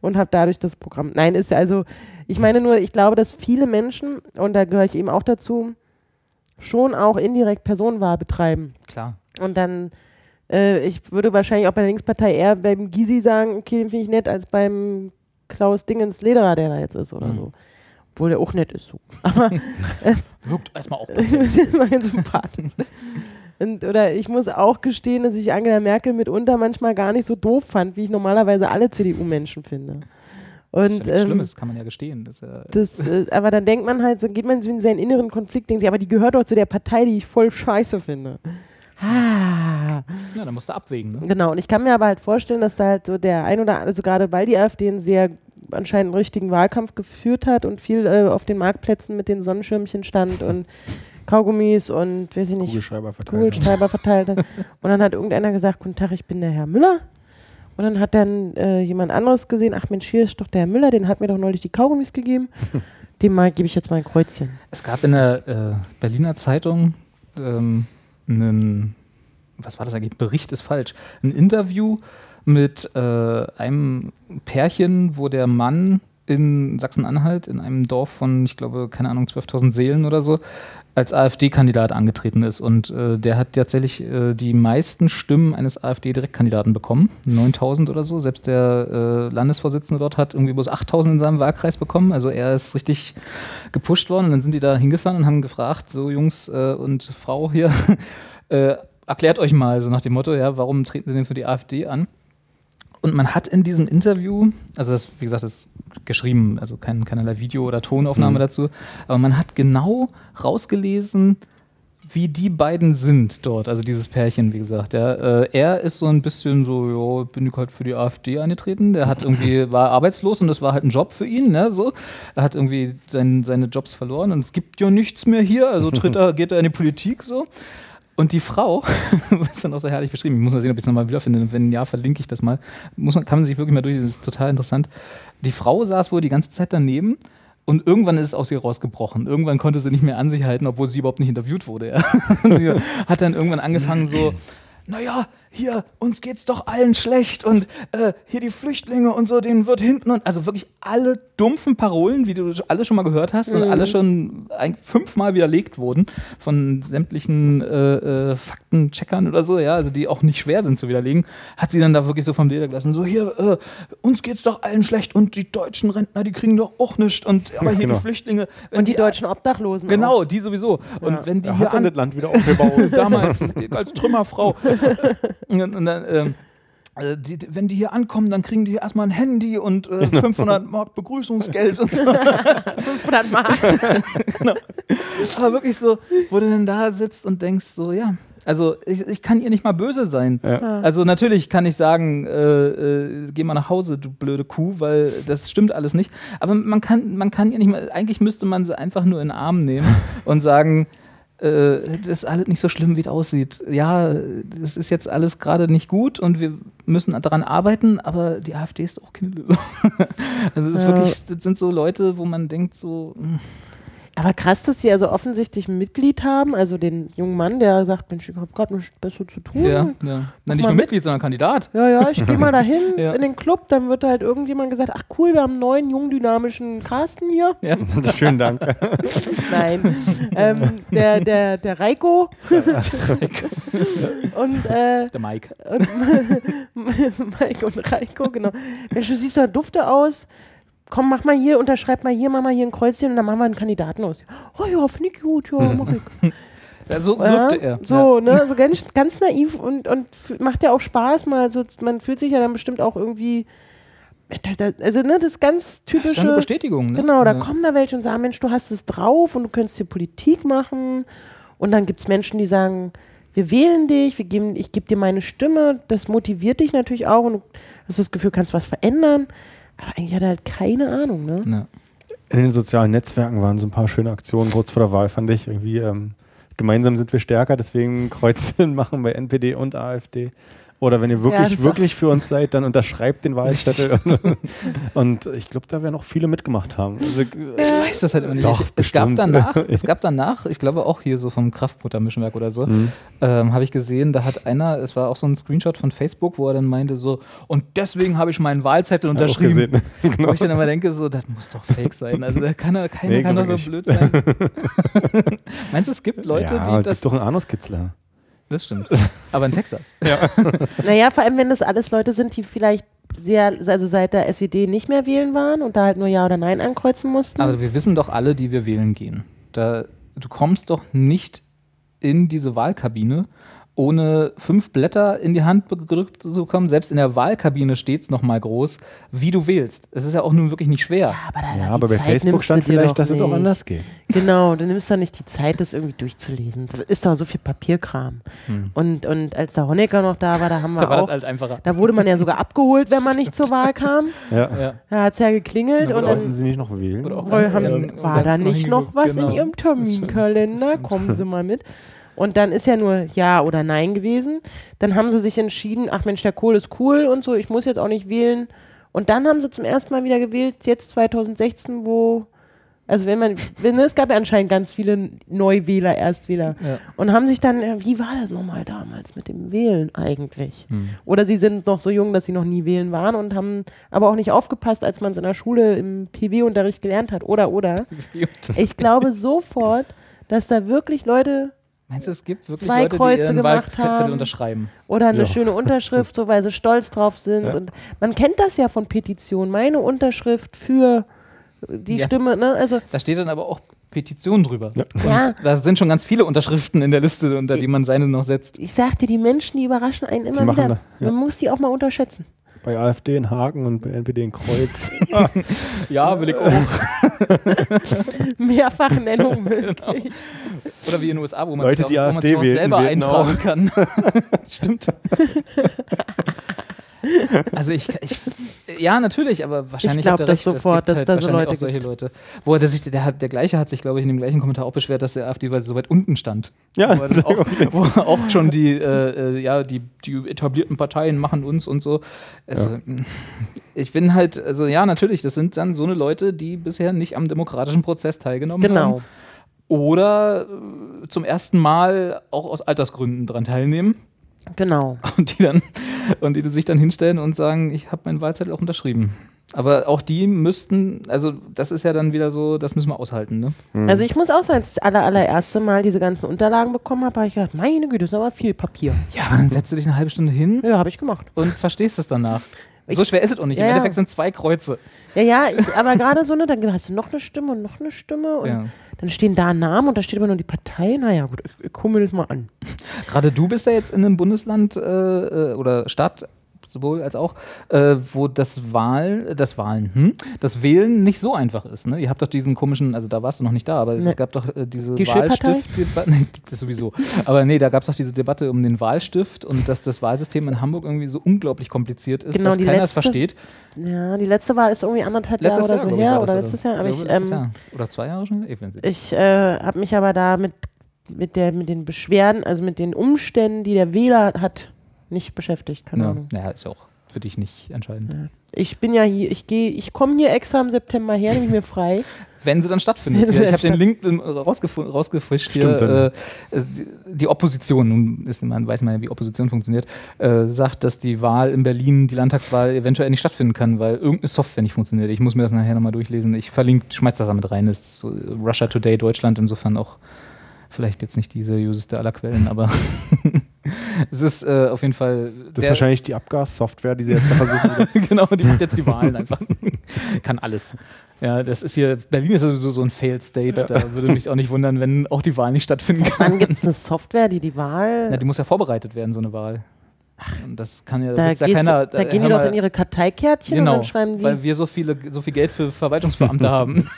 Speaker 2: und habe dadurch das Programm. Nein, ist ja also, ich meine nur, ich glaube, dass viele Menschen, und da gehöre ich eben auch dazu, schon auch indirekt Personenwahl betreiben.
Speaker 1: Klar.
Speaker 2: Und dann, äh, ich würde wahrscheinlich auch bei der Linkspartei eher beim Gysi sagen, okay, den finde ich nett, als beim Klaus Dingens Lederer, der da jetzt ist oder
Speaker 1: Mhm.
Speaker 2: so. Obwohl der auch nett ist so. Aber
Speaker 1: Wirkt erstmal auch.
Speaker 2: das ist mein sympathisch. Und, oder ich muss auch gestehen, dass ich Angela Merkel mitunter manchmal gar nicht so doof fand, wie ich normalerweise alle CDU-Menschen finde.
Speaker 1: Das
Speaker 2: Und,
Speaker 1: ist ja
Speaker 2: ähm,
Speaker 1: Schlimmes, kann man ja gestehen. Das ja,
Speaker 2: das, äh, aber dann denkt man halt, so geht man so in seinen inneren Konflikt, denkt sich, aber die gehört doch zu der Partei, die ich voll scheiße finde. Ah.
Speaker 1: ja, da musst du abwägen. Ne?
Speaker 2: Genau, und ich kann mir aber halt vorstellen, dass da halt so der ein oder andere, also gerade weil die AfD einen sehr anscheinend richtigen Wahlkampf geführt hat und viel äh, auf den Marktplätzen mit den Sonnenschirmchen stand und Kaugummis und weiß ich nicht,
Speaker 3: Kugelschreiber verteilt.
Speaker 2: Kugelschreiber verteilt hat. Und dann hat irgendeiner gesagt, guten Tag, ich bin der Herr Müller. Und dann hat dann äh, jemand anderes gesehen, ach Mensch, hier ist doch der Herr Müller, den hat mir doch neulich die Kaugummis gegeben. Dem mal gebe ich jetzt mal ein Kreuzchen.
Speaker 1: Es gab in der äh, Berliner Zeitung ähm, einen, was war das eigentlich? Bericht ist falsch. Ein Interview mit äh, einem Pärchen, wo der Mann in Sachsen-Anhalt in einem Dorf von, ich glaube, keine Ahnung, 12.000 Seelen oder so, als AfD-Kandidat angetreten ist. Und äh, der hat tatsächlich äh, die meisten Stimmen eines AfD-Direktkandidaten bekommen. 9.000 oder so. Selbst der äh, Landesvorsitzende dort hat irgendwie bloß 8.000 in seinem Wahlkreis bekommen. Also er ist richtig gepusht worden. Und dann sind die da hingefahren und haben gefragt, so Jungs äh, und Frau hier, äh, erklärt euch mal, so nach dem Motto, ja, warum treten sie denn für die AfD an? Und man hat in diesem Interview, also das, wie gesagt, das ist geschrieben, also kein, keinerlei Video- oder Tonaufnahme
Speaker 3: Mhm.
Speaker 1: dazu, aber man hat genau rausgelesen, wie die beiden sind dort, also dieses Pärchen, wie gesagt. Ja, äh, er ist so ein bisschen so, ja, bin ich halt für die AfD eingetreten. Der hat irgendwie, war arbeitslos und das war halt ein Job für ihn, ne, so. Er hat irgendwie sein, seine Jobs verloren und es gibt ja nichts mehr hier, also tritt er, geht er in die Politik, so. Und die Frau, ist dann auch so herrlich beschrieben, ich muss mal sehen, ob ich es nochmal wiederfinde, wenn ja, verlinke ich das mal, muss man, kann man sich wirklich mal durch, das ist total interessant. Die Frau saß wohl die ganze Zeit daneben und irgendwann ist es aus ihr rausgebrochen. Irgendwann konnte sie nicht mehr an sich halten, obwohl sie überhaupt nicht interviewt wurde. Ja. Und sie hat dann irgendwann angefangen so, naja, hier, uns geht's doch allen schlecht und äh, hier die Flüchtlinge und so, denen wird hinten und also wirklich alle dumpfen Parolen, wie du alle schon mal gehört hast und alle schon ein, fünfmal widerlegt wurden von sämtlichen äh, äh, Faktencheckern oder so, ja, also die auch nicht schwer sind zu widerlegen, hat sie dann da wirklich so vom Leder gelassen, so hier, äh, uns geht's doch allen schlecht und die deutschen Rentner, die kriegen doch auch nichts und aber hier
Speaker 3: Genau.
Speaker 1: die Flüchtlinge wenn
Speaker 2: Und die deutschen Obdachlosen.
Speaker 1: Genau,
Speaker 2: Auch.
Speaker 1: die sowieso. Und
Speaker 2: Ja.
Speaker 1: wenn die
Speaker 3: Er
Speaker 1: hier
Speaker 3: hat dann
Speaker 1: an,
Speaker 3: das Land wieder aufgebaut.
Speaker 1: damals als Trümmerfrau. und, und dann, ähm, äh, die, wenn die hier ankommen, dann kriegen die hier erstmal ein Handy und äh, 500 Mark Begrüßungsgeld und so.
Speaker 2: 500 Mark.
Speaker 1: Aber wirklich so, wo du dann da sitzt und denkst so, ja, also ich, ich kann ihr nicht mal böse sein.
Speaker 3: Ja.
Speaker 1: Also natürlich kann ich sagen, äh, äh, geh mal nach Hause, du blöde Kuh, weil das stimmt alles nicht. Aber man kann, man kann ihr nicht mal, eigentlich müsste man sie einfach nur in den Arm nehmen und sagen, äh, das ist alles nicht so schlimm, wie es aussieht. Ja, das ist jetzt alles gerade nicht gut und wir müssen daran arbeiten, aber die AfD ist auch keine Lösung. also das, ist
Speaker 2: Ja.
Speaker 1: wirklich, das sind so Leute, wo man denkt so, hm,
Speaker 2: Aber krass, dass sie also offensichtlich ein Mitglied haben, also den jungen Mann, der sagt, Mensch, ich habe gerade nichts besser zu tun.
Speaker 1: ja, ja. Na, nicht nur
Speaker 2: mit.
Speaker 1: Mitglied, sondern Kandidat.
Speaker 2: Ja, ja, ich gehe mal dahin
Speaker 1: Ja.
Speaker 2: in den Club, dann wird halt irgendjemand gesagt, ach cool, wir haben einen neuen, jungen, dynamischen Carsten hier.
Speaker 1: Ja.
Speaker 3: Schönen Dank.
Speaker 2: Nein, ähm, der, der, der Reiko. und, äh,
Speaker 1: Der Mike.
Speaker 2: Mike und Reiko, genau. Mensch, du siehst ja dufte aus. Komm, mach mal hier, unterschreib mal hier, mach mal hier ein Kreuzchen und dann machen wir einen Kandidaten aus. Oh ja, finde ich gut, ja, mach ich.
Speaker 1: Ja, so
Speaker 2: Ja,
Speaker 1: wirkte er.
Speaker 2: So, ne, so ganz, ganz naiv und, und macht ja auch Spaß mal. So, man fühlt sich ja dann bestimmt auch irgendwie. da- Also, ne, das ganz
Speaker 1: Ja. Das ist ja eine
Speaker 2: typische.
Speaker 1: Bestätigung. Ne?
Speaker 2: Genau, da
Speaker 1: ja.
Speaker 2: kommen da welche und sagen, Mensch, du hast es drauf und du könntest hier Politik machen. Und dann gibt es Menschen, die sagen, wir wählen dich, wir geben, ich gebe dir meine Stimme. Das motiviert dich natürlich auch und du hast das Gefühl, kannst was verändern. Aber eigentlich hat er halt keine Ahnung, ne?
Speaker 1: Ja.
Speaker 3: In den sozialen Netzwerken waren so ein paar schöne Aktionen kurz vor der Wahl, fand ich. Irgendwie, ähm, gemeinsam sind wir stärker, deswegen Kreuzchen machen bei NPD und AfD. Oder wenn ihr
Speaker 2: Ja,
Speaker 3: wirklich,
Speaker 2: das
Speaker 3: wirklich für uns seid, dann unterschreibt den Wahlzettel. und ich glaube, da werden auch viele mitgemacht haben. Also,
Speaker 1: Ich weiß das halt immer nicht.
Speaker 3: Doch,
Speaker 1: es, gab danach, es gab danach, ich glaube auch hier so vom Kraftbuttermischenwerk oder so,
Speaker 3: Mhm.
Speaker 1: ähm, habe ich gesehen, da hat einer, es war auch so ein Screenshot von Facebook, wo er dann meinte so, und deswegen habe ich meinen Wahlzettel unterschrieben.
Speaker 3: gesehen. genau.
Speaker 1: Wo ich dann immer denke, so, das muss doch fake sein. Also da kann er, keiner
Speaker 3: Nee,
Speaker 1: kann doch so blöd sein. Meinst du, es gibt Leute,
Speaker 3: ja,
Speaker 1: die
Speaker 3: es
Speaker 1: das.
Speaker 3: gibt doch einen Anuskitzler.
Speaker 1: Das stimmt. Aber in Texas.
Speaker 2: Naja, vor allem, wenn das alles Leute sind, die vielleicht sehr, also seit der SED nicht mehr wählen waren und da halt nur Ja oder Nein ankreuzen mussten.
Speaker 1: Aber wir wissen doch alle, die wir wählen gehen. Da, du kommst doch nicht in diese Wahlkabine, ohne fünf Blätter in die Hand gedrückt zu bekommen. Selbst in der Wahlkabine steht es nochmal groß, wie du wählst. Es ist ja auch nun wirklich nicht schwer.
Speaker 2: aber, da,
Speaker 3: Ja, aber bei
Speaker 2: Zeit
Speaker 3: Facebook stand vielleicht, dass es auch
Speaker 2: nicht.
Speaker 3: anders geht.
Speaker 2: Genau, du nimmst doch nicht die Zeit, das irgendwie durchzulesen. Da ist doch so viel Papierkram. Und, und als der Honecker noch da war, da haben wir
Speaker 1: Da war das
Speaker 2: auch,
Speaker 1: halt einfacher.
Speaker 2: da wurde man ja sogar abgeholt, wenn man nicht zur Wahl kam.
Speaker 3: Ja.
Speaker 1: Ja.
Speaker 2: Da hat es ja geklingelt
Speaker 1: Ja,
Speaker 2: und dann
Speaker 3: Wollten Sie nicht noch wählen?
Speaker 2: Haben,
Speaker 1: ja,
Speaker 2: war da nicht noch was
Speaker 1: genau.
Speaker 2: in ihrem Terminkalender? Kommen Sie mal mit. Und dann ist ja nur Ja oder Nein gewesen. Dann haben sie sich entschieden, ach Mensch, der Kohl ist cool und so, ich muss jetzt auch nicht wählen. Und dann haben sie zum ersten Mal wieder gewählt, jetzt 2016, wo, also wenn man, wenn, es gab ja anscheinend ganz viele Neuwähler, Erstwähler.
Speaker 1: Ja.
Speaker 2: Und haben sich dann, wie war das nochmal damals mit dem Wählen eigentlich?
Speaker 1: Hm.
Speaker 2: Oder sie sind noch so jung, dass sie noch nie wählen waren und haben aber auch nicht aufgepasst, als man es in der Schule im PW-Unterricht gelernt hat. Oder, oder. Ich glaube sofort, dass da wirklich Leute
Speaker 1: Meinst du, es gibt wirklich
Speaker 2: Zwei
Speaker 1: Leute,
Speaker 2: Kreuze
Speaker 1: die ihren
Speaker 2: gemacht haben.
Speaker 1: unterschreiben?
Speaker 2: oder eine
Speaker 3: Ja.
Speaker 2: schöne Unterschrift, so weil sie stolz drauf sind. Und man kennt das ja von Petitionen. Meine Unterschrift für die
Speaker 1: Ja.
Speaker 2: Stimme, ne? Also,
Speaker 1: Da steht dann aber auch Petition drüber.
Speaker 3: Ja.
Speaker 1: Und
Speaker 2: Ja.
Speaker 1: da sind schon ganz viele Unterschriften in der Liste, unter die man seine noch setzt.
Speaker 2: ich sagte, die Menschen, die überraschen einen immer wieder.
Speaker 3: ja.
Speaker 2: Man muss die auch mal unterschätzen.
Speaker 3: Bei AfD ein Haken und bei NPD ein Kreuz.
Speaker 1: Ja, will ich auch.
Speaker 2: Mehrfachnennung
Speaker 1: Genau.
Speaker 2: möglich.
Speaker 1: Oder wie in den USA, wo man
Speaker 3: Leute,
Speaker 1: sich
Speaker 3: die
Speaker 1: wo man
Speaker 3: AfD
Speaker 1: sich auch
Speaker 3: wählen,
Speaker 1: selber
Speaker 3: wählen
Speaker 1: eintragen kann. Stimmt. Also ich, ich, ja natürlich, aber wahrscheinlich
Speaker 2: glaub
Speaker 1: habt ihr
Speaker 2: das sofort,
Speaker 1: gibt
Speaker 2: dass
Speaker 1: halt
Speaker 2: da so Leute
Speaker 1: auch solche Leute. Wo er sich, der, hat, der gleiche hat sich, glaube ich, in dem gleichen Kommentar auch beschwert, dass der AfD weil so weit unten stand.
Speaker 3: Ja,
Speaker 1: wo, das auch, wo auch schon die, äh, äh, ja, die, die etablierten Parteien machen uns und so. Also, ich bin halt, also ja, natürlich, das sind dann so eine Leute, die bisher nicht am demokratischen Prozess teilgenommen haben
Speaker 2: Genau.
Speaker 1: oder äh, zum ersten Mal auch aus Altersgründen dran teilnehmen.
Speaker 2: Genau.
Speaker 1: Und die dann und die sich dann hinstellen und sagen, ich habe meinen Wahlzettel auch unterschrieben. Aber auch die müssten, also das ist ja dann wieder so, das müssen wir aushalten, ne?
Speaker 2: Also ich muss auch sagen, als ich das aller, allererste Mal diese ganzen Unterlagen bekommen habe, habe ich gedacht, meine Güte, das ist aber viel Papier.
Speaker 1: Ja, aber dann setzt du dich eine halbe Stunde hin
Speaker 2: Ja, habe ich gemacht.
Speaker 1: und verstehst es danach. so schwer ist es auch nicht.
Speaker 2: Ja,
Speaker 1: Im
Speaker 2: ja.
Speaker 1: Endeffekt sind zwei Kreuze.
Speaker 2: Ja, ja, ich, aber gerade so, ne, dann hast du noch eine Stimme und noch eine Stimme und
Speaker 1: Ja.
Speaker 2: Dann stehen da Namen und da steht aber nur die Partei. Naja, gut, ich, ich gucke mir das mal an.
Speaker 1: Gerade du bist ja jetzt in einem Bundesland äh, äh, oder Stadt, sowohl als auch, äh, wo das Wahl, das Wahlen, hm? das Wählen nicht so einfach ist. Ne? Ihr habt doch diesen komischen, also da warst du noch nicht da, aber
Speaker 2: Nee.
Speaker 1: es gab doch äh, diese
Speaker 2: Die Schildpartei?
Speaker 1: Wahlstift, nee, das sowieso. Aber nee, da gab es doch diese Debatte um den Wahlstift und dass das Wahlsystem in Hamburg irgendwie so unglaublich kompliziert ist,
Speaker 2: Genau,
Speaker 1: dass keiner es
Speaker 2: letzte-
Speaker 1: versteht.
Speaker 2: Ja, die letzte Wahl ist irgendwie anderthalb Jahre oder so
Speaker 1: glaub ich,
Speaker 2: her oder letztes Jahr. Aber
Speaker 1: Ich
Speaker 2: ich, ähm,
Speaker 1: Jahr. Oder zwei Jahre schon? Ich
Speaker 2: äh, habe mich aber da mit, mit, der, mit den Beschwerden, also mit den Umständen, die der Wähler hat, nicht beschäftigt. Keine
Speaker 1: ja.
Speaker 2: Ahnung.
Speaker 1: ja, ist ja auch für dich nicht entscheidend.
Speaker 2: Ich bin ja hier, ich gehe, ich komme hier extra im September her, nehme ich mir frei.
Speaker 1: Wenn sie dann stattfindet. Ja, ich habe den Link äh, rausgef rausgefischt
Speaker 3: Stimmt,
Speaker 1: hier. Äh, äh, die- Opposition, nun ist, man weiß man ja, wie Opposition funktioniert, äh, sagt, dass die Wahl in Berlin, die Landtagswahl, eventuell nicht stattfinden kann, weil irgendeine Software nicht funktioniert. Ich muss mir das nachher nochmal durchlesen. Ich verlinke, schmeiß das da mit rein. Das ist so Russia Today Deutschland, insofern auch vielleicht jetzt nicht die seriöseste aller Quellen, aber es ist äh, auf jeden Fall.
Speaker 3: Das ist wahrscheinlich die Abgassoftware, die sie jetzt versuchen.
Speaker 1: genau, die macht jetzt die Wahlen einfach. Kann alles. Ja, das ist hier, Berlin ist sowieso so ein Failed State. Da würde mich auch nicht wundern, wenn auch die Wahl nicht stattfinden kann.
Speaker 2: Dann gibt es eine Software, die die Wahl.
Speaker 1: Ja, die muss ja vorbereitet werden, so eine Wahl. Und das kann ja,
Speaker 2: da
Speaker 1: ja keiner.
Speaker 2: da gehen die doch in ihre Karteikärtchen
Speaker 1: Genau,
Speaker 2: und dann schreiben die.
Speaker 1: weil wir so, viele, so viel Geld für Verwaltungsbeamte haben.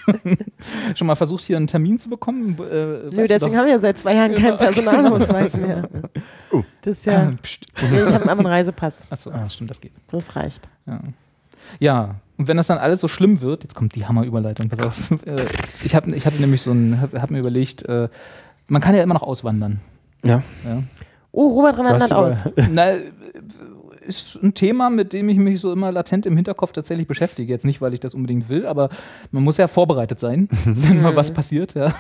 Speaker 1: Schon mal versucht, hier einen Termin zu bekommen? Äh,
Speaker 2: Nö, deswegen
Speaker 1: doch.
Speaker 2: haben wir ja seit zwei Jahren keinen Personalausweis mehr.
Speaker 3: Oh.
Speaker 2: Das ist ja.
Speaker 1: Ah.
Speaker 2: Nee, ich habe aber einen Reisepass.
Speaker 1: Achso, ah, stimmt, das geht.
Speaker 2: Das reicht.
Speaker 1: Ja. ja, und wenn das dann alles so schlimm wird, jetzt kommt die Hammerüberleitung, pass auf. Äh, ich, hab, ich hatte nämlich so ein, hab, hab mir überlegt, äh, man kann ja immer noch auswandern.
Speaker 3: Ja.
Speaker 1: Ja.
Speaker 2: Oh, Robert
Speaker 3: hast
Speaker 2: aus.
Speaker 1: Na, ist ein Thema, mit dem ich mich so immer latent im Hinterkopf tatsächlich beschäftige. Jetzt nicht, weil ich das unbedingt will, aber man muss ja vorbereitet sein, wenn mal was passiert. Ja.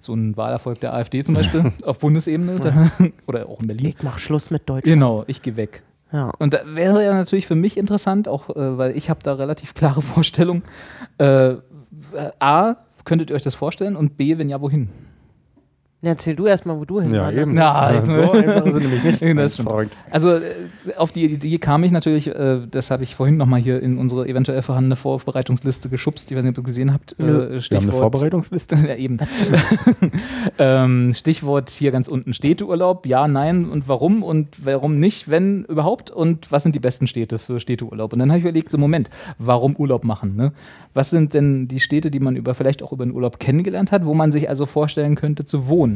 Speaker 1: So ein Wahlerfolg der AfD zum Beispiel auf Bundesebene da, oder auch in Berlin.
Speaker 2: Ich mach Schluss mit Deutschland.
Speaker 1: Genau, ich gehe weg.
Speaker 2: Ja.
Speaker 1: Und da wäre ja natürlich für mich interessant, auch äh, weil ich habe da relativ klare Vorstellungen. Äh, A, könntet ihr euch das vorstellen? Und B, wenn ja, wohin?
Speaker 2: Ja, erzähl du erstmal, wo du hin
Speaker 3: Ja, eben.
Speaker 1: Ja,
Speaker 3: so einfach ist es nämlich nicht.
Speaker 1: Das. Also äh, auf die Idee kam ich natürlich, äh, das habe ich vorhin nochmal hier in unsere eventuell vorhandene Vorbereitungsliste geschubst, ich weiß nicht, ob ihr gesehen habt.
Speaker 2: Nö.
Speaker 1: Äh,
Speaker 3: Wir haben eine Vorbereitungsliste.
Speaker 1: ja, eben. ähm, Stichwort hier ganz unten Städteurlaub, ja, nein und warum und warum nicht, wenn überhaupt und was sind die besten Städte für Städteurlaub? Und dann habe ich überlegt, so Moment, warum Urlaub machen? Ne? Was sind denn die Städte, die man über vielleicht auch über den Urlaub kennengelernt hat, wo man sich also vorstellen könnte zu wohnen?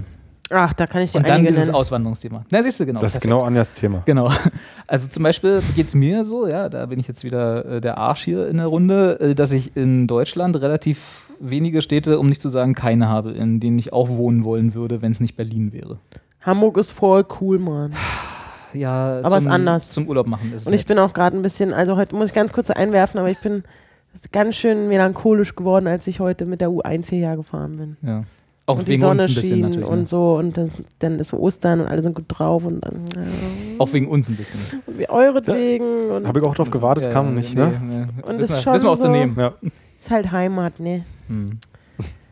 Speaker 2: Ach, da kann ich dir
Speaker 1: Und dann dieses
Speaker 2: nennen.
Speaker 1: Auswanderungsthema. Na, siehst du, genau.
Speaker 3: Das ist
Speaker 1: perfekt.
Speaker 3: genau Anjas Thema.
Speaker 1: Genau. Also zum Beispiel geht es mir so, ja, da bin ich jetzt wieder äh, der Arsch hier in der Runde, äh, dass ich in Deutschland relativ wenige Städte, um nicht zu sagen keine habe, in denen ich auch wohnen wollen würde, wenn es nicht Berlin wäre.
Speaker 2: Hamburg ist voll cool, Mann.
Speaker 1: Ja,
Speaker 2: Aber
Speaker 1: zum,
Speaker 2: ist anders.
Speaker 1: Zum Urlaub machen ist es
Speaker 2: Und ich
Speaker 1: nett.
Speaker 2: bin auch gerade ein bisschen, also heute muss ich ganz kurz einwerfen, aber ich bin ganz schön melancholisch geworden, als ich heute mit der U1 hierher gefahren bin.
Speaker 1: ja. Auch
Speaker 2: und die
Speaker 1: wegen
Speaker 2: Sonne
Speaker 1: uns ein bisschen
Speaker 2: schien
Speaker 1: natürlich.
Speaker 2: und
Speaker 1: ne?
Speaker 2: so und das, dann ist Ostern und alle sind gut drauf und dann ja.
Speaker 1: Auch wegen uns ein bisschen.
Speaker 2: und wie euretwegen und
Speaker 3: Habe ich auch drauf gewartet,
Speaker 1: Ja,
Speaker 3: kam
Speaker 1: ja,
Speaker 3: nicht,
Speaker 1: nee,
Speaker 3: ne?
Speaker 1: nee.
Speaker 2: Und
Speaker 1: wissen
Speaker 2: ist schon
Speaker 1: wissen wir auch
Speaker 2: so-
Speaker 1: zu nehmen.
Speaker 3: Ja.
Speaker 2: ist halt Heimat, ne?
Speaker 1: Hm.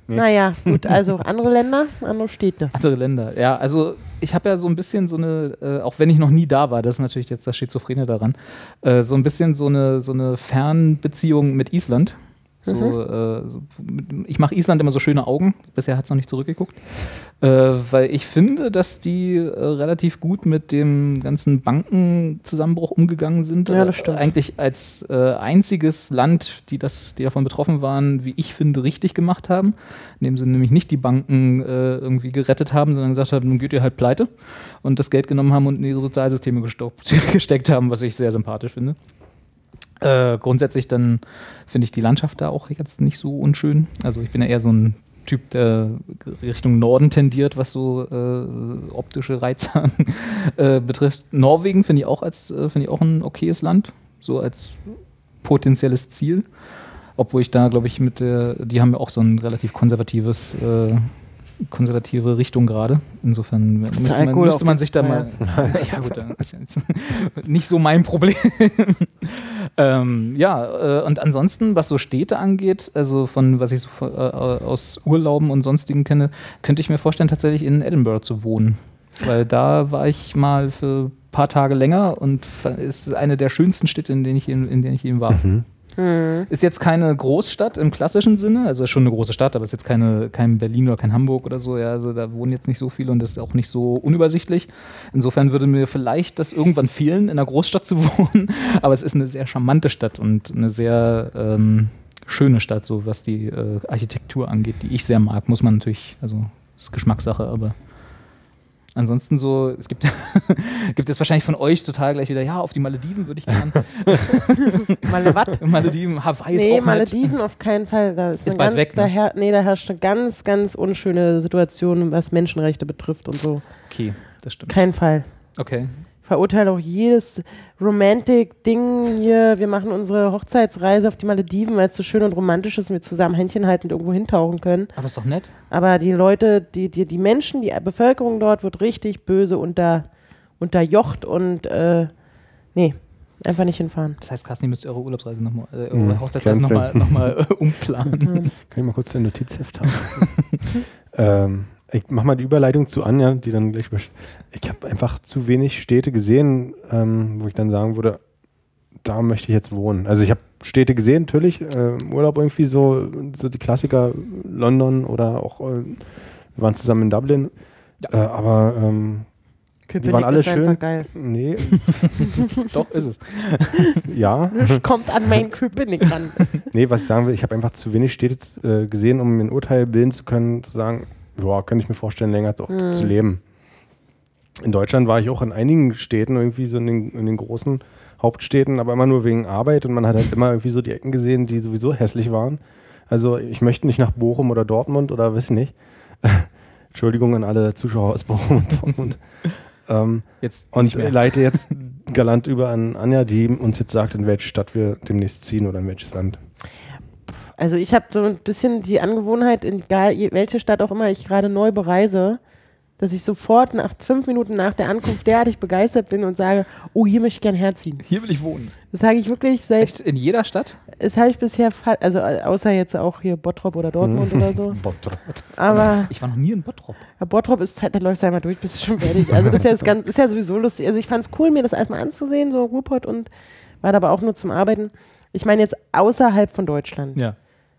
Speaker 3: Nee.
Speaker 2: Naja, gut, also andere Länder, andere Städte.
Speaker 1: Andere Länder, ja, also ich habe ja so ein bisschen so eine, äh, auch wenn ich noch nie da war, das ist natürlich jetzt das Schizophrene daran, äh, so ein bisschen so eine, so eine Fernbeziehung mit Island. So, äh, so, mit- ich mache Island immer so schöne Augen, bisher hat es noch nicht zurückgeguckt, äh, weil ich finde, dass die äh, relativ gut mit dem ganzen Bankenzusammenbruch umgegangen sind.
Speaker 2: Ja, das stimmt.
Speaker 1: eigentlich als äh, einziges Land, die, das, die davon betroffen waren, wie ich finde, richtig gemacht haben indem sie nämlich nicht die Banken äh, irgendwie gerettet haben, sondern gesagt haben, nun geht ihr halt pleite und das Geld genommen haben und in ihre Sozialsysteme gestoppt, gesteckt haben, was ich sehr sympathisch finde. Äh, grundsätzlich dann finde ich die Landschaft da auch jetzt nicht so unschön. Also ich bin ja eher so ein Typ, der Richtung Norden tendiert, was so äh, optische Reize äh, betrifft. Norwegen finde ich auch als äh, finde ich auch ein okayes Land, so als potenzielles Ziel. Obwohl ich da, glaube ich, mit der, die haben ja auch so ein relativ konservatives äh, konservative Richtung gerade. Insofern müsste man, müsste man sich da mal. ja, gut, dann ist ja jetzt nicht so mein Problem. ähm, ja, äh, und ansonsten, was so Städte angeht, also von was ich so äh, aus Urlauben und sonstigen kenne, könnte ich mir vorstellen, tatsächlich in Edinburgh zu wohnen. Weil da war ich mal für ein paar Tage länger und es ist eine der schönsten Städte, in denen ich, in, in denen ich eben war.
Speaker 3: Mhm.
Speaker 1: Ist jetzt keine Großstadt im klassischen Sinne, also ist schon eine große Stadt, aber ist jetzt keine, kein Berlin oder kein Hamburg oder so. Ja, also da wohnen jetzt nicht so viele und das ist auch nicht so unübersichtlich. Insofern würde mir vielleicht das irgendwann fehlen, in einer Großstadt zu wohnen, aber es ist eine sehr charmante Stadt und eine sehr ähm, schöne Stadt, so was die äh, Architektur angeht, die ich sehr mag. Muss man natürlich, also ist Geschmackssache, aber Ansonsten so, es gibt, gibt es wahrscheinlich von euch total gleich wieder, ja, auf die Malediven würde ich gern.
Speaker 2: Male was?
Speaker 1: Malediven, Hawaii
Speaker 2: Nee,
Speaker 1: ist auch nett.
Speaker 2: Malediven auf keinen Fall. Da ist,
Speaker 1: Ist bald
Speaker 2: ganz,
Speaker 1: weg, ne?
Speaker 2: da her, nee, da herrscht eine ganz, ganz unschöne Situation, was Menschenrechte betrifft und so.
Speaker 1: Okay, das stimmt.
Speaker 2: Kein Fall.
Speaker 1: Okay.
Speaker 2: Verurteile auch jedes Romantic-Ding hier. Wir machen unsere Hochzeitsreise auf die Malediven, weil es so schön und romantisch ist und wir zusammen Händchen haltend irgendwo hintauchen können.
Speaker 1: Aber ist doch nett.
Speaker 2: Aber die Leute, die, die, die Menschen, die Bevölkerung dort wird richtig böse unter, unterjocht und äh, nee, einfach nicht hinfahren.
Speaker 1: Das heißt, Carsten, ihr müsst eure Urlaubsreise nochmal, äh,
Speaker 3: Mhm,
Speaker 1: eure Hochzeitsreise nochmal noch mal, äh, umplanen.
Speaker 3: Kann ich mal kurz ein Notizheft haben? ähm, ich mach mal die Überleitung zu Anja, die dann gleich. Ich habe einfach zu wenig Städte gesehen, ähm, wo ich dann sagen würde, da möchte ich jetzt wohnen. Also ich habe Städte gesehen, natürlich, äh, im Urlaub irgendwie so, so die Klassiker London oder auch, äh, wir waren zusammen in Dublin. Äh, aber ähm,
Speaker 2: Köpenick
Speaker 3: waren alle
Speaker 2: ist einfach
Speaker 3: schön.
Speaker 2: geil.
Speaker 3: nee,
Speaker 1: Doch, ist es.
Speaker 3: ja.
Speaker 2: Kommt an mein Köpenick ran.
Speaker 3: Nee, was ich sagen will, ich habe einfach zu wenig Städte äh, gesehen, um mir ein Urteil bilden zu können, zu sagen, ja, könnte ich mir vorstellen, länger dort
Speaker 2: Mhm.
Speaker 3: zu leben. In Deutschland war ich auch in einigen Städten, irgendwie so in den, in den großen Hauptstädten, aber immer nur wegen Arbeit und man hat halt immer irgendwie so die Ecken gesehen, die sowieso hässlich waren. Also ich möchte nicht nach Bochum oder Dortmund oder weiß ich nicht. Entschuldigung an alle Zuschauer aus Bochum und Dortmund. ähm,
Speaker 1: Jetzt
Speaker 3: und
Speaker 1: nicht mehr.
Speaker 3: leite jetzt galant über an Anja, die uns jetzt sagt, in welche Stadt wir demnächst ziehen oder in welches Land.
Speaker 2: Also ich habe so ein bisschen die Angewohnheit, in egal welche Stadt auch immer ich gerade neu bereise, dass ich sofort nach fünf Minuten nach der Ankunft derartig begeistert bin und sage, oh, hier möchte ich gern herziehen.
Speaker 1: Hier will ich wohnen.
Speaker 2: Das sage ich wirklich seit,
Speaker 1: Echt? In jeder Stadt?
Speaker 2: das habe ich bisher, also äh, außer jetzt auch hier Bottrop oder Dortmund oder so. Aber
Speaker 1: Ich war noch nie in Bottrop.
Speaker 2: ja, Bottrop ist Zeit, da läufst du einmal durch, bist du schon fertig. Also das ist ja, das ganz, ist ja sowieso lustig. Also ich fand es cool, mir das erstmal anzusehen, so Ruhrpott und war da aber auch nur zum Arbeiten. Ich meine jetzt außerhalb von Deutschland.
Speaker 1: Ja.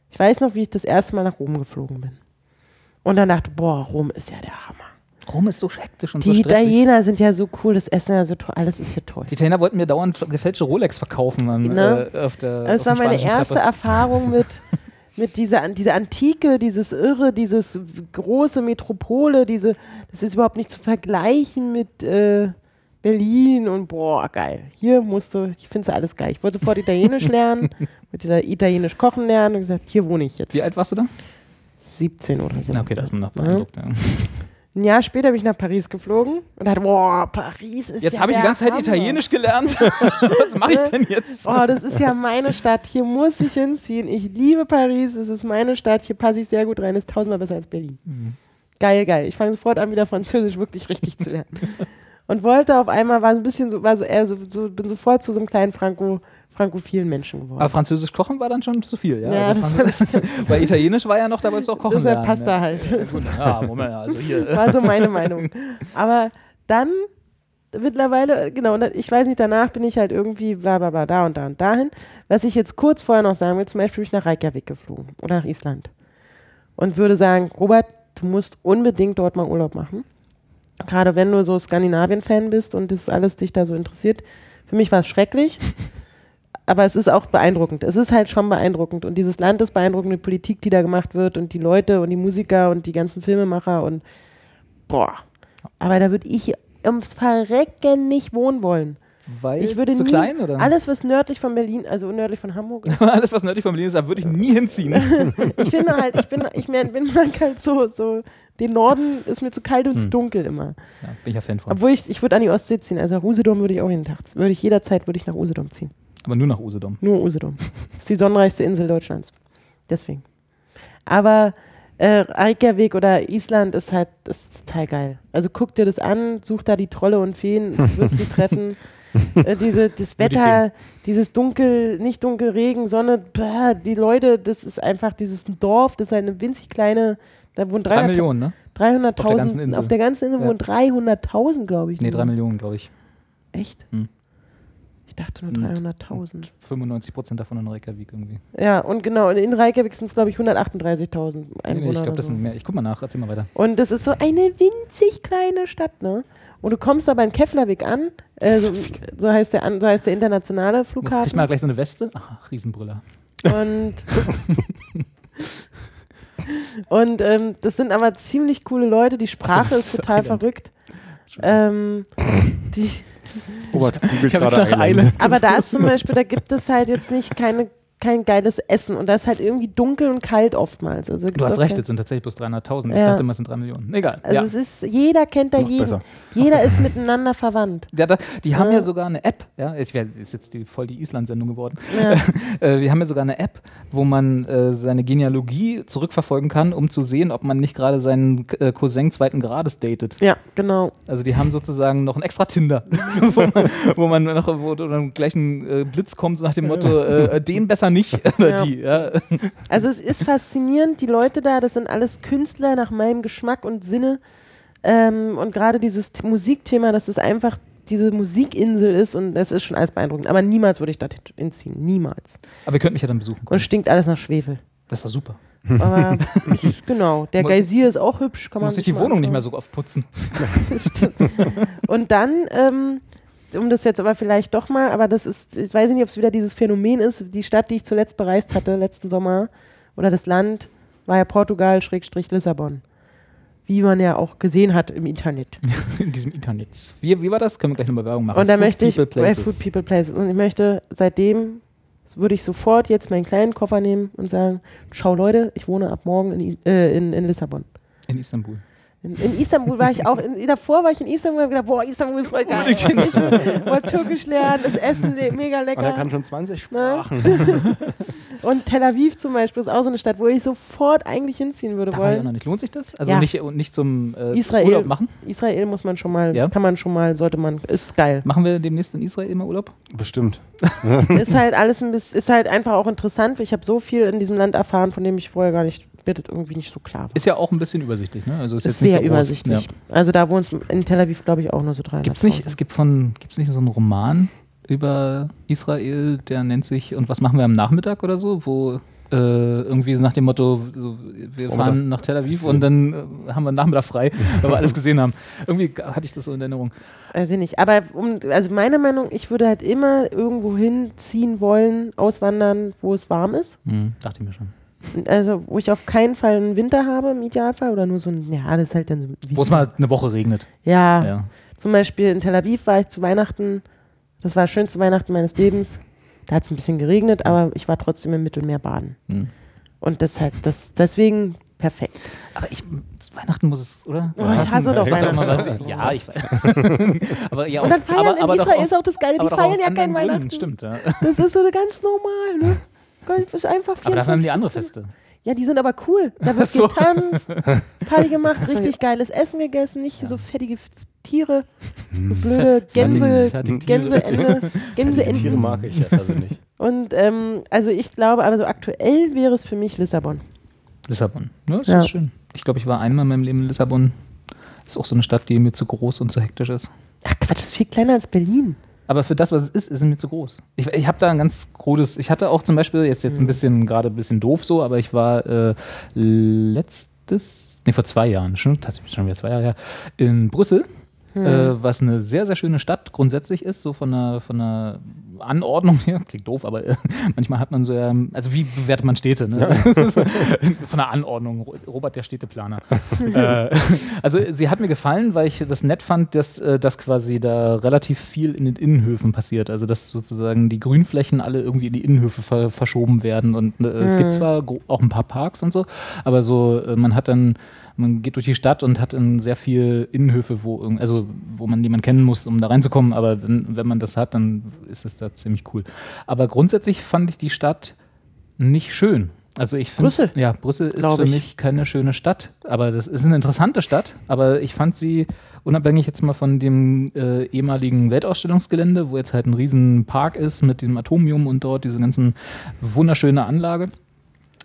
Speaker 2: Ich weiß noch, wie ich das erste Mal nach Rom geflogen bin. Und dann dachte, boah, Rom ist ja der Hammer.
Speaker 1: Rom ist so hektisch und
Speaker 2: Die
Speaker 1: so stressig.
Speaker 2: Italiener sind ja so cool, das Essen ja so toll, alles ist hier toll.
Speaker 1: Die Italiener wollten mir dauernd gefälschte Rolex verkaufen an,
Speaker 2: Ne?
Speaker 1: äh, auf der
Speaker 2: Das war meine erste
Speaker 1: Treppe.
Speaker 2: Erfahrung mit, mit dieser, dieser Antike, dieses Irre, dieses große Metropole, diese, das ist überhaupt nicht zu vergleichen mit äh, Berlin und boah, geil. Hier musst du, ich finde alles geil. Ich wollte sofort Italienisch lernen, wollte da Italienisch kochen lernen und gesagt, hier wohne ich jetzt.
Speaker 1: Wie alt warst du da?
Speaker 2: 17 oder so.
Speaker 1: Okay, da ist man noch beeindruckt. Ja.
Speaker 2: Ein Jahr später bin ich nach Paris geflogen und dachte, boah, Paris ist
Speaker 1: Jetzt
Speaker 2: ja
Speaker 1: habe ich die ganze Zeit
Speaker 2: Hammer.
Speaker 1: Italienisch gelernt. Was mache ich denn jetzt?
Speaker 2: Oh, das ist ja meine Stadt. Hier muss ich hinziehen. Ich liebe Paris. Es ist meine Stadt. Hier passe ich sehr gut rein. Ist tausendmal besser als Berlin. Geil, geil. Ich fange sofort an, wieder Französisch wirklich richtig zu lernen. Und wollte auf einmal, war so ein bisschen so, war so eher so, so bin sofort zu so einem kleinen Franco, frankophilen Menschen geworden.
Speaker 1: Aber Französisch kochen war dann schon zu viel, ja?
Speaker 2: ja,
Speaker 1: Also
Speaker 2: das, war,
Speaker 1: Weil Italienisch war ja noch, da wolltest du auch kochen
Speaker 2: deshalb
Speaker 1: lernen.
Speaker 2: passt
Speaker 1: ja.
Speaker 2: er halt.
Speaker 1: Ja, gut, ja, Moment, also hier.
Speaker 2: War so meine Meinung. Aber dann mittlerweile, genau, ich weiß nicht, danach bin ich halt irgendwie bla bla bla da und da und dahin. Was ich jetzt kurz vorher noch sagen will, zum Beispiel bin ich nach Reykjavik geflogen oder nach Island und würde sagen, Robert, du musst unbedingt dort mal Urlaub machen. Gerade wenn du so Skandinavien-Fan bist und das alles dich da so interessiert. Für mich war es schrecklich, aber es ist auch beeindruckend. Es ist halt schon beeindruckend und dieses Land ist beeindruckend, die Politik, die da gemacht wird und die Leute und die Musiker und die ganzen Filmemacher und boah. Aber da würde ich ums Verrecken nicht wohnen wollen.
Speaker 1: Weil
Speaker 2: Ich würde
Speaker 1: zu
Speaker 2: nie,
Speaker 1: klein, oder?
Speaker 2: alles was nördlich von Berlin, also nördlich von Hamburg,
Speaker 1: Alles, was nördlich von Berlin ist, da würde ich nie hinziehen.
Speaker 2: ich finde halt, ich bin, ich mein, bin mag halt so, so, den Norden ist mir zu kalt und zu
Speaker 1: Hm.
Speaker 2: dunkel immer.
Speaker 1: Ja, bin ich ja Fan von.
Speaker 2: Obwohl ich, ich würde an die Ostsee ziehen, also nach Usedom würde ich auch jeden Tag, würde ich jederzeit, würde ich nach Usedom ziehen.
Speaker 1: Aber nur nach Usedom.
Speaker 2: Nur Usedom. Das ist die sonnenreichste Insel Deutschlands. Deswegen. Aber Äh, Reykjavik oder Island ist halt das ist total geil. Also guck dir das an, such da die Trolle und Feen, du wirst sie treffen. Äh, diese, das
Speaker 1: Nur die
Speaker 2: Wetter, dieses dunkel, nicht dunkel, Regen, Sonne, bäh, die Leute, das ist einfach dieses Dorf, das ist eine winzig kleine, da wohnen
Speaker 1: Drei
Speaker 2: 300
Speaker 1: Millionen, ne? Auf der ganzen
Speaker 2: 300.000,
Speaker 1: Insel.
Speaker 2: auf der ganzen Insel
Speaker 1: Ja.
Speaker 2: wohnen 300.000, glaube ich.
Speaker 1: Nee,
Speaker 2: nur.
Speaker 1: drei Millionen, glaube ich.
Speaker 2: Echt?
Speaker 1: Hm.
Speaker 2: Ich dachte nur
Speaker 1: Und-
Speaker 2: 300.000.
Speaker 1: 95 Prozent davon in Reykjavik irgendwie.
Speaker 2: Ja, und genau, in Reykjavik sind es, glaube ich, 138.000
Speaker 1: Nee,
Speaker 2: Einwohner.
Speaker 1: nee, ich glaube, das
Speaker 2: so.
Speaker 1: sind mehr. Ich guck mal nach, erzähl mal weiter.
Speaker 2: Und das ist so eine winzig kleine Stadt, ne? Und du kommst aber in Keflavik an, äh, so, so, heißt der, so heißt der internationale
Speaker 1: Krieg mal
Speaker 2: Flughafen.
Speaker 1: gleich so eine Weste. Ach, Riesenbrüller.
Speaker 2: Und, und ähm, das sind aber ziemlich coole Leute. Die Sprache
Speaker 1: das
Speaker 2: ist
Speaker 1: ist
Speaker 2: total verrückt. Ähm, die,
Speaker 3: Robert googelt
Speaker 1: Ich hab jetzt
Speaker 3: gerade
Speaker 1: nach.
Speaker 3: Island.
Speaker 2: aber da ist zum Beispiel, da gibt es halt jetzt nicht keine, kein geiles Essen und da ist halt irgendwie dunkel und kalt oftmals. Also
Speaker 1: Du hast recht, es sind tatsächlich bloß 300.000. Ich
Speaker 2: Ja.
Speaker 1: dachte immer, es sind 3 Millionen. Egal.
Speaker 2: Also
Speaker 1: ja.
Speaker 2: es ist, jeder kennt da
Speaker 3: Noch
Speaker 2: jeden.
Speaker 3: besser.
Speaker 2: Jeder ist miteinander verwandt.
Speaker 1: Ja, da, die haben
Speaker 2: Ja.
Speaker 1: ja sogar eine App, ja, ich wär, ist jetzt die, voll die Island-Sendung geworden.
Speaker 2: Ja.
Speaker 1: Äh, die haben ja sogar eine App, wo man äh, seine Genealogie zurückverfolgen kann, um zu sehen, ob man nicht gerade seinen äh, Cousin zweiten Grades datet.
Speaker 2: ja, genau.
Speaker 1: Also die haben sozusagen noch ein extra Tinder, wo, man, wo man noch wo dann gleich ein äh, Blitz kommt, so nach dem Motto, äh, den besser nicht. Oder
Speaker 2: Ja.
Speaker 1: die, ja.
Speaker 2: Also es ist faszinierend, die Leute da, das sind alles Künstler nach meinem Geschmack und Sinne. Ähm, und gerade dieses Musikthema, dass es einfach diese Musikinsel ist und das ist schon alles beeindruckend. Aber niemals würde ich da hinziehen. Niemals.
Speaker 1: Aber ihr könnt mich ja dann besuchen.
Speaker 2: Und
Speaker 1: Kommen.
Speaker 2: stinkt alles nach Schwefel.
Speaker 1: Das war super.
Speaker 2: Aber ist, genau, der
Speaker 1: Muss-
Speaker 2: Geysir ist auch hübsch. Kann man
Speaker 1: Muss ich
Speaker 2: sich
Speaker 1: die Wohnung nicht mehr
Speaker 2: anschauen.
Speaker 1: so oft putzen.
Speaker 2: Und dann, ähm, um das jetzt aber vielleicht doch mal, aber das ist, ich weiß nicht, ob es wieder dieses Phänomen ist, die Stadt, die ich zuletzt bereist hatte, letzten Sommer, oder das Land, war ja Portugal, Schrägstrich Lissabon. Wie man ja auch gesehen hat im Internet.
Speaker 1: In diesem Internet. Wie, wie war das? Können wir gleich nochmal Werbung machen.
Speaker 2: Und da möchte ich,
Speaker 1: People,
Speaker 2: bei
Speaker 1: Places.
Speaker 2: Food People Places, und ich möchte seitdem, würde ich sofort jetzt meinen kleinen Koffer nehmen und sagen, schau Leute, ich wohne ab morgen in, äh, in, in Lissabon.
Speaker 1: In Istanbul.
Speaker 2: In, in Istanbul war ich auch, in, davor war ich in Istanbul und habe gedacht, boah, Istanbul ist voll geil. Ich wollte Türkisch lernen, das Essen mega
Speaker 3: Und er
Speaker 2: lecker.
Speaker 3: kann schon 20
Speaker 2: Ne?
Speaker 3: Sprachen.
Speaker 2: Und Tel Aviv zum Beispiel ist auch so eine Stadt, wo ich sofort eigentlich hinziehen würde
Speaker 1: Da war ich auch noch
Speaker 2: wollen.
Speaker 1: nicht. Lohnt sich das? Also
Speaker 2: Ja.
Speaker 1: nicht, und nicht zum äh,
Speaker 2: Israel.
Speaker 1: Urlaub machen?
Speaker 2: Israel muss man schon mal,
Speaker 1: Ja.
Speaker 2: kann man schon mal, sollte man, ist geil.
Speaker 1: Machen wir demnächst in Israel immer Urlaub?
Speaker 3: Bestimmt.
Speaker 2: ist halt alles ein bisschen, ist halt einfach auch interessant. Ich habe so viel in diesem Land erfahren, von dem ich vorher gar nicht, mir das irgendwie nicht so klar war.
Speaker 1: Ist ja auch ein bisschen übersichtlich, ne? Also ist,
Speaker 2: ist
Speaker 1: jetzt nicht
Speaker 2: sehr
Speaker 1: so groß.
Speaker 2: übersichtlich.
Speaker 1: Ja.
Speaker 2: Also da wohnt in Tel Aviv, glaube ich, auch nur so 300.
Speaker 1: Gibt's nicht, es gibt von, gibt's nicht so einen Roman über Israel, der nennt sich Und was machen wir am Nachmittag oder so, wo äh, irgendwie nach dem Motto, so, wir fahren nach Tel Aviv und dann äh, haben wir einen Nachmittag frei, weil wir alles gesehen haben. Irgendwie hatte ich das so in Erinnerung.
Speaker 2: Weiß ich nicht. Aber um, also meine Meinung, ich würde halt immer irgendwo hinziehen wollen, auswandern, wo es warm ist.
Speaker 1: Hm, dachte ich mir schon.
Speaker 2: Also wo ich auf keinen Fall einen Winter habe im Idealfall oder nur so ein, ja, das ist halt dann so
Speaker 1: Wo es mal eine Woche regnet.
Speaker 2: Ja,
Speaker 1: Ja.
Speaker 2: zum Beispiel in Tel Aviv war ich zu Weihnachten, das war das schönste Weihnachten meines Lebens. Da hat es ein bisschen geregnet, aber ich war trotzdem im Mittelmeer baden.
Speaker 1: Hm.
Speaker 2: Und das halt, das, deswegen perfekt.
Speaker 1: Aber ich, zu Weihnachten muss es, oder?
Speaker 2: Oh, ich hasse doch Weihnachten.
Speaker 1: was- Ja, ich aber ja,
Speaker 2: Und dann
Speaker 1: auch-
Speaker 2: feiern
Speaker 1: aber, aber
Speaker 2: in
Speaker 1: doch
Speaker 2: Israel
Speaker 1: aus-
Speaker 2: ist auch das Geile, die
Speaker 1: doch
Speaker 2: feiern ja kein
Speaker 1: Gründen,
Speaker 2: Weihnachten.
Speaker 1: Stimmt, ja.
Speaker 2: Das ist so ganz normal, ne? Golf ist einfach 24.
Speaker 1: Aber dafür haben die andere Feste.
Speaker 2: Ja, die sind aber cool. Da wird
Speaker 1: So.
Speaker 2: getanzt, Party gemacht, richtig geiles Essen gegessen, nicht so fettige Tiere, so blöde Gänse. Gänseende,
Speaker 3: Die
Speaker 2: Gänseenden.
Speaker 3: Tiere mag ich ja persönlich.
Speaker 2: Und ähm, also ich glaube, aber so aktuell wäre es für mich Lissabon.
Speaker 1: Lissabon. Ja, das
Speaker 2: Ja.
Speaker 1: ist schön. Ich glaube, ich war einmal in meinem Leben in Lissabon. Ist auch so eine Stadt, die mir zu groß und zu hektisch ist.
Speaker 2: Ach Quatsch, das ist viel kleiner als Berlin.
Speaker 1: Aber für das, was es ist, ist es mir zu groß. Ich, ich habe da ein ganz krudes. Ich hatte auch zum Beispiel, jetzt, jetzt ein bisschen, gerade ein bisschen doof so, aber ich war äh, letztes, nee, vor zwei Jahren, schon, tatsächlich schon wieder zwei Jahre her, in Brüssel. Äh, was eine sehr, sehr schöne Stadt grundsätzlich ist, so von der, von der Anordnung her. Klingt doof, aber äh, manchmal hat man so, ähm, also wie bewertet man Städte? Ne? von der Anordnung. Ro- Robert, der Städteplaner. äh, also sie hat mir gefallen, weil ich das nett fand, dass, äh, dass quasi da relativ viel in den Innenhöfen passiert. Also dass sozusagen die Grünflächen alle irgendwie in die Innenhöfe ver verschoben werden. Und äh, es gibt zwar gro- auch ein paar Parks und so, aber so, äh, man hat dann man geht durch die Stadt und hat in sehr viel Innenhöfe, wo, also, wo man jemanden kennen muss, um da reinzukommen. Aber dann, wenn man das hat, dann ist es da ziemlich cool. Aber grundsätzlich fand ich die Stadt nicht schön. Also ich finde,
Speaker 2: Brüssel,
Speaker 1: ja, Brüssel ist für
Speaker 2: ich.
Speaker 1: mich keine schöne Stadt, aber das ist eine interessante Stadt, aber ich fand sie unabhängig jetzt mal von dem äh, ehemaligen Weltausstellungsgelände, wo jetzt halt ein riesen Park ist mit dem Atomium und dort diese ganzen wunderschöne Anlage.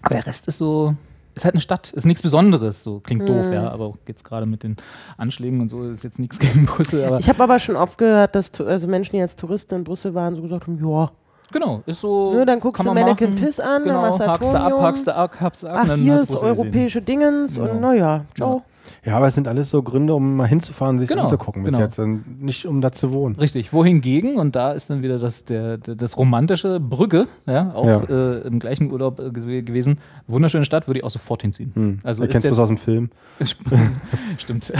Speaker 1: Aber der Rest ist so, ist halt eine Stadt, ist nichts Besonderes, so klingt doof,
Speaker 2: Mhm.
Speaker 1: ja, aber jetzt gerade mit den Anschlägen und so ist jetzt nichts gegen Brüssel, aber
Speaker 2: Ich habe aber schon oft gehört, dass also Menschen, die als Touristen in Brüssel waren, so gesagt haben, ja,
Speaker 1: genau, ist so.
Speaker 2: ne, dann guckst du
Speaker 1: man
Speaker 2: Mannequin. Piss an,
Speaker 1: Genau,
Speaker 2: dann machst du
Speaker 1: hakst du ab, hakst du ab, hakst du ab. und
Speaker 2: Ach,
Speaker 1: dann
Speaker 2: hier ist europäische Dingens
Speaker 1: Genau.
Speaker 2: und naja, ciao.
Speaker 3: Ja, aber es sind alles so Gründe, um mal hinzufahren, sich
Speaker 1: Genau,
Speaker 3: anzugucken bis
Speaker 1: genau.
Speaker 3: jetzt. Und nicht um da zu wohnen.
Speaker 1: Richtig, wohingegen, und da ist dann wieder das, der, der, das romantische Brügge, ja, auch
Speaker 3: Ja.
Speaker 1: Äh, im gleichen Urlaub äh, gew- gewesen. Wunderschöne Stadt, würde ich auch sofort hinziehen.
Speaker 3: Hm.
Speaker 1: Also
Speaker 3: Also
Speaker 1: ist
Speaker 3: kennst du das aus dem Film?
Speaker 1: Stimmt.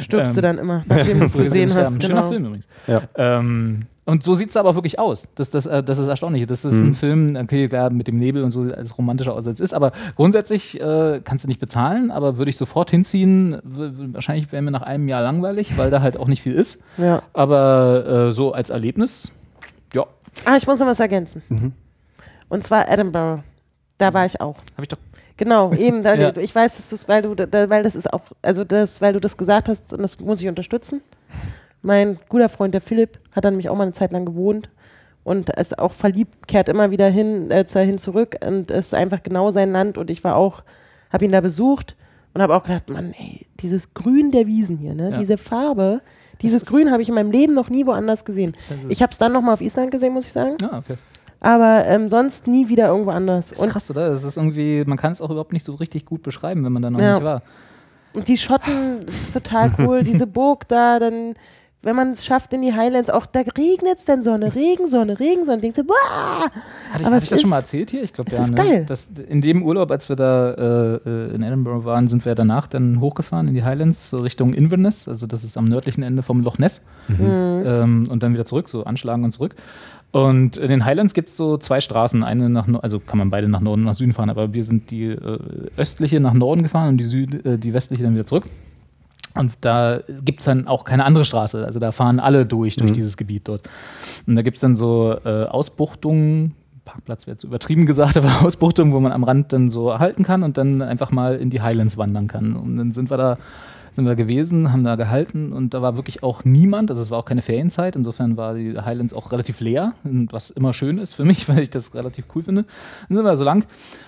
Speaker 2: Stirbst du
Speaker 1: Ähm,
Speaker 2: dann immer, nachdem du es gesehen hast.
Speaker 1: Sterben. Schöner
Speaker 2: Genau.
Speaker 1: Film übrigens.
Speaker 3: Ja.
Speaker 1: Ähm, und so sieht es aber wirklich aus. Das, das, äh, das ist erstaunlich. Das ist
Speaker 3: Mhm.
Speaker 1: ein Film, okay, klar, mit dem Nebel und so als romantischer aus als es ist, aber grundsätzlich äh, kannst du nicht bezahlen, aber würde ich sofort hinziehen. Wahrscheinlich wäre mir nach einem Jahr langweilig, weil da halt auch nicht viel ist.
Speaker 2: Ja.
Speaker 1: Aber äh, so als Erlebnis, ja,
Speaker 2: Ah, ich muss noch was ergänzen.
Speaker 3: Mhm.
Speaker 2: Und zwar Edinburgh. Da war ich auch.
Speaker 1: habe ich doch.
Speaker 2: Genau, eben, da,
Speaker 1: Ja.
Speaker 2: ich weiß, dass du es, weil du, da, weil das ist auch, also das, weil du das gesagt hast und das muss ich unterstützen. Mein guter Freund, der Philipp, hat dann nämlich auch mal eine Zeit lang gewohnt und ist auch verliebt, kehrt immer wieder hin, äh, hin zurück und ist einfach genau sein Land und ich war auch, habe ihn da besucht und habe auch gedacht, Mann, ey, dieses Grün der Wiesen hier, ne,
Speaker 1: Ja.
Speaker 2: diese Farbe, dieses Grün habe ich in meinem Leben noch nie woanders gesehen. Ich habe es dann noch mal auf Island gesehen, muss ich sagen,
Speaker 1: Ja, okay.
Speaker 2: aber ähm, sonst nie wieder irgendwo anders.
Speaker 1: Das ist
Speaker 2: Und
Speaker 1: krass, oder? Das ist irgendwie, man kann es auch überhaupt nicht so richtig gut beschreiben, wenn man da noch
Speaker 2: Ja.
Speaker 1: nicht war.
Speaker 2: Und die Schotten, total cool. Diese Burg da, dann, wenn man es schafft in die Highlands, auch da regnet es dann Sonne, Regensonne, Regensonne. Denkst du, boah!
Speaker 1: Hatte ich,
Speaker 2: Aber
Speaker 1: ich das schon mal
Speaker 2: ist-
Speaker 1: erzählt hier? Ich glaube, ja.
Speaker 2: ist
Speaker 1: ne?
Speaker 2: geil.
Speaker 1: Das, in dem Urlaub, als wir da äh, äh, in Edinburgh waren, sind wir danach dann hochgefahren in die Highlands, so Richtung Inverness. Also, das ist am nördlichen Ende vom Loch Ness.
Speaker 2: Mhm.
Speaker 1: Ähm, und dann wieder zurück, so anschlagen und zurück. Und in den Highlands gibt es so zwei Straßen. Eine nach, Nor- also kann man beide nach Norden und nach Süden fahren, aber wir sind die äh, östliche nach Norden gefahren und die, Süd, äh, die westliche dann wieder zurück. Und da gibt es dann auch keine andere Straße. Also da fahren alle durch, durch
Speaker 3: Mhm.
Speaker 1: dieses Gebiet dort. Und da gibt es dann so äh, Ausbuchtungen, Parkplatz wäre jetzt übertrieben gesagt, aber Ausbuchtungen, wo man am Rand dann so halten kann und dann einfach mal in die Highlands wandern kann. Und dann sind wir da sind wir gewesen, haben da gehalten und da war wirklich auch niemand, also es war auch keine Ferienzeit, insofern war die Highlands auch relativ leer, was immer schön ist für mich, weil ich das relativ cool finde. Dann sind wir so lang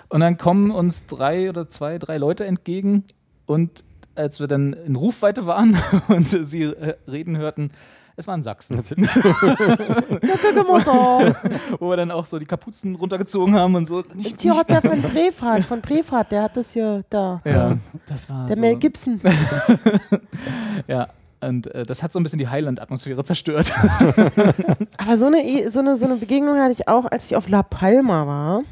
Speaker 1: und dann kommen uns drei oder zwei, drei Leute entgegen und als wir dann in Rufweite waren und sie äh, reden hörten, es waren Sachsen.
Speaker 2: Mutter.
Speaker 1: Wo wir dann auch so die Kapuzen runtergezogen haben und so. Nicht,
Speaker 2: Hier hat der von Brefhard, von Brefhard, der hat das hier da.
Speaker 1: ja, das war
Speaker 2: Der
Speaker 1: so,
Speaker 2: Mel Gibson.
Speaker 1: Ja, und äh, das hat so ein bisschen die Highland-Atmosphäre zerstört.
Speaker 2: Aber so eine, E- so, eine, so eine Begegnung hatte ich auch, als ich auf La Palma war,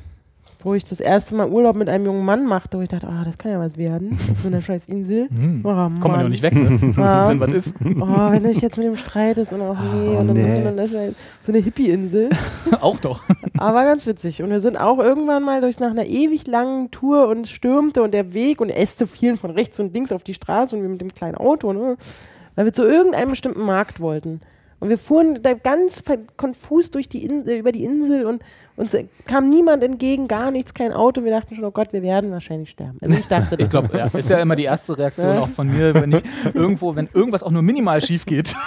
Speaker 2: wo ich das erste Mal Urlaub mit einem jungen Mann machte, wo ich dachte, ah, das kann ja was werden, auf so einer scheiß Insel.
Speaker 1: Hm.
Speaker 2: Oh,
Speaker 1: Kommt man ja auch nicht weg, ne?
Speaker 2: Ja.
Speaker 1: wenn was ist.
Speaker 2: Oh, wenn du dich jetzt mit dem streitest und auch nee,
Speaker 3: Oh,
Speaker 2: und dann
Speaker 3: nee.
Speaker 2: ist so eine, so eine Hippie-Insel.
Speaker 1: auch doch.
Speaker 2: Aber ganz witzig. Und wir sind auch irgendwann mal durch nach einer ewig langen Tour und es stürmte und der Weg und Äste fielen von rechts und links auf die Straße und wir mit dem kleinen Auto, ne? weil wir zu irgendeinem bestimmten Markt wollten. Und wir fuhren da ganz konfus durch die Insel, über die Insel und uns kam niemand entgegen, gar nichts, kein Auto. Wir dachten schon, oh Gott, wir werden wahrscheinlich sterben. Also ich dachte das.
Speaker 1: Ich glaube, ja, ist ja immer die erste Reaktion
Speaker 2: Ja.
Speaker 1: auch von mir, wenn ich irgendwo, wenn irgendwas auch nur minimal schief geht.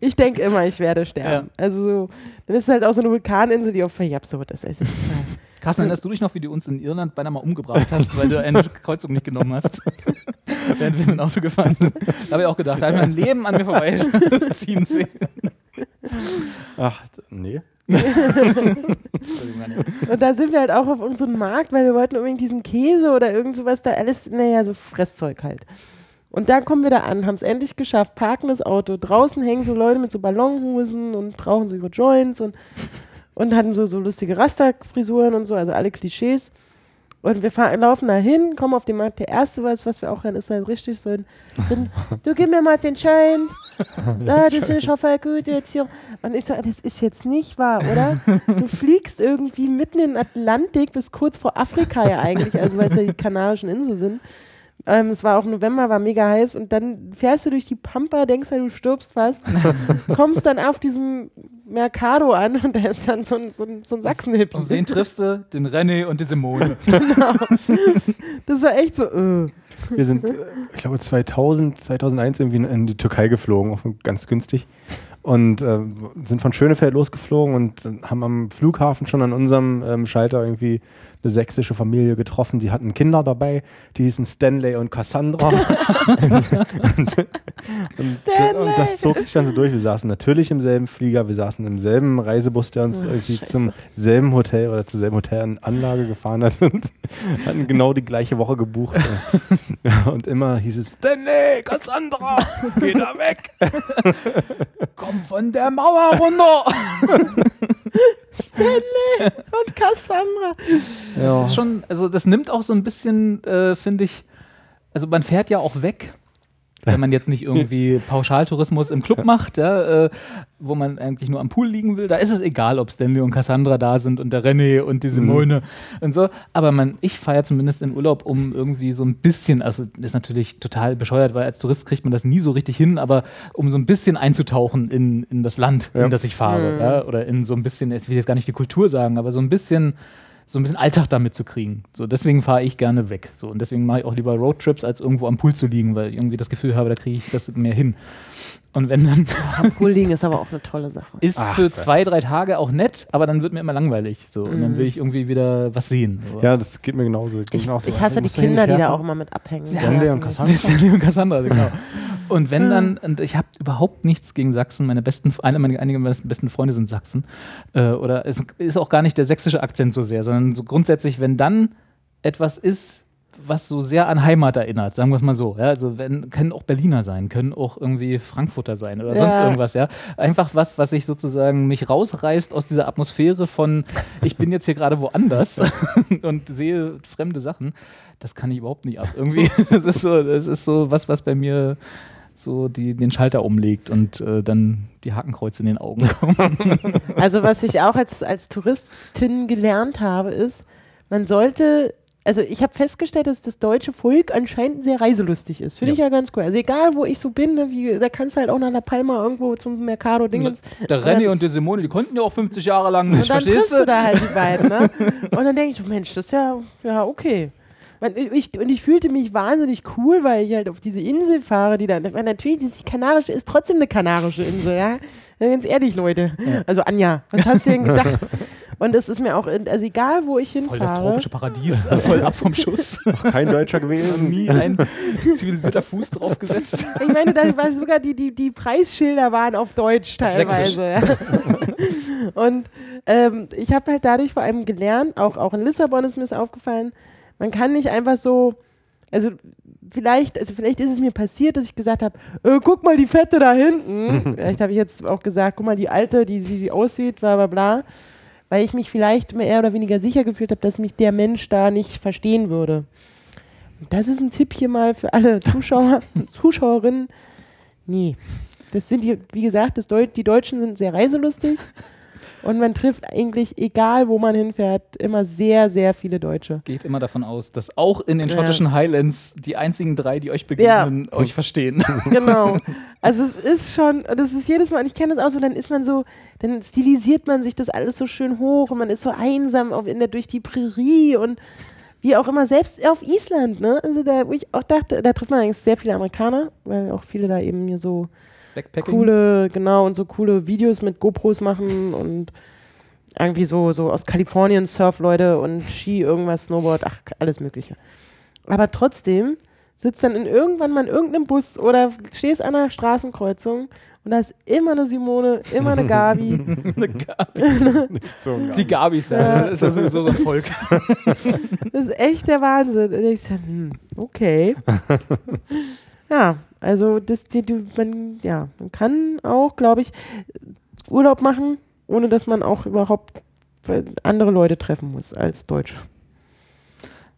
Speaker 2: Ich denke immer, ich werde sterben. Also so, dann ist es halt auch so eine Vulkaninsel, die auch völlig absurd ist. Also, das war,
Speaker 1: Carsten, erinnerst du dich noch, wie du uns in Irland beinahe mal umgebracht hast, weil du eine Kreuzung nicht genommen hast? Während wir mit dem Auto gefahren sind. Da habe ich auch gedacht, da habe ich mein Leben an mir vorbeiziehen sehen.
Speaker 3: Ach, nee.
Speaker 2: Und da sind wir halt auch auf unserem Markt, weil wir wollten unbedingt diesen Käse oder irgend sowas da, alles, naja, so Fresszeug halt. Und da kommen wir da an, haben es endlich geschafft, parken das Auto. Draußen hängen so Leute mit so Ballonhosen und rauchen so ihre Joints und, und hatten so, so lustige Rasterfrisuren und so, also alle Klischees. Und wir fahren, laufen da hin, kommen auf den Markt. Der erste, was, was wir auch hören, ist halt richtig so ein, so ein du gib mir mal den Joint. Ah, das ich auch voll gut jetzt hier. Und ich sage, das ist jetzt nicht wahr, oder? Du fliegst irgendwie mitten in den Atlantik bis kurz vor Afrika ja eigentlich, also weil es ja die Kanarischen Inseln sind. Ähm, es war auch November, war mega heiß und dann fährst du durch die Pampa, denkst halt, du stirbst fast, kommst dann auf diesem Mercado an und da ist dann so ein, so ein, so ein Sachsen-Hippie.
Speaker 1: Und wen triffst du? Den René und die Simone.
Speaker 2: Das war echt so, äh.
Speaker 3: Wir sind, äh, ich glaube, 2000, 2001 irgendwie in, die Türkei geflogen, ganz günstig. Und äh, sind von Schönefeld losgeflogen und äh, haben am Flughafen schon an unserem ähm, Schalter irgendwie eine sächsische Familie getroffen. Die hatten Kinder dabei, die hießen Stanley und Cassandra. und,
Speaker 2: Stanley.
Speaker 3: und das zog sich dann so durch. Wir saßen natürlich im selben Flieger, wir saßen im selben Reisebus, der uns
Speaker 2: Oh,
Speaker 3: irgendwie
Speaker 2: Scheiße.
Speaker 3: zum selben Hotel oder zur selben Hotelanlage gefahren hat und hatten genau die gleiche Woche gebucht. Und immer hieß es, Stanley, Cassandra, geh da weg.
Speaker 1: Komm von der Mauer runter!
Speaker 2: Stanley und Cassandra.
Speaker 1: Das ist schon, also das nimmt auch so ein bisschen, äh, finde ich, also man fährt ja auch weg, wenn man jetzt nicht irgendwie Pauschaltourismus im Club macht, ja, äh, wo man eigentlich nur am Pool liegen will. Da ist es egal, ob Stanley und Cassandra da sind und der René und die Simone und so. Aber man, ich fahre ja zumindest in Urlaub, um irgendwie so ein bisschen, also das ist natürlich total bescheuert, weil als Tourist kriegt man das nie so richtig hin, aber um so ein bisschen einzutauchen in, in das Land,
Speaker 3: Ja.
Speaker 1: in das ich fahre. Ja, oder in so ein bisschen, ich will jetzt gar nicht die Kultur sagen, aber so ein bisschen so ein bisschen Alltag damit zu kriegen. So, deswegen fahre ich gerne weg. So, und deswegen mache ich auch lieber Roadtrips, als irgendwo am Pool zu liegen, weil ich irgendwie das Gefühl habe, da kriege ich das mehr hin. Und wenn dann
Speaker 2: Am Pool liegen ist aber auch eine tolle Sache.
Speaker 1: ist
Speaker 3: Ach,
Speaker 1: für zwei, drei Tage auch nett, aber dann wird mir immer langweilig. So, und dann will ich irgendwie wieder was sehen. So.
Speaker 3: Ja, das geht mir genauso.
Speaker 2: Ich,
Speaker 3: mir auch so.
Speaker 2: ich hasse die Kinder, die da auch immer mit abhängen.
Speaker 3: Stanley
Speaker 2: Ja,
Speaker 3: und
Speaker 2: ich-
Speaker 3: Cassandra.
Speaker 1: Stanley und Cassandra, genau. Und wenn dann, und ich habe überhaupt nichts gegen Sachsen, meine besten, eine meiner, einige meiner besten Freunde sind Sachsen, äh, oder es ist auch gar nicht der sächsische Akzent so sehr, sondern so grundsätzlich, wenn dann etwas ist, was so sehr an Heimat erinnert, sagen wir es mal so. Ja, also wenn, können auch Berliner sein, können auch irgendwie Frankfurter sein oder sonst
Speaker 2: Ja.
Speaker 1: irgendwas, ja. Einfach was, was ich sozusagen mich rausreißt aus dieser Atmosphäre von, ich bin jetzt hier gerade woanders und sehe fremde Sachen. Das kann ich überhaupt nicht ab. Irgendwie, das ist so, das ist so was, was bei mir so die, den Schalter umlegt und äh, dann die Hakenkreuze in den Augen kommen.
Speaker 2: Also was ich auch als, als Touristin gelernt habe, ist, man sollte, also ich habe festgestellt, dass das deutsche Volk anscheinend sehr reiselustig ist. Finde ich ja ganz cool. Also egal, wo ich so bin, ne, wie, da kannst du halt auch nach La Palma irgendwo zum Mercado Dingens.
Speaker 1: Der René und die Simone, die konnten ja auch 50 Jahre lang nicht,
Speaker 2: Und dann
Speaker 1: verstehst
Speaker 2: du da halt die beiden, ne? Und dann denke ich so, Mensch, das ist ja, ja okay. Man, ich, und ich fühlte mich wahnsinnig cool, weil ich halt auf diese Insel fahre, die da, weil natürlich, die kanarische ist trotzdem eine kanarische Insel, ja. Ganz ehrlich, Leute. Also Anja, was hast du denn gedacht? Und es ist mir auch, in- also egal, wo ich
Speaker 1: Voll das
Speaker 2: hinfahre.
Speaker 1: tropische Paradies, äh, voll ab vom Schuss.
Speaker 3: Kein Deutscher gewesen.
Speaker 1: Nie ein zivilisierter Fuß draufgesetzt.
Speaker 2: Ich meine, da war sogar die, die, die Preisschilder waren auf Deutsch teilweise. Ja. Und ähm, ich habe halt dadurch vor allem gelernt, auch, auch in Lissabon ist mir das aufgefallen, man kann nicht einfach so, also vielleicht, also vielleicht ist es mir passiert, dass ich gesagt habe, äh, guck mal die Fette da hinten. vielleicht habe ich jetzt auch gesagt, guck mal die Alte, die, wie die aussieht, bla bla bla. Weil ich mich vielleicht mehr oder weniger sicher gefühlt habe, dass mich der Mensch da nicht verstehen würde. Und das ist ein Tipp hier mal für alle Zuschauer, Zuschauerinnen. Nee. Das sind die, wie gesagt, das Deu die Deutschen sind sehr reiselustig. Und man trifft eigentlich, egal wo man hinfährt, immer sehr, sehr viele Deutsche.
Speaker 1: Geht immer davon aus, dass auch in den
Speaker 2: Ja.
Speaker 1: schottischen Highlands die einzigen drei, die euch begegnen, euch verstehen.
Speaker 2: Genau. Also es ist schon, das ist jedes Mal, und ich kenne das auch so, dann ist man so, dann stilisiert man sich das alles so schön hoch und man ist so einsam auf, in der, durch die Prärie und wie auch immer, selbst auf Island, ne? Also da, wo ich auch dachte, da trifft man eigentlich sehr viele Amerikaner, weil auch viele da eben hier so
Speaker 1: Backpacking.
Speaker 2: coole, genau, und so coole Videos mit GoPros machen und irgendwie so, so aus Kalifornien Surfleute und Ski, irgendwas, Snowboard, ach, alles Mögliche. Aber trotzdem sitzt dann in irgendwann mal in irgendeinem Bus oder stehst an einer Straßenkreuzung und da ist immer eine Simone, immer eine Gabi.
Speaker 3: So,
Speaker 1: Die Gabis, ja. Das ist ja sowieso so ein Volk.
Speaker 2: Das ist echt der Wahnsinn. Und ich so, hm, okay. Ja, also das, die, die, man, ja, man kann auch, glaube ich, Urlaub machen, ohne dass man auch überhaupt andere Leute treffen muss als Deutsche.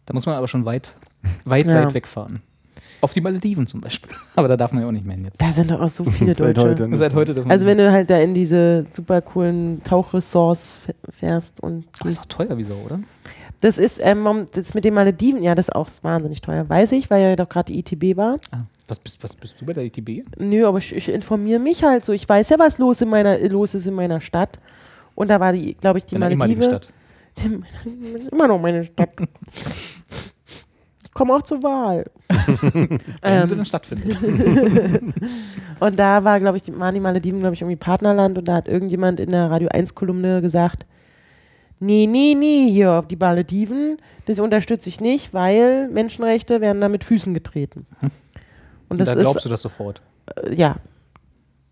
Speaker 1: Da muss man aber schon weit, weit,
Speaker 2: Ja.
Speaker 1: weit wegfahren. Auf die Malediven zum Beispiel. Aber da darf man ja auch nicht mehr hin jetzt.
Speaker 2: Da sind doch auch so viele
Speaker 3: Seit
Speaker 2: Deutsche.
Speaker 3: heute.
Speaker 1: Seit heute
Speaker 2: Also wenn du halt da in diese super coolen Tauchressorts fährst und
Speaker 1: Ach, ist teuer wie so, oder?
Speaker 2: das ist ähm, das mit den Malediven, ja, das ist auch wahnsinnig teuer, weiß ich, weil ja doch gerade die ITB war.
Speaker 1: Ah, was, bist, was bist du bei der ITB?
Speaker 2: Nö, aber ich, ich informiere mich halt so. Ich weiß ja, was los in meiner los ist in meiner Stadt. Und da war die, glaube ich, die
Speaker 1: ehemaligen
Speaker 2: Maledive.
Speaker 1: Stadt.
Speaker 2: Immer noch meine Stadt. Ich komme auch zur Wahl.
Speaker 1: Wenn sie
Speaker 2: ähm,
Speaker 1: dann stattfindet.
Speaker 2: und da war, glaube ich, die, waren die Malediven, glaube ich, irgendwie Partnerland und da hat irgendjemand in der Radio 1-Kolumne gesagt, nee, nee, nee, hier auf die Malediven, das unterstütze ich nicht, weil Menschenrechte werden da mit Füßen getreten. Und das
Speaker 1: da glaubst
Speaker 2: ist,
Speaker 1: du das sofort.
Speaker 2: äh, ja,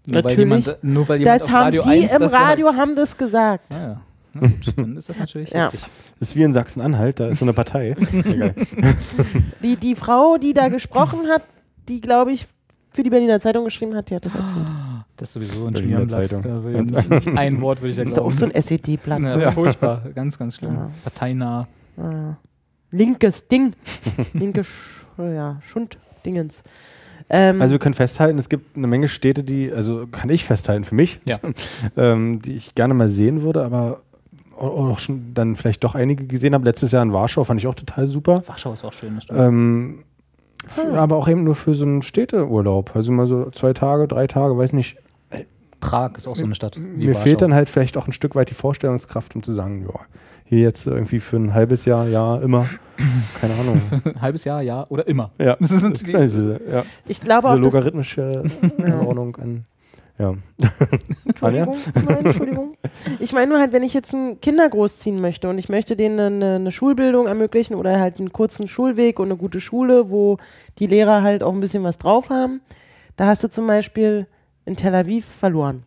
Speaker 1: Nur weil
Speaker 2: Natürlich.
Speaker 1: jemand, nur weil jemand
Speaker 2: das
Speaker 1: auf
Speaker 2: haben
Speaker 1: Radio
Speaker 2: die
Speaker 1: 1
Speaker 2: im
Speaker 1: das
Speaker 2: Radio,
Speaker 1: Sagt.
Speaker 2: haben das gesagt.
Speaker 1: Ah, ja. Na gut, dann ist das natürlich
Speaker 2: Ja.
Speaker 1: richtig.
Speaker 3: Das ist wie in Sachsen-Anhalt, da ist so eine Partei.
Speaker 2: Die, die Frau, die da gesprochen hat, die, glaube ich, für die Berliner Zeitung geschrieben hat, die hat das erzählt.
Speaker 1: Das ist sowieso ein
Speaker 3: Berliner. Zeitung.
Speaker 1: Da will ich nicht ein Wort würde ich da
Speaker 2: Das ist doch auch
Speaker 1: glauben.
Speaker 2: so ein SED-Blatt.
Speaker 1: Na, Furchtbar, ganz, ganz schlimm.
Speaker 2: Ja.
Speaker 1: Parteinah.
Speaker 2: Ah. Linkes Ding. Linke Sch ja, Schund-Dingens. Ähm,
Speaker 3: Also wir können festhalten, es gibt eine Menge Städte, die, also kann ich festhalten für mich,
Speaker 1: Ja.
Speaker 3: ähm, die ich gerne mal sehen würde, aber auch schon dann vielleicht doch einige gesehen habe. Letztes Jahr in Warschau fand ich auch total super.
Speaker 1: Warschau ist auch schön. Das stimmt.
Speaker 3: Ähm, für, aber auch eben nur für so einen Städteurlaub. Also mal so zwei Tage, drei Tage, weiß nicht.
Speaker 1: Prag ist auch so eine Stadt. wie
Speaker 3: Mir
Speaker 1: Warschau.
Speaker 3: fehlt dann halt vielleicht auch ein Stück weit die Vorstellungskraft, um zu sagen, ja, hier jetzt irgendwie für ein halbes Jahr, ja, immer. Keine Ahnung.
Speaker 1: ein halbes Jahr, ja, oder immer.
Speaker 3: Ja,
Speaker 1: Das ist natürlich-
Speaker 3: diese, ja,
Speaker 2: ich glaube
Speaker 3: diese
Speaker 2: auch,
Speaker 3: logarithmische Anordnung an. Ja.
Speaker 2: Entschuldigung, nein, Entschuldigung. Ich meine nur halt, wenn ich jetzt ein Kinder großziehen möchte und ich möchte denen eine, eine Schulbildung ermöglichen oder halt einen kurzen Schulweg und eine gute Schule, wo die Lehrer halt auch ein bisschen was drauf haben, da hast du zum Beispiel in Tel Aviv verloren.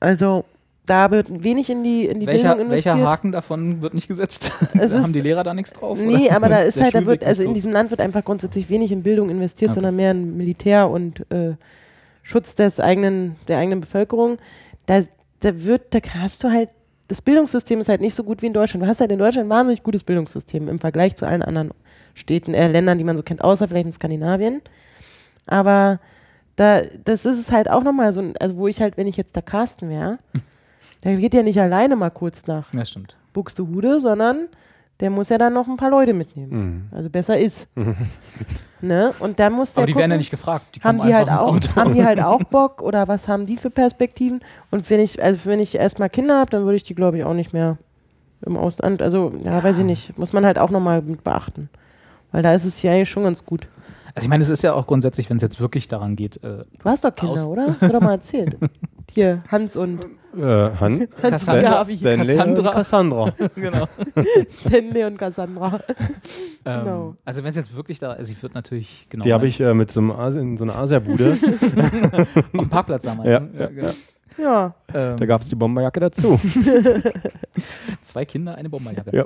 Speaker 2: Also da wird wenig in die, in die
Speaker 1: welcher,
Speaker 2: Bildung investiert.
Speaker 1: welcher Haken davon wird nicht gesetzt?
Speaker 2: Es
Speaker 1: Haben die Lehrer da nichts drauf?
Speaker 2: Nee,
Speaker 1: oder?
Speaker 2: aber da ist halt, da wird, also in diesem Land wird einfach grundsätzlich wenig in Bildung investiert,
Speaker 1: Okay.
Speaker 2: sondern mehr in Militär und äh, Schutz des eigenen, der eigenen Bevölkerung. Da, da wird, da hast du halt, das Bildungssystem ist halt nicht so gut wie in Deutschland. Du hast halt in Deutschland ein wahnsinnig gutes Bildungssystem im Vergleich zu allen anderen Städten, äh, Ländern, die man so kennt, außer vielleicht in Skandinavien. Aber da, das ist es halt auch nochmal so, also wo ich halt, wenn ich jetzt der Carsten wäre, der geht ja nicht alleine mal kurz nach
Speaker 1: Ja, stimmt.
Speaker 2: Buxtehude, sondern der muss ja dann noch ein paar Leute mitnehmen.
Speaker 3: Mhm.
Speaker 2: Also besser ist. ne? Und da muss der
Speaker 1: Aber die werden ja
Speaker 2: gucken,
Speaker 1: nicht gefragt. Die
Speaker 2: haben
Speaker 1: kommen
Speaker 2: die, halt auch, haben die halt auch Bock oder was haben die für Perspektiven? Und wenn ich, also wenn ich erstmal Kinder habe, dann würde ich die, glaube ich, auch nicht mehr im Ausland, also ja, weiß ich nicht, muss man halt auch nochmal mit beachten. Weil da ist es ja eigentlich schon ganz gut.
Speaker 1: Also ich meine, es ist ja auch grundsätzlich, wenn es jetzt wirklich daran geht, äh,
Speaker 2: Du hast doch Kinder, oder? Hast du doch mal erzählt. Hier, Hans und
Speaker 3: Äh, Han?
Speaker 2: Hans
Speaker 1: Cassandra.
Speaker 2: und Gabi.
Speaker 3: Stanley
Speaker 1: Cassandra.
Speaker 3: und Cassandra.
Speaker 1: genau.
Speaker 2: Stanley und Cassandra.
Speaker 1: Ähm,
Speaker 2: Genau.
Speaker 1: Also wenn es jetzt wirklich da, also ich würde natürlich genau
Speaker 3: Die habe ich äh, mit so einem Asi in so einer Asiabude.
Speaker 1: auf dem Parkplatz damals.
Speaker 3: Ja,
Speaker 1: ne?
Speaker 3: ja,
Speaker 1: genau.
Speaker 2: Ja,
Speaker 1: Ähm,
Speaker 3: Da gab es die Bomberjacke dazu.
Speaker 1: zwei Kinder, eine Bomberjacke.
Speaker 3: Ja.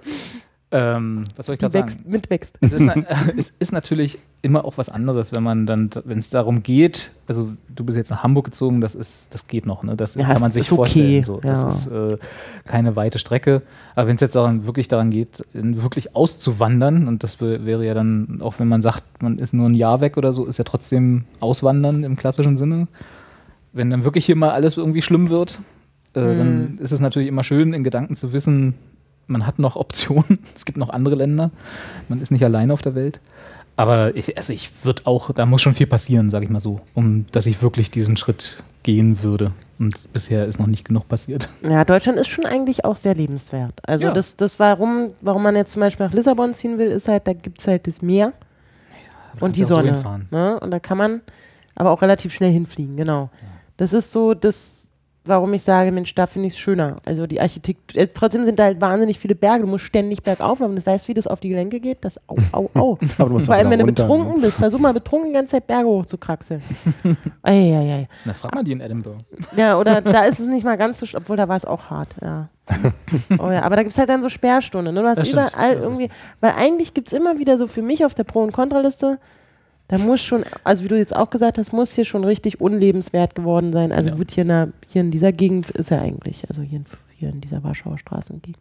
Speaker 1: Ähm, was soll ich gerade sagen?
Speaker 2: wächst, mitwächst.
Speaker 1: Es ist, na, es ist natürlich immer auch was anderes, wenn man dann, wenn es darum geht, also du bist jetzt nach Hamburg gezogen, das ist, das geht noch, ne? Das
Speaker 2: Ja,
Speaker 1: kann man sich
Speaker 2: okay,
Speaker 1: vorstellen. So. Das
Speaker 2: ja.
Speaker 1: ist äh, keine weite Strecke. Aber wenn es jetzt daran, wirklich daran geht, wirklich auszuwandern, und das wär- wäre ja dann, auch wenn man sagt, man ist nur ein Jahr weg oder so, ist ja trotzdem Auswandern im klassischen Sinne. Wenn dann wirklich hier mal alles irgendwie schlimm wird, äh,
Speaker 2: Mhm.
Speaker 1: dann ist es natürlich immer schön, in Gedanken zu wissen, man hat noch Optionen. Es gibt noch andere Länder. Man ist nicht alleine auf der Welt. Aber ich, also ich würde auch, da muss schon viel passieren, sage ich mal so, um dass ich wirklich diesen Schritt gehen würde. Und bisher ist noch nicht genug passiert.
Speaker 2: Ja, Deutschland ist schon eigentlich auch sehr lebenswert. Also
Speaker 1: Ja.
Speaker 2: das, das warum, warum man jetzt zum Beispiel nach Lissabon ziehen will, ist halt, da gibt es halt das Meer und die
Speaker 1: ja auch so
Speaker 2: Sonne.
Speaker 1: hinfahren.
Speaker 2: ne? Und da kann man aber auch relativ schnell hinfliegen, genau. Das ist so das, warum ich sage, Mensch, da finde ich es schöner. Also die Architektur, äh, trotzdem sind da halt wahnsinnig viele Berge, du musst ständig bergauf laufen. Das weißt du, wie das auf die Gelenke geht? Das au, au, au.
Speaker 3: Aber du musst
Speaker 2: Vor
Speaker 3: auch
Speaker 2: allem, wenn du
Speaker 3: runter,
Speaker 2: betrunken bist, versuch mal betrunken die ganze Zeit Berge hoch zu kraxeln. Eieiei.
Speaker 1: Na, frag mal die in Edinburgh.
Speaker 2: Ja, oder da ist es nicht mal ganz so, obwohl da war es auch hart, ja. Oh ja, aber da gibt es halt dann so Sperrstunden. Ne? Du hast
Speaker 1: Das stimmt.
Speaker 2: überall
Speaker 1: ist-
Speaker 2: irgendwie, weil eigentlich gibt es immer wieder so für mich auf der Pro- und Kontraliste, da muss schon, also wie du jetzt auch gesagt hast, muss hier schon richtig unlebenswert geworden sein. Also
Speaker 1: Ja.
Speaker 2: wird hier in, der, hier in dieser Gegend ist er eigentlich, also hier in, hier in dieser Warschauer Straßengegend.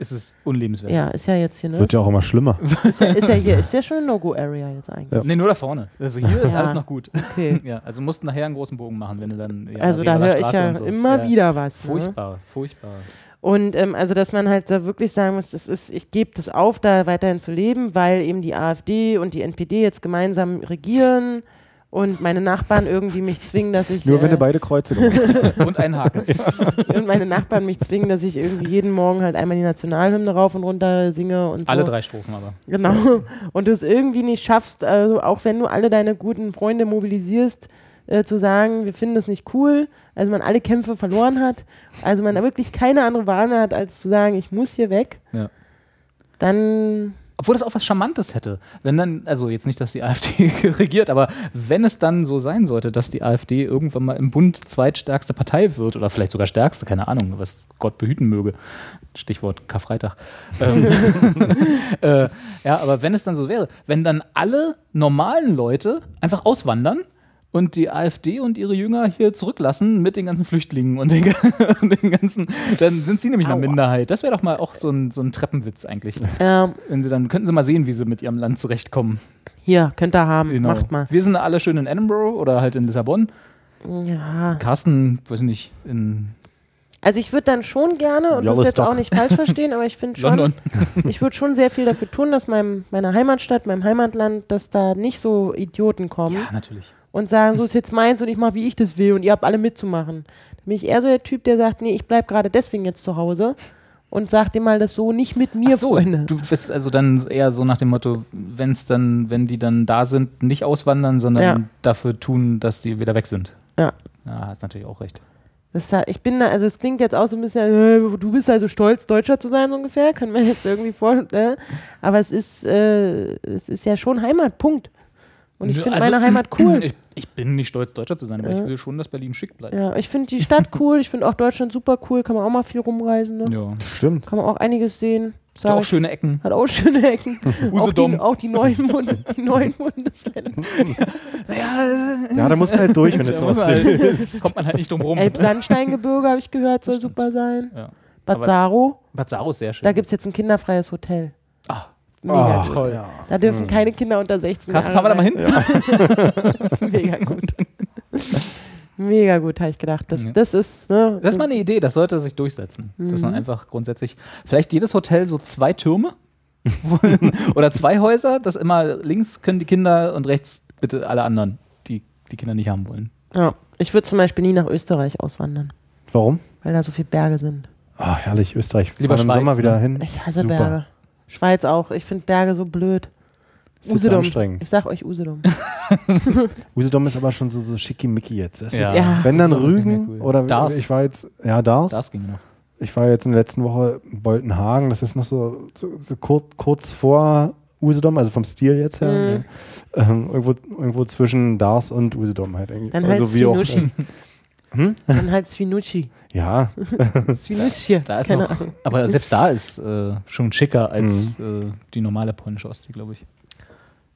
Speaker 1: ist es unlebenswert.
Speaker 2: Ja, ist ja jetzt hier, ne?
Speaker 3: Wird ja auch immer schlimmer.
Speaker 2: Ist ja, ist ja hier, ist ja schon eine No-Go-Area jetzt eigentlich.
Speaker 3: Ja.
Speaker 1: Nee, nur da vorne. Also hier ist
Speaker 2: Ja.
Speaker 1: alles noch gut.
Speaker 2: Okay.
Speaker 1: Ja, also musst nachher einen großen Bogen machen, wenn du dann. ja,
Speaker 2: Also da höre ich ja
Speaker 1: so.
Speaker 2: immer
Speaker 1: Ja.
Speaker 2: wieder was. Ne?
Speaker 1: Furchtbar, furchtbar.
Speaker 2: Und ähm, also, dass man halt da wirklich sagen muss, das ist, ich gebe das auf, da weiterhin zu leben, weil eben die AfD und die NPD jetzt gemeinsam regieren und meine Nachbarn irgendwie mich zwingen, dass ich
Speaker 3: Nur wenn
Speaker 2: äh,
Speaker 3: du beide Kreuze.
Speaker 1: Und einen Haken.
Speaker 2: und meine Nachbarn mich zwingen, dass ich irgendwie jeden Morgen halt einmal die Nationalhymne rauf und runter singe und so.
Speaker 1: Alle drei Strophen aber.
Speaker 2: Genau. Und du es irgendwie nicht schaffst, also auch wenn du alle deine guten Freunde mobilisierst, äh, zu sagen, wir finden das nicht cool, also man alle Kämpfe verloren hat, also man da wirklich keine andere Wahl hat, als zu sagen, ich muss hier weg,
Speaker 1: Ja.
Speaker 2: dann
Speaker 1: Obwohl das auch was Charmantes hätte. Wenn dann, also jetzt nicht, dass die AfD regiert, aber wenn es dann so sein sollte, dass die AfD irgendwann mal im Bund zweitstärkste Partei wird oder vielleicht sogar stärkste, keine Ahnung, was Gott behüten möge. Stichwort Karfreitag. ähm, äh, ja, aber wenn es dann so wäre, wenn dann alle normalen Leute einfach auswandern und die AfD und ihre Jünger hier zurücklassen mit den ganzen Flüchtlingen und den, und den ganzen, dann sind sie nämlich eine
Speaker 2: Aua.
Speaker 1: Minderheit. Das wäre doch mal auch so ein, so ein Treppenwitz eigentlich.
Speaker 2: ähm,
Speaker 1: Wenn sie dann könnten sie mal sehen, wie sie mit ihrem Land zurechtkommen.
Speaker 2: hier, könnt ihr haben,
Speaker 1: Genau.
Speaker 2: macht mal.
Speaker 1: Wir sind alle schön in Edinburgh oder halt in Lissabon.
Speaker 2: Ja,
Speaker 1: Carsten, weiß nicht, in
Speaker 2: also ich würde dann schon gerne, und das jetzt auch nicht falsch verstehen, aber ich finde schon, ich würde schon sehr viel dafür tun, dass meinem, meiner Heimatstadt, meinem Heimatland, dass da nicht so Idioten kommen.
Speaker 1: Ja, natürlich.
Speaker 2: Und sagen, so ist jetzt meins und ich mache, wie ich das will und ihr habt alle mitzumachen. Dann bin ich eher so der Typ, der sagt, nee, ich bleib gerade deswegen jetzt zu Hause und sagt dir mal das so nicht mit mir,
Speaker 1: Ach so,
Speaker 2: Freunde.
Speaker 1: du bist also dann eher so nach dem Motto, wenn es dann, wenn die dann da sind, nicht auswandern, sondern
Speaker 2: Ja.
Speaker 1: dafür tun, dass die wieder weg sind.
Speaker 2: Ja.
Speaker 1: Ja, hast natürlich auch recht.
Speaker 2: Da, ich bin da, also es klingt jetzt auch so ein bisschen, äh, du bist also stolz, Deutscher zu sein, so ungefähr, können wir jetzt irgendwie vor, äh, aber es ist, äh, es ist ja schon Heimat, Punkt. Und ich finde
Speaker 1: also,
Speaker 2: meine Heimat cool.
Speaker 1: Ich, ich bin nicht stolz, Deutscher zu sein, aber
Speaker 2: Ja.
Speaker 1: ich will schon, dass Berlin schick bleibt.
Speaker 2: ja, ich finde die Stadt cool, ich finde auch Deutschland super cool, kann man auch mal viel rumreisen, ne?
Speaker 1: Ja.
Speaker 3: Stimmt.
Speaker 2: kann man auch einiges sehen.
Speaker 1: Hat auch
Speaker 2: ich.
Speaker 1: schöne Ecken.
Speaker 2: Hat auch schöne Ecken. auch, die,
Speaker 1: Usedom.
Speaker 2: auch die neuen, Bund die neuen Bundesländer.
Speaker 3: Ja, da musst du halt durch, wenn du
Speaker 1: man
Speaker 3: Ostsee
Speaker 1: halt, kommt man halt nicht drum rum.
Speaker 2: Elbsandsteingebirge, habe ich gehört, soll super sein.
Speaker 1: Ja.
Speaker 2: Bad Saro
Speaker 1: ist sehr schön.
Speaker 2: da gibt es jetzt ein kinderfreies Hotel. Mega
Speaker 3: Ah,
Speaker 2: toll.
Speaker 3: ja.
Speaker 2: Da dürfen keine Kinder unter 16
Speaker 1: Carsten,
Speaker 2: Jahre
Speaker 1: fahren wir da mal hin?
Speaker 2: rein. Mega gut. Mega gut, habe ich gedacht. Das,
Speaker 1: Ja.
Speaker 2: das ist, ne,
Speaker 1: Das ist mal eine Idee, das sollte sich durchsetzen. Dass
Speaker 2: Mhm.
Speaker 1: man einfach grundsätzlich, vielleicht jedes Hotel so zwei Türme oder zwei Häuser, dass immer links können die Kinder und rechts bitte alle anderen, die die Kinder nicht haben wollen.
Speaker 2: ja. Ich würde zum Beispiel nie nach Österreich auswandern,
Speaker 3: Warum?
Speaker 2: weil da so viele Berge sind.
Speaker 3: Ah, herrlich, Österreich.
Speaker 1: Lieber
Speaker 3: im Sommer wieder
Speaker 1: ne?
Speaker 3: hin.
Speaker 2: Ich hasse
Speaker 3: Super.
Speaker 2: Berge. Schweiz auch. Ich finde Berge so blöd.
Speaker 3: Das ist so anstrengend.
Speaker 2: Ich sag euch Usedom.
Speaker 3: Usedom ist aber schon so, so schickimicki jetzt.
Speaker 1: Ja.
Speaker 2: Ja.
Speaker 3: Wenn dann Rügen
Speaker 1: cool.
Speaker 3: oder
Speaker 1: Dars.
Speaker 3: ich war jetzt, ja, Dars.
Speaker 1: Das ging noch.
Speaker 3: Ich war jetzt in der letzten Woche in Boltenhagen, das ist noch so, so, so kurz, kurz vor Usedom, also vom Stil jetzt her.
Speaker 2: Mhm.
Speaker 3: Ähm, irgendwo, irgendwo zwischen Dars und Usedom halt eigentlich.
Speaker 2: Dann halt
Speaker 3: also wie auch,
Speaker 2: Svinucci.
Speaker 3: Hm?
Speaker 2: Dann halt Svinucci.
Speaker 3: Ja,
Speaker 2: Svinucci.
Speaker 1: Da ist
Speaker 2: Keine
Speaker 1: noch,
Speaker 2: Ahnung.
Speaker 1: aber selbst da ist äh, schon schicker als
Speaker 3: Mhm.
Speaker 1: äh, die normale polnische Ostsee, glaube ich.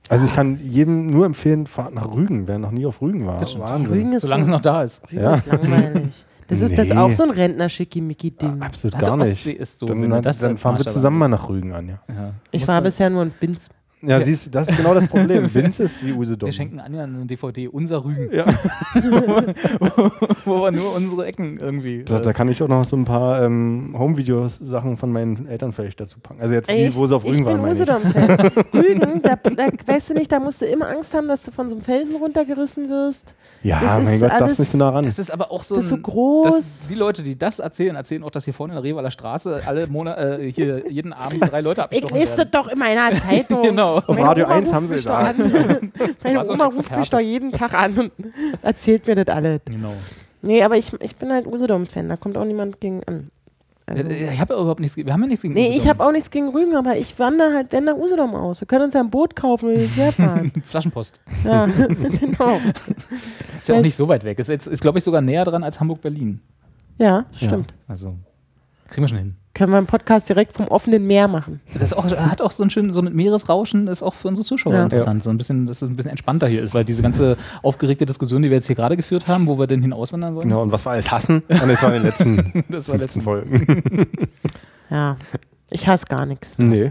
Speaker 3: also ich kann jedem nur empfehlen, fahrt nach Rügen, wer noch nie auf Rügen war.
Speaker 1: Das stimmt.
Speaker 3: Wahnsinn.
Speaker 2: Rügen ist,
Speaker 1: Solange
Speaker 2: so,
Speaker 1: es noch da ist.
Speaker 2: Rügen
Speaker 3: Ja.
Speaker 2: ist langweilig. Das ist das
Speaker 3: Nee.
Speaker 2: auch so ein Rentner-Schickimicki-Ding.
Speaker 3: Absolut
Speaker 1: Also
Speaker 3: gar nicht.
Speaker 1: Ostsee ist so,
Speaker 3: dann dann,
Speaker 1: das
Speaker 3: dann fahren wir zusammen mal nach Rügen an, ja.
Speaker 1: Ja.
Speaker 2: Ich war bisher nur in Binz.
Speaker 3: Ja,
Speaker 1: Ja.
Speaker 3: siehst du, das ist genau das Problem. Winz ist wie Usedom.
Speaker 1: Wir schenken Anja eine DVD, unser Rügen,
Speaker 3: Ja.
Speaker 1: wo wir nur unsere Ecken irgendwie.
Speaker 3: Da,
Speaker 1: äh,
Speaker 3: da kann ich auch noch so ein paar ähm, Home-Videos-Sachen von meinen Eltern vielleicht dazu packen. Also jetzt die, wo sie auf
Speaker 2: ich
Speaker 3: Rügen waren,
Speaker 2: bin
Speaker 3: meine ich.
Speaker 2: Usedom-Fan. Rügen, da, da, weißt du nicht, da musst du immer Angst haben, dass du von so einem Felsen runtergerissen wirst.
Speaker 3: Ja,
Speaker 2: Das
Speaker 3: mein
Speaker 2: ist
Speaker 3: Gott, darfst
Speaker 2: alles-
Speaker 3: nicht so nah ran.
Speaker 1: das ist aber auch so,
Speaker 2: Das ist so
Speaker 1: ein-
Speaker 2: groß.
Speaker 1: Das, die Leute, die das erzählen, erzählen auch, dass hier vorne in der Revaler Straße alle Monate, äh, hier jeden Abend drei Leute
Speaker 2: Ich
Speaker 1: abgestochen
Speaker 2: lese das doch immer in einer Zeitung.
Speaker 1: Genau.
Speaker 3: Auf
Speaker 2: Meine
Speaker 3: Radio
Speaker 2: Oma
Speaker 3: 1
Speaker 2: ruft
Speaker 3: haben sie gesagt.
Speaker 2: an. Meine Oma ruft mich doch jeden Tag an und erzählt mir das alles.
Speaker 1: Genau.
Speaker 2: Nee, aber ich, ich bin halt Usedom-Fan, da kommt auch niemand gegen an. Also,
Speaker 1: Ich habe ja überhaupt nichts, wir haben ja nichts gegen
Speaker 2: nee, ich
Speaker 1: Usedom.
Speaker 2: habe auch nichts gegen Rügen, aber ich wandere halt wenn nach Usedom aus. Wir können uns ja ein Boot kaufen und hierher fahren.
Speaker 1: Flaschenpost.
Speaker 2: ja, genau.
Speaker 1: Ist ja auch nicht so weit weg. Ist, jetzt- ist glaube ich, sogar näher dran als Hamburg-Berlin.
Speaker 2: Ja, stimmt.
Speaker 1: Also, kriegen wir schon hin.
Speaker 2: Können wir einen Podcast direkt vom offenen Meer machen.
Speaker 1: Das auch, hat auch so ein schön, so mit Meeresrauschen, ist auch für unsere Zuschauer
Speaker 2: Ja.
Speaker 1: interessant. So ein bisschen, dass es ein bisschen entspannter hier ist, weil diese ganze aufgeregte Diskussion, die wir jetzt hier gerade geführt haben, wo wir denn hin auswandern wollen,
Speaker 3: Genau, und was wir alles hassen? Und das war in den letzten
Speaker 1: das war
Speaker 3: 15
Speaker 1: letzten
Speaker 3: Folgen.
Speaker 2: Ja. Ich hasse gar nichts.
Speaker 3: Nee,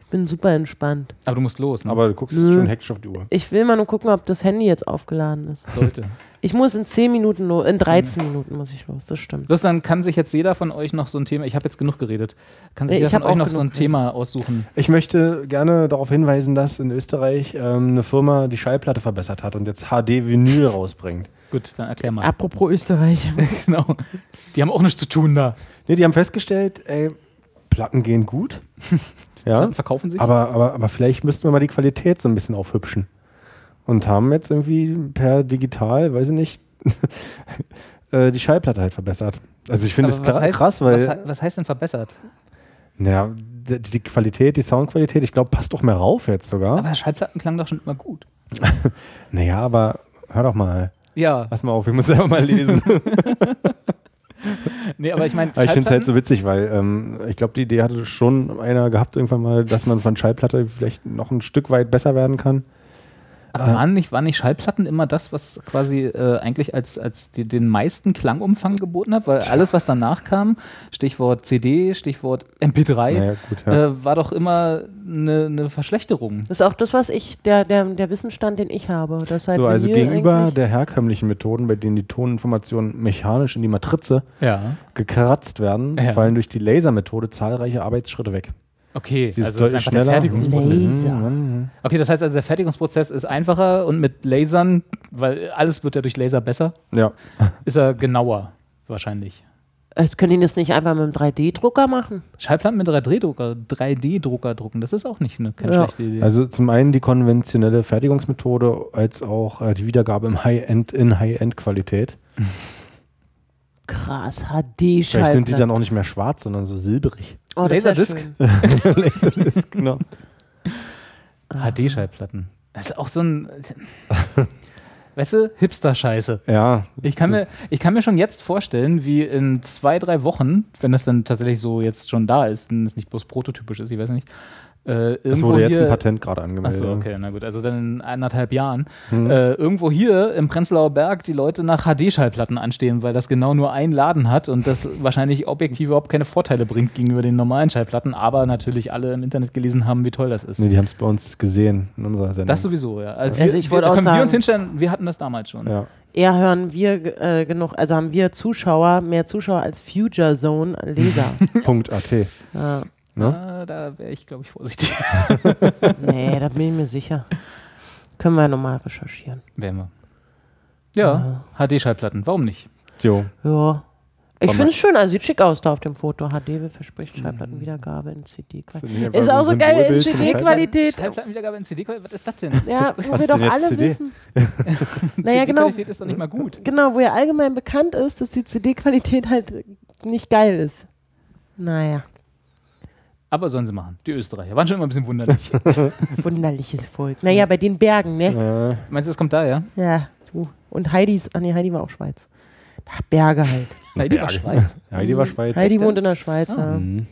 Speaker 2: Ich bin super entspannt.
Speaker 1: Aber du musst los. Ne?
Speaker 3: aber du guckst
Speaker 2: Nö.
Speaker 3: schon hektisch auf die Uhr.
Speaker 2: Ich will mal nur gucken, ob das Handy jetzt aufgeladen ist.
Speaker 1: sollte.
Speaker 2: Ich muss in 10 Minuten los, in 13 Minuten muss ich los, das stimmt.
Speaker 1: Bloß dann kann sich jetzt jeder von euch noch so ein Thema, ich habe jetzt genug geredet, kann sich
Speaker 2: Nee,
Speaker 1: jeder
Speaker 2: ich
Speaker 1: von
Speaker 2: hab
Speaker 1: euch
Speaker 2: auch
Speaker 1: noch so ein
Speaker 2: genug
Speaker 1: Thema aussuchen.
Speaker 3: Ich möchte gerne darauf hinweisen, dass in Österreich ähm, eine Firma die Schallplatte verbessert hat und jetzt HD-Vinyl rausbringt.
Speaker 1: Gut, dann erklär mal.
Speaker 2: Apropos Österreich.
Speaker 1: genau. Die haben auch nichts zu tun da.
Speaker 3: Nee, die haben festgestellt, ey, Platten gehen gut. ja,
Speaker 1: Platten verkaufen sich.
Speaker 3: aber, aber, aber vielleicht müssten wir mal die Qualität so ein bisschen aufhübschen. Und haben jetzt irgendwie per digital, weiß ich nicht, äh, die Schallplatte halt verbessert. Also ich finde es krass, weil
Speaker 1: Was, was heißt denn verbessert?
Speaker 3: naja, die, die Qualität, die Soundqualität, ich glaube, passt doch mehr rauf jetzt sogar.
Speaker 1: Aber Schallplatten klangen doch schon immer gut.
Speaker 3: naja, aber hör doch mal.
Speaker 1: Ja,
Speaker 3: Pass mal auf, ich muss selber mal lesen.
Speaker 1: nee, aber ich meine,
Speaker 3: ich finde es halt so witzig, weil ähm, ich glaube, die Idee hatte schon einer gehabt irgendwann mal, dass man von Schallplatte vielleicht noch ein Stück weit besser werden kann.
Speaker 1: Aber waren nicht, waren nicht Schallplatten immer das, was quasi äh, eigentlich als, als die, den meisten Klangumfang geboten hat? Weil alles, was danach kam, Stichwort CD, Stichwort MP3,
Speaker 3: Naja, gut, ja.
Speaker 1: äh, war doch immer eine, eine Verschlechterung.
Speaker 2: Das ist auch das, was ich, der, der, der Wissensstand, den ich habe. Das halt
Speaker 3: so, also gegenüber der herkömmlichen Methoden, bei denen die Toninformationen mechanisch in die Matrize
Speaker 1: Ja.
Speaker 3: gekratzt werden,
Speaker 1: Ja.
Speaker 3: fallen durch die Lasermethode zahlreiche Arbeitsschritte weg.
Speaker 1: Okay,
Speaker 3: Sie
Speaker 1: also das ist einfach der Fertigungsprozess.
Speaker 2: Laser.
Speaker 3: Mhm.
Speaker 1: Okay, das heißt also, der Fertigungsprozess ist einfacher und mit Lasern, weil alles wird ja durch Laser besser,
Speaker 3: Ja.
Speaker 1: ist er genauer wahrscheinlich.
Speaker 2: Äh, Können die das nicht einfach mit einem 3D-Drucker machen?
Speaker 1: Schallplatten mit 3D-Drucker 3D-Drucker drucken, das ist auch nicht eine keine
Speaker 2: Ja.
Speaker 1: schlechte Idee.
Speaker 3: Also zum einen die konventionelle Fertigungsmethode als auch äh, die Wiedergabe im High-End in High-End-Qualität.
Speaker 2: Krass,
Speaker 3: Vielleicht sind die dann auch nicht mehr schwarz, sondern so silberig.
Speaker 2: Oh,
Speaker 1: Laserdisc?
Speaker 2: schön.
Speaker 3: genau.
Speaker 1: HD-Schallplatten. Das ist auch so ein. weißt du, Hipster-Scheiße.
Speaker 3: Ja.
Speaker 1: Ich kann, mir, ich kann mir schon jetzt vorstellen, wie in zwei, drei Wochen, wenn das dann tatsächlich so jetzt schon da ist, und es nicht bloß prototypisch ist, ich weiß nicht. Äh,
Speaker 3: Es wurde jetzt
Speaker 1: hier,
Speaker 3: ein Patent gerade angemeldet.
Speaker 1: Achso, okay, na gut. Also dann in anderthalb Jahren.
Speaker 3: Mhm.
Speaker 1: Äh, irgendwo hier im Prenzlauer Berg die Leute nach HD-Schallplatten anstehen, weil das genau nur einen Laden hat und das wahrscheinlich objektiv überhaupt keine Vorteile bringt gegenüber den normalen Schallplatten, aber natürlich alle im Internet gelesen haben, wie toll das ist.
Speaker 3: Nee, die haben es bei uns gesehen in unserer Sendung.
Speaker 1: Das sowieso, ja. Also,
Speaker 2: Also
Speaker 1: wir,
Speaker 2: ich
Speaker 1: wir,
Speaker 2: wollte
Speaker 1: da
Speaker 2: auch
Speaker 1: können wir
Speaker 2: sagen-
Speaker 1: uns hinstellen, wir hatten das damals schon.
Speaker 3: ja.
Speaker 2: Eher hören wir äh, genug, also haben wir Zuschauer, mehr Zuschauer als Future Zone Leser.
Speaker 3: Punkt AT.
Speaker 2: ja.
Speaker 3: Ne?
Speaker 1: Ah, da wäre ich, glaube ich, vorsichtig.
Speaker 2: Nee, da bin ich mir sicher. Können wir nochmal recherchieren.
Speaker 1: Wären wir. Ja, HD-Schallplatten, warum nicht?
Speaker 3: Jo.
Speaker 2: Ja. Ich finde es schön, also sieht schick aus da auf dem Foto. HD verspricht Schallplattenwiedergabe in CD.
Speaker 3: Ist
Speaker 2: auch so geil in CD-Qualität.
Speaker 1: Schallplattenwiedergabe in CD, was ist das denn?
Speaker 2: Ja, wo
Speaker 3: Was
Speaker 2: wir doch alle
Speaker 3: CD?
Speaker 2: wissen. naja, genau,
Speaker 1: CD-Qualität ist doch nicht mal gut.
Speaker 2: genau, wo ja allgemein bekannt ist, dass die CD-Qualität halt nicht geil ist. Naja,
Speaker 1: Aber sollen sie machen. Die Österreicher waren schon immer ein bisschen wunderlich.
Speaker 2: wunderliches Volk. Naja, bei den Bergen, ne?
Speaker 1: Meinst du, das kommt da, ja?
Speaker 2: Ja, du. Und Heidis, ah nee, Heidi war auch Schweiz. Ach, Berge halt.
Speaker 1: Nein, die war
Speaker 3: Berge.
Speaker 1: Schweiz.
Speaker 3: Heidi war Schweiz.
Speaker 2: Heidi wohnt in der Schweiz,
Speaker 1: Ah.
Speaker 2: ja.
Speaker 3: Mhm.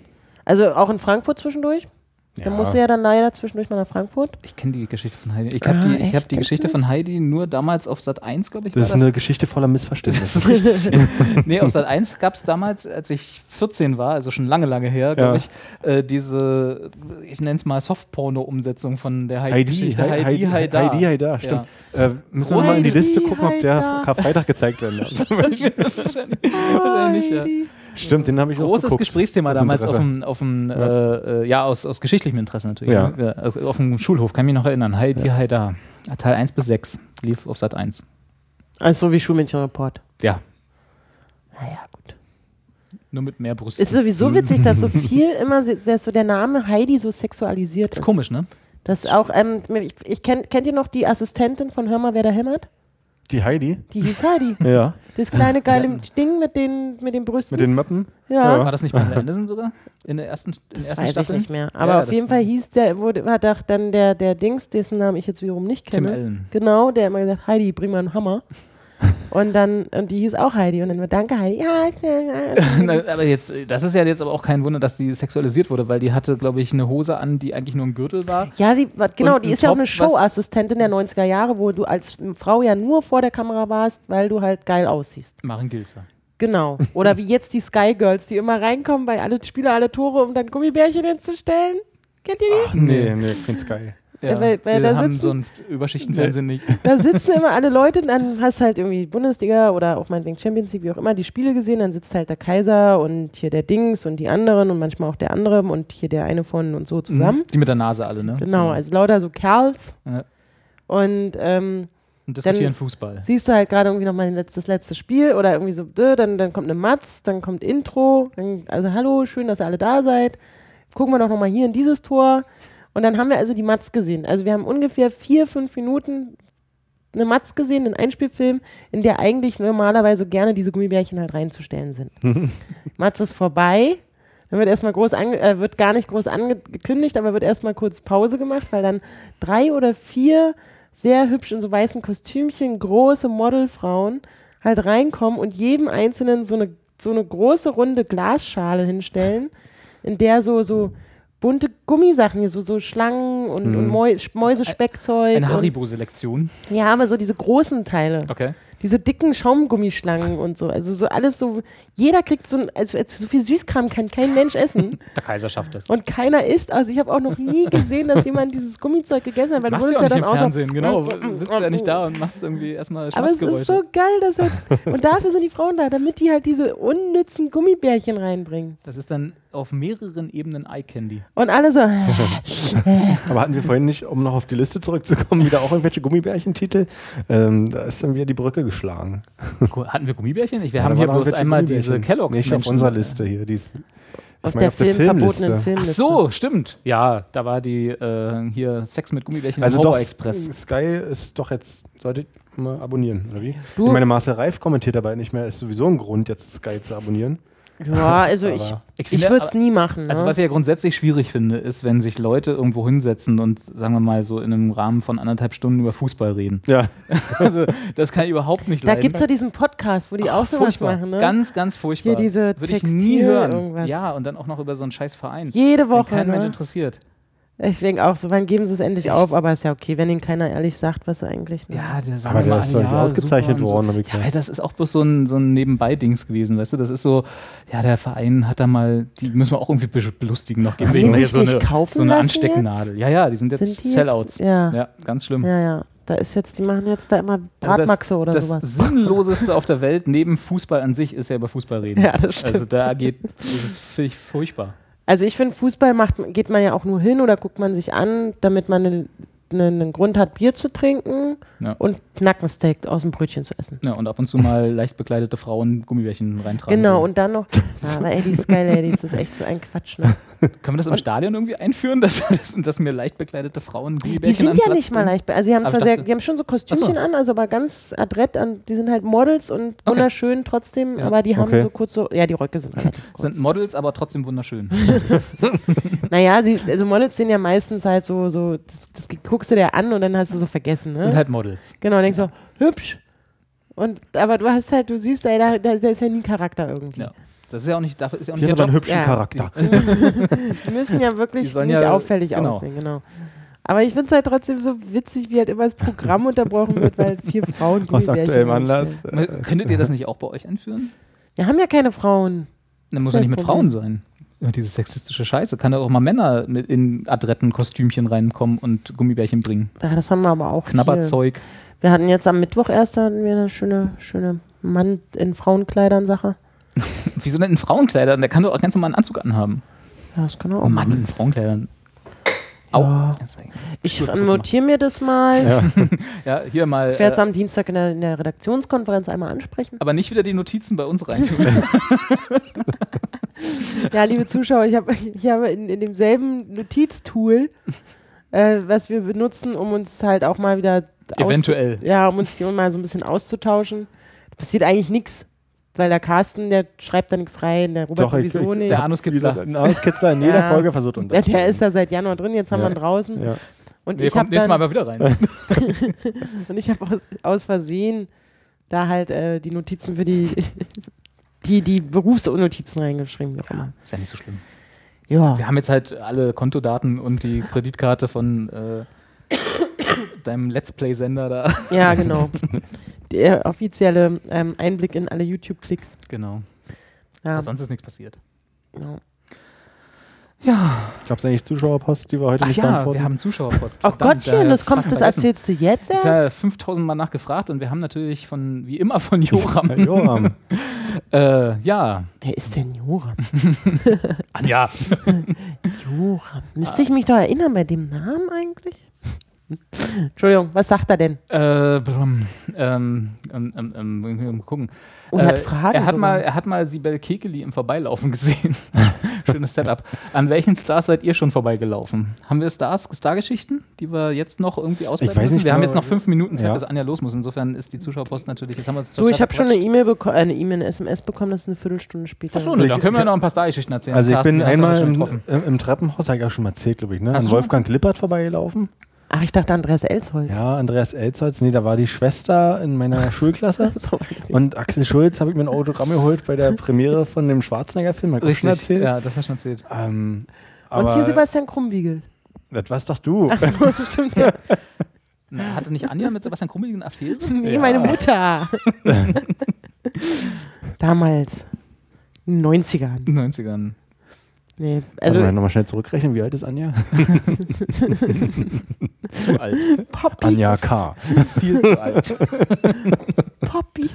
Speaker 2: Also auch in Frankfurt zwischendurch. Da
Speaker 3: Ja.
Speaker 2: musste ja dann leider zwischendurch mal nach Frankfurt.
Speaker 1: Ich kenne die Geschichte von Heidi. Ich habe
Speaker 2: Ah,
Speaker 1: die, ich hab die Geschichte
Speaker 2: du
Speaker 1: von Heidi nur damals auf Sat 1, glaube ich.
Speaker 3: Das ist
Speaker 1: war
Speaker 3: eine Geschichte voller Missverständnisse.
Speaker 1: Das ist richtig. nee, auf Sat 1 gab es damals, als ich 14 war, also schon lange, lange her, glaube
Speaker 3: Ja.
Speaker 1: ich, äh, diese, ich nenne es mal Softporno-Umsetzung von der
Speaker 3: Heidi,
Speaker 1: Heidi-Geschichte.
Speaker 3: Heidi, Heidi, Heidi, Heidi, Heidi, stimmt. Äh, müssen wir mal in die
Speaker 2: Heidi,
Speaker 3: Liste gucken, ob der
Speaker 2: Heidi.
Speaker 3: Karfreitag gezeigt werden darf.
Speaker 1: wahrscheinlich, wahrscheinlich, ja.
Speaker 3: Stimmt, den habe ich auch
Speaker 1: Großes
Speaker 3: geguckt.
Speaker 1: Gesprächsthema
Speaker 3: Aus
Speaker 1: damals auf dem, auf dem
Speaker 3: Ja.
Speaker 1: äh, äh, ja, aus, aus geschichtlichem Interesse natürlich.
Speaker 3: Ja.
Speaker 1: Ne? Ja, also auf dem Schulhof, kann ich mich noch erinnern. Heidi, ja. Heida. Teil 1 bis 6 lief auf Sat 1.
Speaker 2: Also so wie Schulmädchenreport.
Speaker 1: Ja,
Speaker 2: Naja, gut.
Speaker 1: nur mit mehr Brüsten.
Speaker 2: Ist sowieso witzig, dass so viel immer, dass so der Name Heidi so sexualisiert ist.
Speaker 1: ist komisch, ne?
Speaker 2: Das auch, ähm, ich, ich kenn, kennt ihr noch die Assistentin von Hör mal, wer da hämmert?
Speaker 3: Die Heidi?
Speaker 2: Die hieß Heidi.
Speaker 3: Ja.
Speaker 2: Das kleine geile Ding mit den, mit den Brüsten.
Speaker 3: Mit den Mappen?
Speaker 2: ja.
Speaker 1: War das nicht bei Anderson sogar? In der ersten, in der
Speaker 2: Das
Speaker 1: ersten
Speaker 2: weiß
Speaker 1: Staffel?
Speaker 2: ich nicht mehr. Aber
Speaker 1: Ja,
Speaker 2: auf jeden Fall hieß der, wurde, war doch dann der, der Dings, dessen Namen ich jetzt wiederum nicht
Speaker 1: Tim
Speaker 2: kenne.
Speaker 1: Allen.
Speaker 2: Genau, der immer gesagt, Heidi, bring mal einen Hammer. Und dann, und die hieß auch Heidi. Und dann immer, danke Heidi. Ja,
Speaker 1: Na, aber jetzt, das ist ja jetzt aber auch kein Wunder, dass die sexualisiert wurde, weil die hatte, glaube ich, eine Hose an, die eigentlich nur ein Gürtel war.
Speaker 2: ja die, war- genau,
Speaker 1: Und
Speaker 2: die ist ja auch
Speaker 1: Top,
Speaker 2: eine
Speaker 1: was-
Speaker 2: Showassistentin der 90er Jahre, wo du als Frau ja nur vor der Kamera warst, weil du halt geil aussiehst.
Speaker 1: Maren Gilzer.
Speaker 2: Genau. Oder wie jetzt die Sky Girls, die immer reinkommen bei alle Spieler, alle Tore, um dann Gummibärchen hinzustellen. Kennt ihr die?
Speaker 3: Ach, nee, nee, kein Sky.
Speaker 2: Ja, weil- weil
Speaker 1: wir
Speaker 2: da
Speaker 1: haben
Speaker 2: sitzen-
Speaker 1: so ein Überschichtenfernsehen nicht.
Speaker 2: Da sitzen immer alle Leute, dann hast halt irgendwie Bundesliga oder auch meinetwegen Champions League, wie auch immer, die Spiele gesehen, dann sitzt halt der Kaiser und hier der Dings und die anderen und manchmal auch der andere und hier der eine von und so zusammen.
Speaker 1: Die mit der Nase alle, ne?
Speaker 2: Genau, also lauter so Kerls.
Speaker 1: Ja.
Speaker 2: Und ähm,
Speaker 1: Und diskutieren Fußball.
Speaker 2: siehst du halt gerade irgendwie nochmal das letzte, Spiel oder irgendwie so, dann, dann kommt eine Matz, dann kommt Intro, dann, also hallo, schön, dass ihr alle da seid. Gucken wir doch nochmal hier in dieses Tor. Und dann haben wir also die Matz gesehen. Also wir haben ungefähr vier, fünf Minuten eine Matz gesehen, einen Einspielfilm, in der eigentlich normalerweise gerne diese Gummibärchen halt reinzustellen sind. Matz ist vorbei. Dann wird erstmal groß äh, wird gar nicht groß angekündigt, aber wird erstmal kurz Pause gemacht, weil dann drei oder vier sehr hübsch in so weißen Kostümchen, große Modelfrauen halt reinkommen und jedem Einzelnen so eine, so eine große runde Glasschale hinstellen, in der so, so bunte Gummisachen, hier so, so Schlangen und, und Mäu Mäusespeckzeug.
Speaker 1: Eine
Speaker 2: und,
Speaker 1: Haribo-Selektion.
Speaker 2: ja, aber so diese großen Teile.
Speaker 1: Okay.
Speaker 2: Diese dicken Schaumgummischlangen und so. Also so alles so. Jeder kriegt so ein, also so viel Süßkram kann kein Mensch essen.
Speaker 1: Der Kaiser schafft das.
Speaker 2: Und keiner isst. Also ich habe auch noch nie gesehen, dass jemand dieses Gummizeug gegessen hat, weil
Speaker 1: machst
Speaker 2: du
Speaker 1: ja
Speaker 2: ja
Speaker 1: auch
Speaker 2: dann
Speaker 1: nicht im
Speaker 2: auch
Speaker 1: Fernsehen,
Speaker 2: so,
Speaker 1: genau. Sitzt ja nicht da und machst irgendwie erstmal
Speaker 2: Aber es ist so geil, dass er. Und dafür sind die Frauen da, damit die halt diese unnützen Gummibärchen reinbringen.
Speaker 1: Das ist dann auf mehreren Ebenen Eye Candy.
Speaker 2: Und alle so.
Speaker 3: Aber hatten wir vorhin nicht, um noch auf die Liste zurückzukommen, wieder auch irgendwelche Gummibärchentitel? Ähm, da ist dann wieder die Brücke geschlagen.
Speaker 1: Hatten wir Gummibärchen? Ich, wir
Speaker 3: Ja,
Speaker 1: haben hier bloß einmal diese. Kellogg's
Speaker 3: Nicht auf unserer Liste hier. Die ist, ich
Speaker 2: auf
Speaker 3: meine,
Speaker 2: der Film verbotenen
Speaker 1: Ach
Speaker 2: Filmliste.
Speaker 1: so, stimmt. Ja, da war die äh, hier Sex mit Gummibärchen
Speaker 3: Also
Speaker 1: im
Speaker 3: doch,
Speaker 1: Horror Express.
Speaker 3: Sky ist doch jetzt, sollte ich mal abonnieren, oder wie?
Speaker 2: Du-
Speaker 3: Ich meine, Marcel Reif kommentiert dabei nicht mehr, ist sowieso ein Grund, jetzt Sky zu abonnieren.
Speaker 2: Ja, also ich,
Speaker 1: Ich
Speaker 2: ich würde es nie machen. Ne?
Speaker 1: Also was ich ja grundsätzlich schwierig finde, ist, wenn sich Leute irgendwo hinsetzen und sagen wir mal so in einem Rahmen von anderthalb Stunden über Fußball reden.
Speaker 3: Ja,
Speaker 1: Also das kann ich überhaupt nicht
Speaker 2: da
Speaker 1: leiden.
Speaker 2: gibt es ja diesen Podcast, wo die auch sowas
Speaker 1: Furchtbar.
Speaker 2: machen. Ne?
Speaker 1: Ganz, ganz furchtbar.
Speaker 2: Hier diese
Speaker 1: Würde ich nie hören.
Speaker 2: irgendwas.
Speaker 1: Ja, und dann auch noch über so einen scheiß Verein.
Speaker 2: Jede
Speaker 1: den
Speaker 2: Woche.
Speaker 1: kein Mensch
Speaker 2: Ne?
Speaker 1: interessiert.
Speaker 2: Deswegen auch so, wann geben sie es endlich auf? Aber ist ja okay, wenn ihnen keiner ehrlich sagt, was sie eigentlich. Ne?
Speaker 1: Ja, der sagt
Speaker 3: aber der ist doch nicht
Speaker 1: ja,
Speaker 3: ausgezeichnet worden. ich
Speaker 1: Ja, weil das ist auch bloß so ein, so ein Nebenbei-Dings gewesen, weißt du? Das ist so, ja, der Verein hat da mal, die müssen wir auch irgendwie be- belustigen noch. Geben
Speaker 2: die sich nicht
Speaker 1: eine,
Speaker 2: kaufen
Speaker 1: so eine Anstecknadel. Ja, ja, die sind jetzt
Speaker 2: Sind die
Speaker 1: Sellouts.
Speaker 2: Jetzt? Ja.
Speaker 1: Ja, ganz schlimm.
Speaker 2: ja, ja. Da ist jetzt, die machen jetzt da immer
Speaker 1: Also
Speaker 2: Bratmaxe oder
Speaker 1: das,
Speaker 2: sowas.
Speaker 1: Das Sinnloseste auf der Welt neben Fußball an sich ist ja über Fußball reden.
Speaker 2: Ja, das stimmt.
Speaker 1: Also da geht, das ist völlig furchtbar.
Speaker 2: Also ich finde, Fußball macht, geht man ja auch nur hin oder guckt man sich an, damit man einen ne, einen Grund hat, Bier zu trinken
Speaker 1: Ja.
Speaker 2: und Knackensteak aus dem Brötchen zu essen.
Speaker 1: Ja, und ab und zu mal leicht bekleidete Frauen Gummibärchen reintragen.
Speaker 2: Genau,
Speaker 1: sollen.
Speaker 2: und dann noch, ja, aber ey, die Sky Ladies, das ist echt so ein Quatsch. Ne?
Speaker 1: Können wir das im Stadion irgendwie einführen, dass, dass, dass mir leicht bekleidete Frauen
Speaker 2: Die
Speaker 1: Gummibärchen
Speaker 2: sind
Speaker 1: an
Speaker 2: ja
Speaker 1: Platz
Speaker 2: nicht mal leicht, be- also die haben
Speaker 1: Aber
Speaker 2: zwar
Speaker 1: ich
Speaker 2: sehr,
Speaker 1: dachte-
Speaker 2: die haben schon so Kostümchen
Speaker 1: so.
Speaker 2: an, also aber ganz adrett, an, die sind halt Models und wunderschön trotzdem,
Speaker 1: Ja.
Speaker 2: aber die haben
Speaker 3: Okay.
Speaker 2: so kurz so, ja, die Röcke sind relativ kurz.
Speaker 1: Sind Models, aber trotzdem wunderschön.
Speaker 2: Naja, sie, also Models sind ja meistens halt so, so das, das guckst du dir an und dann hast du so vergessen, ne?
Speaker 1: Sind halt Models.
Speaker 2: genau, denkst so, hübsch. Und, aber du hast halt, du siehst, ey, da, da, da ist ja nie Charakter irgendwie.
Speaker 1: Ja. Das ist ja auch nicht, dafür ist ja auch
Speaker 3: Die
Speaker 1: nicht
Speaker 3: hat
Speaker 1: der
Speaker 3: aber einen hübschen
Speaker 2: Ja.
Speaker 3: Charakter.
Speaker 2: Die müssen ja wirklich nicht
Speaker 1: ja-
Speaker 2: auffällig
Speaker 1: genau.
Speaker 2: aussehen, genau. Aber ich finde es halt trotzdem so witzig, wie halt immer das Programm unterbrochen wird, weil vier Frauen
Speaker 3: Aus
Speaker 2: Gummibärchen
Speaker 3: aktuellem Anlass. Äh,
Speaker 1: Könntet ihr das nicht auch bei euch einführen?
Speaker 2: Wir haben ja keine Frauen.
Speaker 1: Dann muss ja nicht mit
Speaker 2: Problem.
Speaker 1: Frauen sein. Immer diese sexistische Scheiße. Kann ja auch mal Männer mit in adretten Kostümchen reinkommen und Gummibärchen bringen.
Speaker 2: Ja, das haben wir aber auch. Viel.
Speaker 1: Knabberzeug.
Speaker 2: Wir hatten jetzt am Mittwoch erst da hatten wir eine schöne, schöne Mann in Frauenkleidern Sache.
Speaker 1: Wieso denn in Frauenkleidern? Der kann doch auch ganz normal einen Anzug anhaben.
Speaker 2: Ja, das kann er auch
Speaker 1: Oh Mann, in Frauenkleidern. Au.
Speaker 2: Ja. Ich notiere mir das mal.
Speaker 3: Ja.
Speaker 1: Ja, hier mal.
Speaker 2: Ich werde es
Speaker 1: Äh,
Speaker 2: am Dienstag in der, in der Redaktionskonferenz einmal ansprechen.
Speaker 1: aber nicht wieder die Notizen bei uns reintun.
Speaker 2: Ja, liebe Zuschauer, ich habe ich habe in, in demselben Notiztool, äh, was wir benutzen, um uns halt auch mal wieder
Speaker 1: Eventuell.
Speaker 2: Ja, um uns hier mal so ein bisschen auszutauschen. Da passiert eigentlich nichts, weil der Carsten, der schreibt da nichts rein, der Robert
Speaker 3: Doch,
Speaker 2: sowieso
Speaker 3: ich-
Speaker 2: nicht.
Speaker 1: Der Anuskitzler.
Speaker 3: Ein Anuskitzler in jeder
Speaker 2: Ja.
Speaker 3: Folge versucht unter.
Speaker 2: Ja, der ist da seit Januar drin, jetzt haben
Speaker 3: Ja.
Speaker 2: wir ihn draußen.
Speaker 3: Ja.
Speaker 2: Und
Speaker 1: Nee,
Speaker 2: ich
Speaker 1: kommt
Speaker 2: habe
Speaker 1: nächstes Mal aber wieder rein.
Speaker 2: und ich habe aus, aus Versehen da halt äh, die Notizen für die, die, die Berufsnotizen reingeschrieben. Wie auch immer.
Speaker 1: Ist ja nicht so schlimm.
Speaker 2: Ja.
Speaker 1: Wir haben jetzt halt alle Kontodaten und die Kreditkarte von äh, deinem Let's Play-Sender da.
Speaker 2: Ja, genau. Der offizielle ähm, Einblick in alle YouTube-Klicks.
Speaker 1: Genau.
Speaker 2: Ja.
Speaker 1: Aber sonst ist nichts passiert.
Speaker 2: Ja.
Speaker 1: Ja.
Speaker 3: Gab es eigentlich Zuschauerpost, die wir heute
Speaker 1: Ach
Speaker 3: nicht
Speaker 1: ja,
Speaker 3: beantworten?
Speaker 1: wir haben Zuschauerpost.
Speaker 2: Oh
Speaker 1: Verdammt,
Speaker 2: Gottchen,
Speaker 1: äh,
Speaker 2: das kommt, das erzählst du jetzt erst?
Speaker 1: wir 5000 Mal nachgefragt und wir haben natürlich von, wie immer von Joram.
Speaker 3: Herr Joram.
Speaker 1: äh, ja.
Speaker 2: Wer ist denn Joram?
Speaker 1: Anja.
Speaker 2: Joram. Müsste ich mich doch erinnern bei dem Namen eigentlich? Entschuldigung, was sagt er denn?
Speaker 1: Äh, blum, ähm, ähm, ähm, ähm, gucken.
Speaker 2: Oh, er hat
Speaker 1: Äh,
Speaker 2: Fragen
Speaker 1: Er hat,
Speaker 2: sogar.
Speaker 1: mal, er hat mal Sibel Kekeli im Vorbeilaufen gesehen. Schönes Setup. An welchen Stars seid ihr schon vorbeigelaufen? Haben wir Stars, Stargeschichten, die wir jetzt noch irgendwie ausbreiten
Speaker 3: weiß
Speaker 1: müssen?
Speaker 3: nicht
Speaker 1: Wir haben
Speaker 3: genau.
Speaker 1: jetzt noch fünf Minuten Zeit,
Speaker 3: Ja.
Speaker 1: bis Anja los muss. Insofern ist die Zuschauerpost natürlich, jetzt haben wir
Speaker 2: Du, ich habe schon eine. E-Mail bekommen, äh, eine E-Mail, eine SMS bekommen, das ist eine Viertelstunde später.
Speaker 1: Achso, ne, da können wir noch ein paar Stargeschichten erzählen.
Speaker 3: Also ich
Speaker 1: Carsten,
Speaker 3: bin einmal im, im, im Treppenhaus, habe ich auch schon mal erzählt, glaube ich, ne?
Speaker 1: Hast
Speaker 3: An Wolfgang Lippert vorbeigelaufen.
Speaker 2: Ach, ich dachte Andreas Elsholz.
Speaker 3: Ja, Andreas Elzholz, nee, da war die Schwester in meiner Schulklasse.
Speaker 2: So.
Speaker 3: Und Axel Schulz habe ich mir ein Autogramm geholt bei der Premiere von dem Schwarzenegger-Film, hab ich schon
Speaker 1: Richtig,
Speaker 3: erzählt.
Speaker 1: ja, das hast du schon erzählt.
Speaker 3: Ähm,
Speaker 2: Und hier Sebastian Krumbiegel.
Speaker 3: das warst doch du.
Speaker 2: Achso, stimmt ja.
Speaker 1: Na, Hatte nicht Anja mit Sebastian Krummel eine Affäre?
Speaker 2: Nee,
Speaker 3: Ja.
Speaker 2: meine Mutter. Damals. In den 90ern.
Speaker 1: In den 90ern.
Speaker 2: Nee,
Speaker 3: Also
Speaker 2: also
Speaker 3: nochmal schnell zurückrechnen, wie alt ist Anja?
Speaker 1: Zu alt.
Speaker 2: Poppy.
Speaker 3: Anja K.
Speaker 1: Viel zu alt.
Speaker 2: Poppy.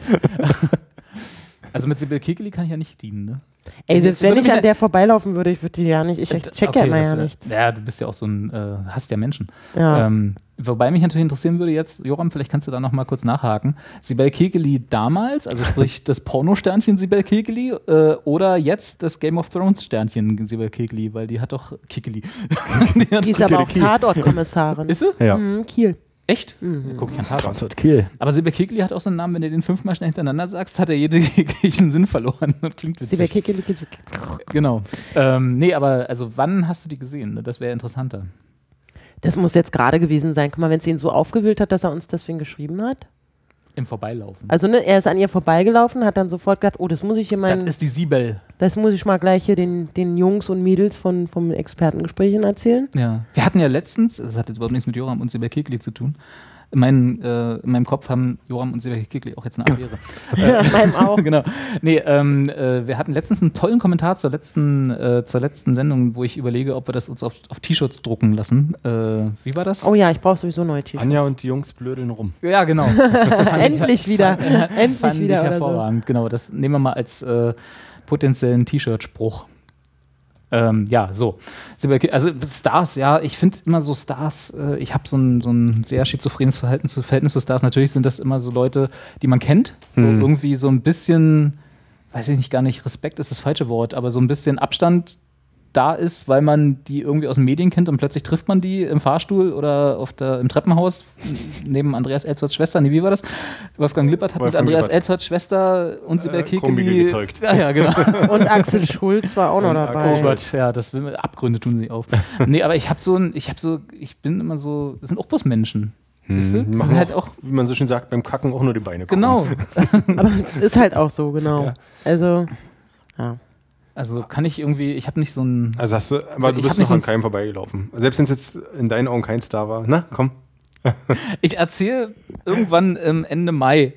Speaker 1: Also mit Sibyl Kekeli kann ich ja nicht dienen, ne?
Speaker 2: Ey, selbst
Speaker 1: Würde
Speaker 2: wenn ich an
Speaker 1: ja-
Speaker 2: der vorbeilaufen würde, ich würde die ja nicht, ich, ich check ja
Speaker 1: Okay,
Speaker 2: immer
Speaker 1: das
Speaker 2: ja nichts.
Speaker 1: Ja, du bist ja auch so ein, äh, hast ja Menschen.
Speaker 2: Ja.
Speaker 1: Ähm, wobei mich natürlich interessieren würde jetzt, Joram, vielleicht kannst du da noch mal kurz nachhaken. Sibel Kekeli damals, also sprich das Porno-Sternchen Sibel Kekeli äh, oder jetzt das Game of Thrones-Sternchen Sibel Kekeli, weil die hat doch Kekeli. die
Speaker 2: Die ist aber auch. Tatortkommissarin.
Speaker 1: Ist sie?
Speaker 3: Ja.
Speaker 2: Mhm, Kiel.
Speaker 1: Echt?
Speaker 2: Mhm.
Speaker 1: Guck ich an Tatort.
Speaker 3: Tatort Kiel.
Speaker 1: Aber Kekeli hat auch so einen Namen, wenn du den fünfmal schnell hintereinander sagst, hat er jeglichen Sinn verloren. Das klingt witzig.
Speaker 2: Kiel, Kiel.
Speaker 1: Genau. Ähm, nee, aber also wann hast du die gesehen? Das wäre interessanter.
Speaker 2: Das muss jetzt gerade gewesen sein. Guck mal, wenn es ihn so aufgewühlt hat, dass er uns deswegen geschrieben hat.
Speaker 1: Im Vorbeilaufen.
Speaker 2: Also ne, er ist an ihr vorbeigelaufen, hat dann sofort gedacht, oh, das muss ich hier
Speaker 1: das
Speaker 2: meinen,
Speaker 1: ist die Sibel.
Speaker 2: das muss ich mal gleich hier den, den Jungs und Mädels von vom Expertengesprächen erzählen.
Speaker 1: Ja. Wir hatten ja letztens, das hat jetzt überhaupt nichts mit Joram und Sibel Kekli zu tun. In, meinen, äh, in meinem Kopf haben Joram und Sibel Kekli auch jetzt eine Affäre.
Speaker 2: Ja, meinem auch.
Speaker 1: genau. Nee, ähm, äh, wir hatten letztens einen tollen Kommentar zur letzten, äh, zur letzten Sendung, wo ich überlege, ob wir das uns auf, auf T-Shirts drucken lassen. Äh, wie war das?
Speaker 2: Oh ja, ich brauche sowieso neue T-Shirts.
Speaker 3: Anja und die Jungs blödeln rum.
Speaker 1: Ja, genau. Fand ich-
Speaker 2: Endlich wieder.
Speaker 1: Fand,
Speaker 2: Endlich
Speaker 1: fand
Speaker 2: wieder
Speaker 1: ich
Speaker 2: oder so.
Speaker 1: hervorragend. Genau, das nehmen wir mal als äh, potenziellen T-Shirt-Spruch. Ähm, ja, so. Also Stars, ja, ich finde immer so Stars, äh, ich habe so ein, so ein sehr schizophrenes Verhältnis zu, Verhältnis zu Stars. Natürlich sind das immer so Leute, die man kennt,
Speaker 3: Hm.
Speaker 1: irgendwie so ein bisschen, weiß ich nicht, gar nicht, Respekt ist das falsche Wort, aber so ein bisschen Abstand da ist, weil man die irgendwie aus den Medien kennt und plötzlich trifft man die im Fahrstuhl oder auf der, im Treppenhaus neben Andreas Elsholz Schwester. Nee, wie war das? Wolfgang Lippert hat mit
Speaker 3: Wolfgang
Speaker 1: Andreas
Speaker 3: Lippert.
Speaker 1: Elsholz Schwester und Sibel
Speaker 3: Äh,
Speaker 1: Kekeli
Speaker 3: gezeugt.
Speaker 1: Ja, ja, genau.
Speaker 2: Und Axel Schulz war auch noch dabei.
Speaker 1: Oh Gott, ja, das will, Abgründe tun sie auf. nee, aber ich habe so ein, ich habe so, ich bin immer so, das sind auch bloß Menschen. Weißt du? Das
Speaker 3: Machen
Speaker 1: sind halt auch,
Speaker 3: Wie man so schön sagt, beim Kacken auch nur die Beine krumm.
Speaker 1: genau.
Speaker 2: Aber es ist halt auch so, genau.
Speaker 1: Ja.
Speaker 2: Also, ja.
Speaker 1: Also kann ich irgendwie, ich habe nicht so ein,
Speaker 3: Also hast du, aber
Speaker 1: ich
Speaker 3: du bist noch an keinem vorbeigelaufen. Selbst wenn es jetzt in deinen Augen kein Star war. Na, komm.
Speaker 1: ich erzähle irgendwann Ende Mai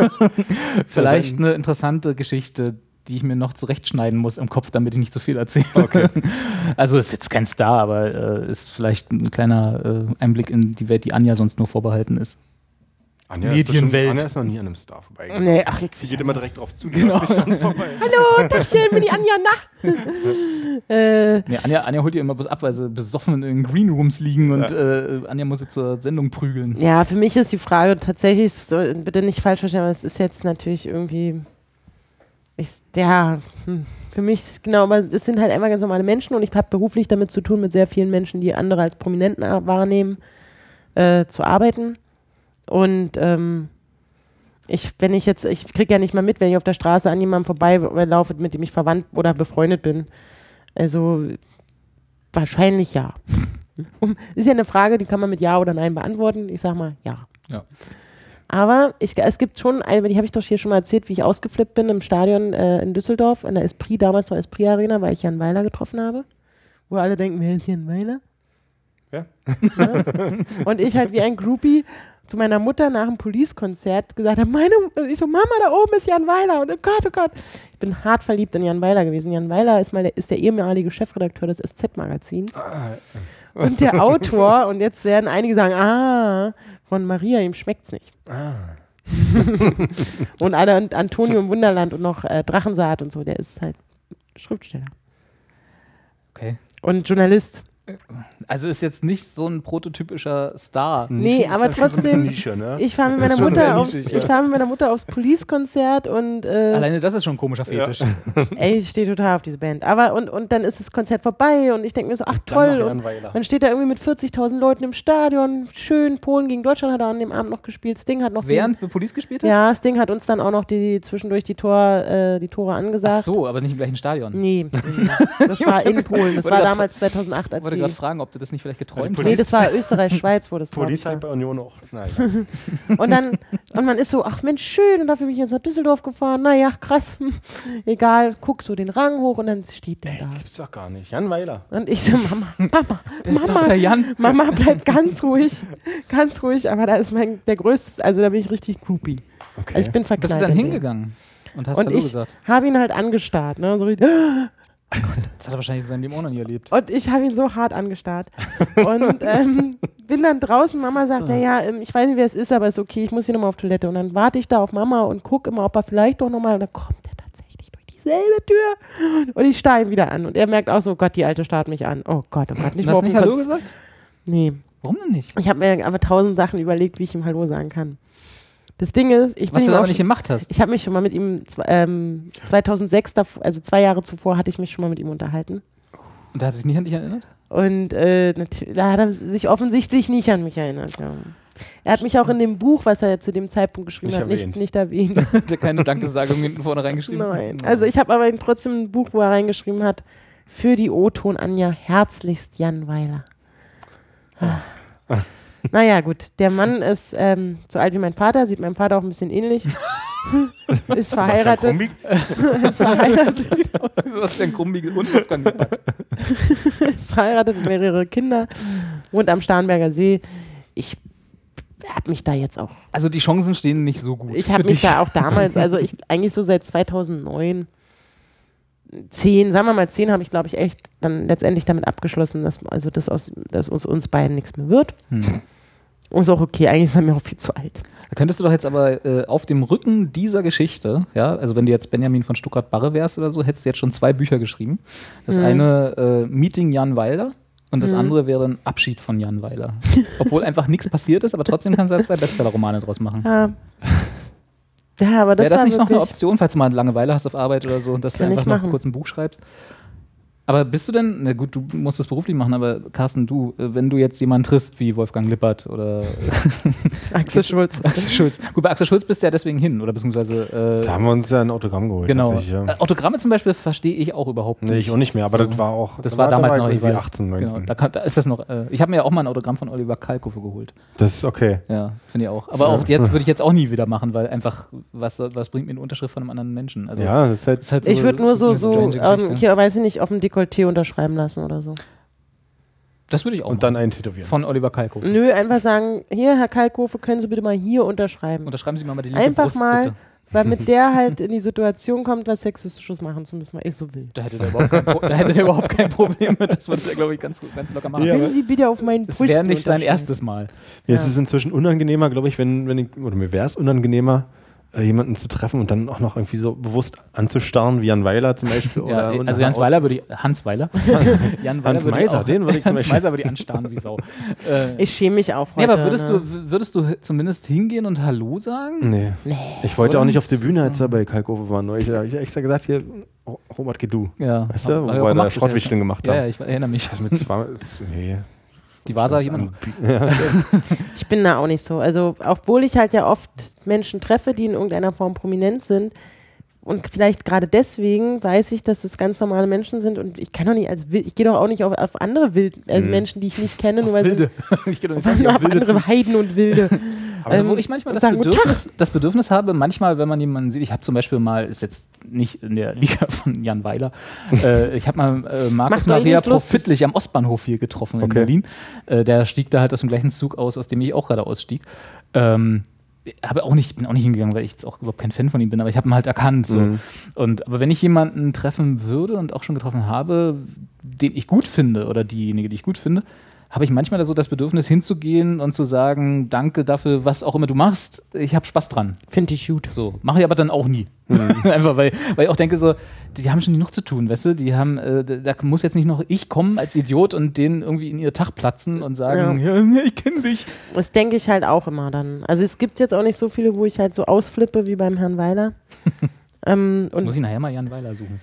Speaker 1: vielleicht eine interessante Geschichte, die ich mir noch zurechtschneiden muss im Kopf, damit ich nicht zu viel erzähle.
Speaker 3: Okay.
Speaker 1: Also ist jetzt kein Star, aber äh, ist vielleicht ein kleiner äh, Einblick in die Welt, die Anja sonst nur vorbehalten ist.
Speaker 3: Anja
Speaker 1: Medienwelt.
Speaker 3: Ist Anja ist noch nie an einem Star vorbeigegangen.
Speaker 2: Nee, ach, ich
Speaker 3: Die geht immer direkt drauf zu.
Speaker 1: Genau.
Speaker 2: Hallo, Dachchen, bin die Anja nach. äh,
Speaker 1: Nee, Anja, Anja holt ihr immer bloß ab, weil sie besoffen in Green Rooms liegen und äh, Anja muss sie zur Sendung prügeln.
Speaker 2: ja, für mich ist die Frage tatsächlich, so, bitte nicht falsch verstehen, aber es ist jetzt natürlich irgendwie, ich, ja, hm, für mich, ist genau, aber es sind halt einfach ganz normale Menschen und ich habe beruflich damit zu tun, mit sehr vielen Menschen, die andere als Prominenten wahrnehmen, äh, zu arbeiten. Und ähm, ich, wenn ich jetzt, ich kriege ja nicht mal mit, wenn ich auf der Straße an jemandem vorbeilaufe, mit dem ich verwandt oder befreundet bin. Also wahrscheinlich ja. Ist ja eine Frage, die kann man mit Ja oder Nein beantworten. Ich sag mal ja.
Speaker 1: Ja.
Speaker 2: Aber ich, es gibt schon, eine, die habe ich doch hier schon mal erzählt, wie ich ausgeflippt bin im Stadion äh, in Düsseldorf, in der Esprit, damals noch Esprit Arena, weil ich Jan Weiler getroffen habe. Wo alle denken, wer ist Jan Weiler?
Speaker 3: Ja.
Speaker 2: Ja. Und ich halt wie ein Groupie zu meiner Mutter nach dem Police-Konzert gesagt habe, meine, ich so, Mama, da oben ist Jan Weiler und oh Gott, oh Gott. Ich bin hart verliebt in Jan Weiler gewesen. Jan Weiler ist, mal der, ist der ehemalige Chefredakteur des SZ-Magazins und der Autor, und jetzt werden einige sagen, ah, von Maria, ihm schmeckt's nicht. und einer und Antonio im Wunderland und noch äh, Drachensaat und so, der ist halt Schriftsteller
Speaker 1: Okay.
Speaker 2: und Journalist.
Speaker 1: Also ist jetzt nicht so ein prototypischer Star.
Speaker 2: Nee, aber
Speaker 3: ja bisschen
Speaker 2: trotzdem,
Speaker 3: Nische, ne?
Speaker 2: ich fahre mit meiner Mutter aufs, ich
Speaker 3: ja.
Speaker 2: fahr mit meiner Mutter aufs Police-Konzert und äh,
Speaker 1: Alleine das ist schon ein komischer Fetisch.
Speaker 2: ey, ich stehe total auf diese Band. Aber und, und dann ist das Konzert vorbei und ich denke mir so, ach toll. Und man steht da irgendwie mit 40.000 Leuten im Stadion, schön. Polen gegen Deutschland hat er an dem Abend noch gespielt. Sting hat noch
Speaker 1: Während wir Police gespielt haben?
Speaker 2: ja, Sting hat uns dann auch noch die zwischendurch die Tor, äh, die Tore
Speaker 1: Ach
Speaker 2: angesagt.
Speaker 1: so, aber nicht im gleichen Stadion.
Speaker 2: Nee, das war in Polen. Das war damals 2008,
Speaker 1: Ich
Speaker 2: als
Speaker 1: wollte gerade fragen, ob du das nicht vielleicht geträumt
Speaker 3: Police-
Speaker 2: Nee, das war Österreich, Schweiz, wo das war.
Speaker 3: halt bei Union auch. Nein.
Speaker 2: Und dann, und man ist so, ach Mensch, schön, und dafür bin ich jetzt nach Düsseldorf gefahren. Naja, krass, egal, guck so den Rang hoch und dann steht der da.
Speaker 3: Das gibt's doch gar nicht. Jan Weiler.
Speaker 2: Und ich so, Mama, Mama, Mama,
Speaker 1: der Jan.
Speaker 2: Mama, bleib ganz ruhig, ganz ruhig, aber da ist mein, der größte, also da bin ich richtig groupie.
Speaker 3: Okay.
Speaker 2: Also ich bin verknallt.
Speaker 1: Bist du dann hingegangen und hast
Speaker 2: Und
Speaker 1: Hallo
Speaker 2: ich
Speaker 1: gesagt?
Speaker 2: habe ihn halt angestarrt, ne, so richtig,
Speaker 1: Das hat er wahrscheinlich in seinem Leben auch noch nie erlebt.
Speaker 2: Und ich habe ihn so hart angestarrt. Und ähm, bin dann draußen, Mama sagt, naja, ähm, ich weiß nicht, wer es ist, aber ist okay, ich muss hier nochmal auf Toilette. Und dann warte ich da auf Mama und gucke immer, ob er vielleicht doch nochmal, und dann kommt er tatsächlich durch dieselbe Tür. Und ich starre ihn wieder an. Und er merkt auch so, Gott, die Alte starrt mich an. Oh Gott, oh Gott, nicht
Speaker 1: Du hast
Speaker 2: auf
Speaker 1: nicht Hallo gesagt?
Speaker 2: Nee,
Speaker 1: Warum denn nicht?
Speaker 2: ich habe mir aber tausend Sachen überlegt, wie ich ihm Hallo sagen kann. Das Ding ist, ich
Speaker 1: Was
Speaker 2: bin
Speaker 1: du
Speaker 2: ihm
Speaker 1: aber nicht gemacht hast.
Speaker 2: ich habe mich schon mal mit ihm, ähm, 2006, dav- also zwei Jahre zuvor, hatte ich mich schon mal mit ihm unterhalten.
Speaker 1: Und er hat sich nicht an dich erinnert?
Speaker 2: Und äh, da hat er sich offensichtlich nicht an mich erinnert. Ja. Er hat mich auch in dem Buch, was er zu dem Zeitpunkt geschrieben
Speaker 3: Nicht
Speaker 2: hat, nicht,
Speaker 3: erwähnt.
Speaker 2: nicht erwähnt.
Speaker 1: Hat er keine Dankesagung hinten vorne reingeschrieben?
Speaker 2: Nein. Also ich habe aber trotzdem ein Buch, wo er reingeschrieben hat, für die O-Ton Anja, herzlichst Jan Weiler. Ah. Naja, gut. Der Mann ist ähm, so alt wie mein Vater, sieht meinem Vater auch ein bisschen ähnlich. ist verheiratet. Ist verheiratet.
Speaker 1: Du hast den Krummi und
Speaker 2: ist verheiratet, mehrere Kinder, wohnt am Starnberger See. Ich habe mich da jetzt auch,
Speaker 1: Also die Chancen stehen nicht so gut.
Speaker 2: ich habe mich
Speaker 1: dich.
Speaker 2: da auch damals, also ich eigentlich so seit 2009, 10, sagen wir mal 10, habe ich glaube ich echt dann letztendlich damit abgeschlossen, dass also das aus, dass aus uns beiden nichts mehr wird.
Speaker 1: Hm.
Speaker 2: Und ist auch okay, eigentlich ist er mir auch viel zu alt.
Speaker 1: Da könntest du doch jetzt aber äh, auf dem Rücken dieser Geschichte, ja, also wenn du jetzt Benjamin von Stuttgart-Barre wärst oder so, hättest du jetzt schon zwei Bücher geschrieben. Das
Speaker 2: Mhm.
Speaker 1: eine äh, Meeting Jan Weiler und das
Speaker 2: Mhm.
Speaker 1: andere wäre ein Abschied von Jan Weiler. Obwohl einfach nichts passiert ist, aber trotzdem kannst du da zwei Bestseller-Romane draus machen.
Speaker 2: Ja, ja aber das,
Speaker 1: Wäre das nicht noch eine Option, falls du mal Langeweile hast auf Arbeit oder so, dass du einfach noch kurz ein Buch schreibst? Aber bist du denn, na gut, du musst das beruflich machen, aber Carsten, du, äh, wenn du jetzt jemanden triffst wie Wolfgang Lippert oder
Speaker 2: Axel Schulz.
Speaker 1: Axel Schulz. Gut, bei Axel Schulz bist du ja deswegen hin, oder beziehungsweise. Äh,
Speaker 3: Da haben wir uns ja ein Autogramm geholt.
Speaker 1: genau.
Speaker 3: Ja.
Speaker 1: Äh, Autogramme zum Beispiel verstehe ich auch überhaupt nicht.
Speaker 3: Nee, ich auch nicht mehr, aber
Speaker 1: So.
Speaker 3: das war auch.
Speaker 1: Das
Speaker 3: da
Speaker 1: war
Speaker 3: da
Speaker 1: damals noch,
Speaker 3: ich
Speaker 1: weiß.
Speaker 3: 18, 19.
Speaker 1: Genau, da, kann, da ist das noch. Äh, ich habe mir ja auch mal ein Autogramm von Oliver Kalkofe geholt.
Speaker 3: Das ist okay.
Speaker 1: Ja, finde ich auch. Aber auch jetzt würde ich jetzt auch nie wieder machen, weil einfach, was, soll- was bringt mir eine Unterschrift von einem anderen Menschen? Also,
Speaker 3: ja, das ist halt.
Speaker 1: ist halt
Speaker 2: Ich würde
Speaker 1: das
Speaker 2: nur so, so ähm, hier, weiß ich nicht, auf dem Dekolleté unterschreiben lassen oder so.
Speaker 1: das würde ich auch
Speaker 3: und dann eintätowieren.
Speaker 1: Von Oliver Kalkofe.
Speaker 2: Nö, einfach sagen, hier, Herr Kalkofe, können Sie bitte mal hier unterschreiben.
Speaker 1: Unterschreiben Sie mal mal die linke
Speaker 2: Einfach
Speaker 1: Brust,
Speaker 2: mal,
Speaker 1: bitte.
Speaker 2: weil mit der halt in die Situation kommt, was Sexistisches machen zu müssen, weil ich so will.
Speaker 1: Da hätte der überhaupt kein, Pro da hätte der überhaupt kein Problem mit. Das würde er, glaube ich, ganz, ganz locker machen.
Speaker 3: Ja,
Speaker 2: Können Sie bitte auf meinen
Speaker 1: Das
Speaker 2: Brüsten
Speaker 1: wäre nicht sein
Speaker 2: unterschreiben?
Speaker 1: erstes Mal.
Speaker 3: Mir ist
Speaker 2: Ja.
Speaker 3: es inzwischen unangenehmer, glaube ich, wenn, wenn ich, oder mir wäre es unangenehmer, jemanden zu treffen und dann auch noch irgendwie so bewusst anzustarren, wie Jan Weiler zum Beispiel.
Speaker 1: Ja,
Speaker 3: oder,
Speaker 1: also Jans Weiler würde ich, Hans Weiler. Jan Weiler
Speaker 3: Hans
Speaker 1: würde ich
Speaker 3: Meiser,
Speaker 1: auch-
Speaker 3: den würde ich zum
Speaker 1: Hans
Speaker 3: Beispiel-
Speaker 1: Meiser würde ich anstarren wie Sau. äh,
Speaker 2: Ich schäme mich auch
Speaker 1: nee,
Speaker 2: heute.
Speaker 1: aber würdest,
Speaker 2: ne?
Speaker 1: du, würdest du zumindest hingehen und Hallo sagen?
Speaker 3: Nee.
Speaker 2: Nee.
Speaker 3: Ich wollte
Speaker 1: Oder?
Speaker 3: auch nicht auf die Bühne, als er bei Kalkofe war. Nur ich habe extra gesagt, hier, Robert, geh du.
Speaker 1: Ja.
Speaker 3: Weißt du, wo wir
Speaker 1: auch
Speaker 3: da
Speaker 1: gemacht
Speaker 3: Schrottwichteln gemacht
Speaker 1: Ja,
Speaker 3: haben.
Speaker 1: ja, ich erinnere mich.
Speaker 3: Das mit zwei, das- nee.
Speaker 1: Die Vasa
Speaker 3: Das
Speaker 1: immer noch.
Speaker 3: an- Ja.
Speaker 2: Ich bin da auch nicht so. Also, obwohl ich halt ja oft Menschen treffe, die in irgendeiner Form prominent sind. Und vielleicht gerade deswegen weiß ich, dass es ganz normale Menschen sind und ich kann doch nicht als wild, ich gehe doch auch nicht auf, auf andere wild, also
Speaker 3: Mhm.
Speaker 2: Menschen, die ich nicht kenne, nur weil
Speaker 1: Wilde. ich gehe doch nicht
Speaker 2: sie
Speaker 1: auf
Speaker 2: auf
Speaker 1: Wilde zu.
Speaker 2: andere Heiden und Wilde.
Speaker 1: Also, wo ich manchmal das. Bedürfnis, das Bedürfnis habe, manchmal, wenn man jemanden sieht, ich habe zum Beispiel mal, ist jetzt nicht in der Liga von Jan Weiler. äh, ich habe mal äh, Markus Maria. Profitlich am Ostbahnhof hier getroffen in
Speaker 3: Okay.
Speaker 1: Berlin. Äh, der stieg da halt aus dem gleichen Zug aus, aus dem ich auch gerade ausstieg. Ähm, habe auch nicht, bin auch nicht hingegangen, weil ich jetzt auch überhaupt kein Fan von ihm bin, aber ich habe ihn halt erkannt. So.
Speaker 3: Mhm.
Speaker 1: Und aber wenn ich jemanden treffen würde und auch schon getroffen habe, den ich gut finde oder diejenige, die ich gut finde, habe ich manchmal da so das Bedürfnis hinzugehen und zu sagen, danke dafür, was auch immer du machst, ich habe Spaß dran.
Speaker 2: Finde ich gut.
Speaker 1: So, mache ich aber dann auch nie. Einfach weil, weil ich auch denke, so, die haben schon genug zu tun, weißt du? Die haben, äh, da muss jetzt nicht noch ich kommen als Idiot und denen irgendwie in ihr Tag platzen und sagen, ja, ich kenne dich.
Speaker 2: Das denke ich halt auch immer dann. Also es gibt jetzt auch nicht so viele, wo ich halt so ausflippe wie beim Herrn Weiler. ähm,
Speaker 1: Jetzt muss ich nachher mal Jan Weiler suchen.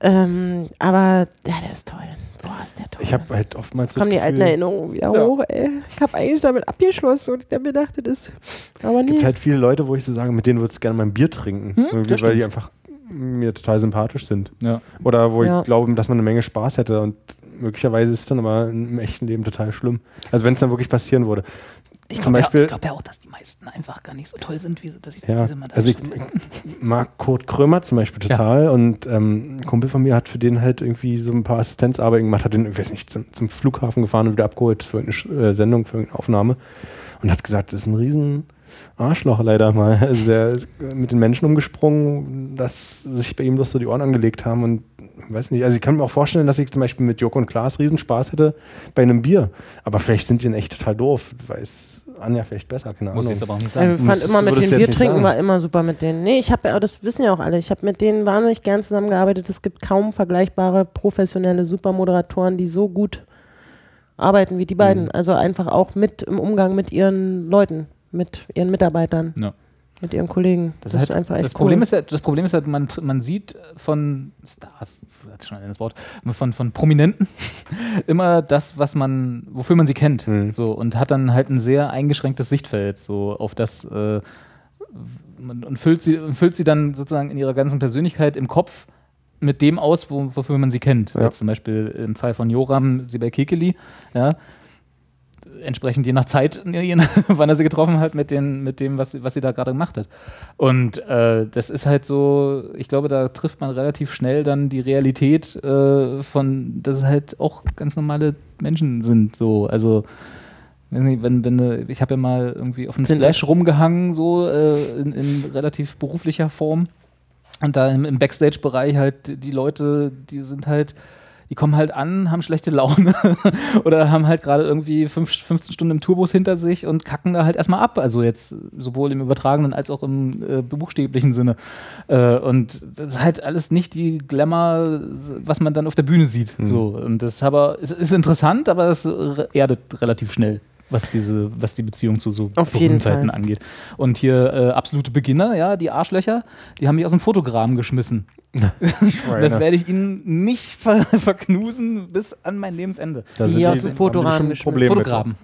Speaker 2: ähm, aber ja, der ist toll. Boah, ist der toll.
Speaker 3: Ich habe halt oftmals
Speaker 2: Kommen die alten Erinnerungen wieder
Speaker 3: Ja.
Speaker 2: hoch, ey. Ich habe eigentlich damit abgeschlossen und ich mir dachte, das. Aber
Speaker 3: es
Speaker 2: nie.
Speaker 3: gibt halt viele Leute, wo ich so sage, mit denen würde ich gerne mal ein Bier trinken.
Speaker 1: Hm,
Speaker 3: weil
Speaker 1: stimmt.
Speaker 3: die einfach mir total sympathisch sind.
Speaker 1: Ja.
Speaker 3: Oder wo
Speaker 2: Ja.
Speaker 3: ich glaube, dass man eine Menge Spaß hätte und möglicherweise ist es dann aber im echten Leben total schlimm. Also wenn es dann wirklich passieren würde.
Speaker 1: Ich
Speaker 3: Zum
Speaker 1: glaube ja,
Speaker 3: Beispiel-
Speaker 1: ich glaub ja auch, dass die meisten einfach gar nicht so toll sind, wie sie, dass ich
Speaker 3: Ja,
Speaker 1: mal
Speaker 3: also ich
Speaker 1: darstellen.
Speaker 3: mag Kurt Krömer zum Beispiel total und ähm, ein Kumpel von mir hat für den halt irgendwie so ein paar Assistenzarbeiten gemacht, hat den, ich weiß nicht, zum, zum Flughafen gefahren und wieder abgeholt für eine äh, Sendung, für eine Aufnahme und hat gesagt, das ist ein riesen Arschloch leider mal. Also der ist mit den Menschen umgesprungen, dass sich bei ihm das so die Ohren angelegt haben und weiß nicht, also ich kann mir auch vorstellen, dass ich zum Beispiel mit Joko und Klaas Riesenspaß hätte bei einem Bier, aber vielleicht sind die dann echt total doof, weiß Anja vielleicht besser, keine
Speaker 1: Muss
Speaker 3: Ahnung.
Speaker 1: ich jetzt aber auch nicht
Speaker 2: Ich
Speaker 1: sagen.
Speaker 2: fand
Speaker 3: Müsstest-
Speaker 2: immer mit den
Speaker 3: du jetzt
Speaker 2: Bier
Speaker 3: nicht
Speaker 2: trinken
Speaker 3: sagen.
Speaker 2: war immer super mit denen. Nee, ich habe ja, das wissen ja auch alle, ich habe mit denen wahnsinnig gern zusammengearbeitet. Es gibt kaum vergleichbare professionelle Supermoderatoren, die so gut arbeiten wie die beiden.
Speaker 3: Mhm.
Speaker 2: Also einfach auch mit im Umgang mit ihren Leuten, mit ihren Mitarbeitern,
Speaker 1: Ja.
Speaker 2: mit ihren Kollegen.
Speaker 1: Das, ist halt,
Speaker 2: einfach echt
Speaker 1: das, Problem
Speaker 2: cool.
Speaker 1: ist ja, das Problem ist halt, man, man sieht von Stars, das ist schon das Wort, von, von Prominenten immer das, was man, wofür man sie kennt.
Speaker 3: Mhm.
Speaker 1: So, und hat dann halt ein sehr eingeschränktes Sichtfeld, so auf das äh, und füllt sie, füllt sie dann sozusagen in ihrer ganzen Persönlichkeit im Kopf mit dem aus, wo, wofür man sie kennt.
Speaker 3: Ja.
Speaker 1: Jetzt zum Beispiel im Fall von Joram Sibel Kekeli, ja, entsprechend je nach Zeit, je nach, wann er sie getroffen hat, mit, den, mit dem, was, sie- was sie da gerade gemacht hat. Und äh, das ist halt so, ich glaube, da trifft man relativ schnell dann die Realität äh, von, dass es halt auch ganz normale Menschen sind. So, also wenn, wenn ich habe ja mal irgendwie auf dem
Speaker 2: Sind
Speaker 1: Splash rumgehangen, so äh, in, in relativ beruflicher Form. Und da im, im Backstage-Bereich halt die Leute, die sind halt, die kommen halt an, haben schlechte Laune oder haben halt gerade irgendwie fünf, 15 Stunden im Tourbus hinter sich und kacken da halt erstmal ab. Also jetzt sowohl im übertragenen als auch im äh, buchstäblichen Sinne. Äh, und das ist halt alles nicht die Glamour, was man dann auf der Bühne sieht. So. Und das ist aber, es ist interessant, aber es erdet relativ schnell. Was diese, was die Beziehung zu so
Speaker 2: Auf jeden
Speaker 1: Berühmtheiten
Speaker 2: Fall.
Speaker 1: angeht. Und hier äh, absolute Beginner, ja, die Arschlöcher, die haben mich aus dem Fotogramm geschmissen. Das werde ich ihnen nicht ver verknusen bis an mein Lebensende.
Speaker 3: Da
Speaker 2: Die
Speaker 3: sind
Speaker 2: aus dem
Speaker 3: mit.
Speaker 1: Fotograben.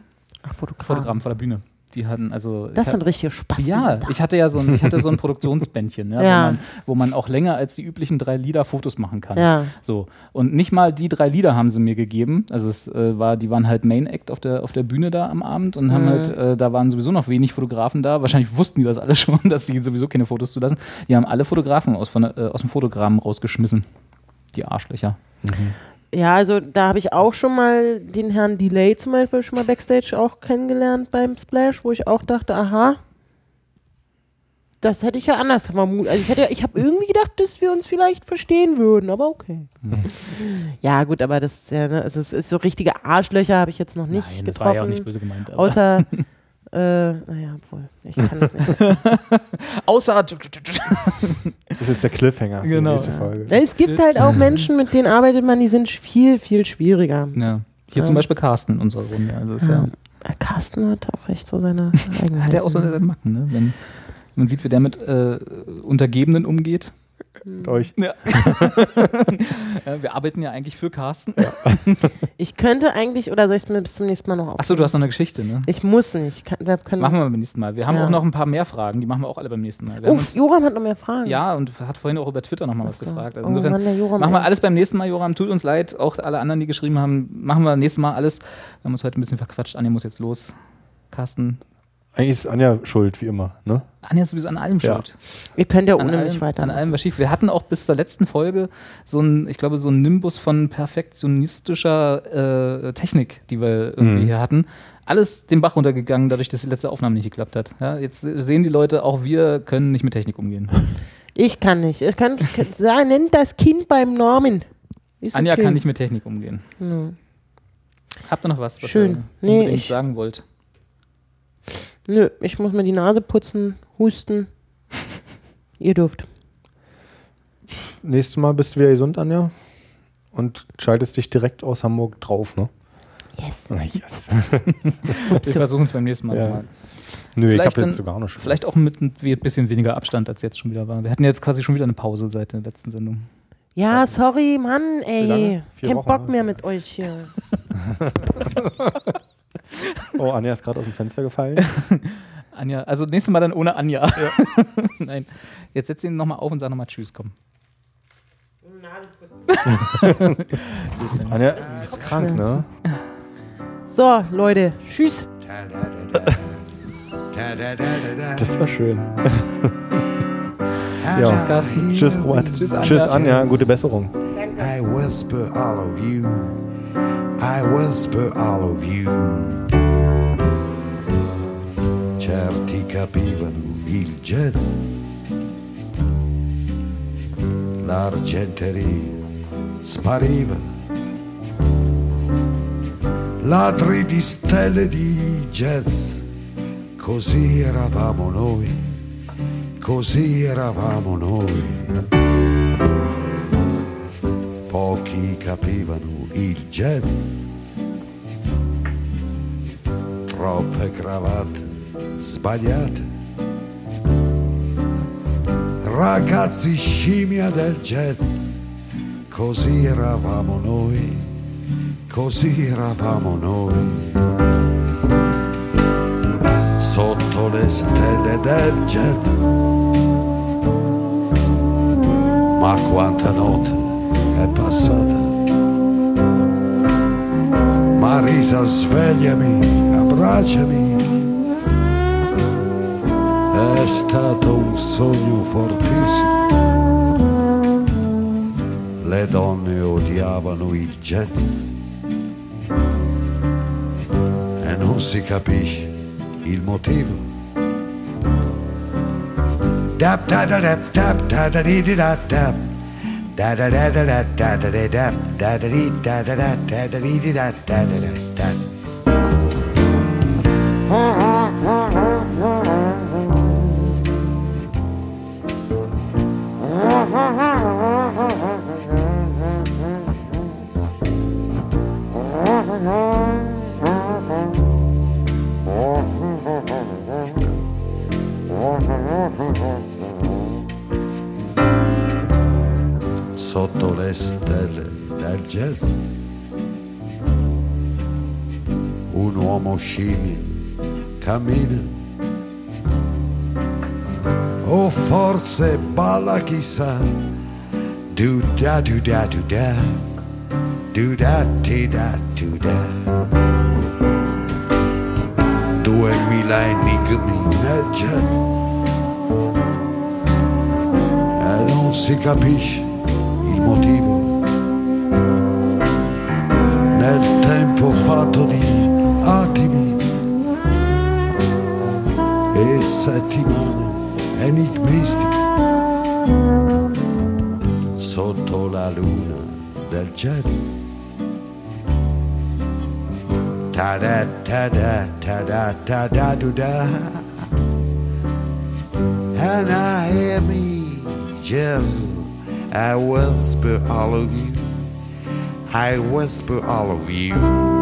Speaker 2: Ach, Fotograf.
Speaker 1: Fotograben vor der Bühne. Die hatten also.
Speaker 2: Das
Speaker 1: ich
Speaker 2: sind
Speaker 1: hab-
Speaker 2: richtige Spaß.
Speaker 1: ja, ich hatte ja so ein, ich hatte so ein Produktionsbändchen, ja,
Speaker 2: Ja.
Speaker 1: Wo, man, wo man auch länger als die üblichen drei Lieder Fotos machen kann.
Speaker 2: Ja.
Speaker 1: So. Und nicht mal die drei Lieder haben sie mir gegeben. Also es äh, war, die waren halt Main Act auf der, auf der Bühne da am Abend und haben
Speaker 2: Mhm.
Speaker 1: halt, äh, da waren sowieso noch wenig Fotografen da. Wahrscheinlich wussten die das alle schon, dass die sowieso keine Fotos zulassen. Die haben alle Fotografen aus, von, äh, aus dem Fotogramm rausgeschmissen. Die Arschlöcher.
Speaker 2: Ja, also da habe ich auch schon mal den Herrn Delay zum Beispiel schon mal Backstage auch kennengelernt beim Splash, wo ich auch dachte, aha, das hätte ich ja anders vermutet. Also ich hätte, ich habe irgendwie gedacht, dass wir uns vielleicht verstehen würden, aber okay. Ja, gut, aber das ist ja, ne, also es ist so richtige Arschlöcher habe ich jetzt noch nicht
Speaker 1: Nein, das war
Speaker 2: getroffen.
Speaker 1: ja auch nicht böse gemeint.
Speaker 2: außer, äh, naja, obwohl, ich kann das nicht.
Speaker 1: außer
Speaker 3: Das ist jetzt der Cliffhanger für
Speaker 1: Genau,
Speaker 3: die nächste. Folge.
Speaker 2: Es gibt halt auch Menschen, mit denen arbeitet man, die sind viel, viel schwieriger.
Speaker 1: ja. Hier zum
Speaker 2: Ja.
Speaker 1: Beispiel Carsten in unserer Runde. Also ist ja.
Speaker 2: Ja, Carsten hat auch echt so seine.
Speaker 1: Hat er auch so seine Macken, ne? Wenn man sieht, wie der mit äh, Untergebenen umgeht.
Speaker 3: Mit euch.
Speaker 1: Ja. ja, wir arbeiten ja eigentlich für Carsten.
Speaker 2: Ich könnte eigentlich, oder soll ich es mir bis zum nächsten Mal noch auf?
Speaker 1: Achso, du hast noch eine Geschichte, ne?
Speaker 2: Ich muss nicht. Kann, wir können
Speaker 1: Machen wir beim nächsten Mal. Wir haben
Speaker 2: Ja.
Speaker 1: auch noch ein paar mehr Fragen, die machen wir auch alle beim nächsten Mal. Wir
Speaker 2: Uff, Joram hat noch mehr Fragen.
Speaker 1: ja, und hat vorhin auch über Twitter noch mal was gefragt. Also
Speaker 2: oh
Speaker 1: insofern
Speaker 2: Mann, der Joram,
Speaker 1: machen wir alles beim nächsten Mal, Joram. Tut uns leid, auch alle anderen, die geschrieben haben. Machen wir nächstes Mal alles. Wir haben uns heute ein bisschen verquatscht. Anja muss jetzt los. Carsten,
Speaker 3: Eigentlich ist Anja schuld, wie immer, ne?
Speaker 1: Anja ist sowieso an allem
Speaker 3: Ja.
Speaker 1: schuld.
Speaker 2: Ihr könnt ja ohne
Speaker 1: allem,
Speaker 2: mich weiter.
Speaker 1: an allem was schief. Wir hatten auch bis zur letzten Folge so ein, ich glaube, so ein Nimbus von perfektionistischer äh, Technik, die wir irgendwie
Speaker 3: Mhm.
Speaker 1: hier hatten. Alles den Bach runtergegangen, dadurch, dass die letzte Aufnahme nicht geklappt hat. Ja, jetzt sehen die Leute, auch wir können nicht mit Technik umgehen.
Speaker 2: Ich kann nicht. Ich kann, kann sagen, nennt das Kind beim Namen. Ist
Speaker 1: Anja
Speaker 2: okay.
Speaker 1: kann nicht mit Technik umgehen.
Speaker 2: Ja.
Speaker 1: Habt ihr noch was, was
Speaker 2: Schön.
Speaker 1: ihr
Speaker 2: Nee,
Speaker 1: unbedingt
Speaker 2: ich-
Speaker 1: sagen wollt?
Speaker 2: Nö, ich muss mir die Nase putzen, husten. Ihr dürft.
Speaker 3: Nächstes Mal bist du wieder gesund, Anja. Und schaltest dich direkt aus Hamburg drauf, ne?
Speaker 2: Yes.
Speaker 3: Yes.
Speaker 1: Wir versuchen es beim nächsten Mal
Speaker 3: Ja.
Speaker 1: nochmal.
Speaker 3: Nö, ich
Speaker 1: Vielleicht
Speaker 3: habe
Speaker 1: dann-
Speaker 3: jetzt sogar noch schon.
Speaker 1: Vielleicht auch mit ein bisschen weniger Abstand, als jetzt schon wieder war. Wir hatten jetzt quasi schon wieder eine Pause seit der letzten Sendung.
Speaker 2: Ja, sorry, Mann, ey. Kein Bock
Speaker 3: ne?
Speaker 2: mehr mit euch hier.
Speaker 3: Oh, Anja ist gerade aus dem Fenster gefallen.
Speaker 1: Anja, also nächstes Mal dann ohne Anja. Nein. Jetzt setz ihn nochmal auf und sag nochmal Tschüss, komm.
Speaker 3: Anja, du bist krank, ne?
Speaker 2: So, Leute, tschüss.
Speaker 3: Das war schön.
Speaker 4: Ja.
Speaker 3: Ja. Tschüss, Robert.
Speaker 1: Tschüss, Anja.
Speaker 3: Tschüss, Anja. Gute Besserung.
Speaker 4: I I whisper all of you. Certi capivano il jazz. L'argenteria spariva. Ladri di stelle di jazz. Così eravamo noi. Così eravamo noi. Pochi capivano il jazz. Troppe cravatte sbagliate. Ragazzi scimmia del jazz. Così eravamo noi. Così eravamo noi. Sotto le stelle del jazz. Ma quanta notte è passata. Marisa, svegliami, abbracciami. È stato un sogno fortissimo. Le donne odiavano il jazz. E non si capisce il motivo. Dap da da dap dap da da dee da dap. Da da da da da da da da dap da da dee da da da da da dee da da da da. Da do da do da do da ti da do da duemila enigmi nel e non si capisce il motivo. Nel tempo fatto di attimi e settimane enigmistiche sotto la luna del jazz. Ta da ta da ta da ta da do da and I hear me jazz I whisper all of you. I whisper all of you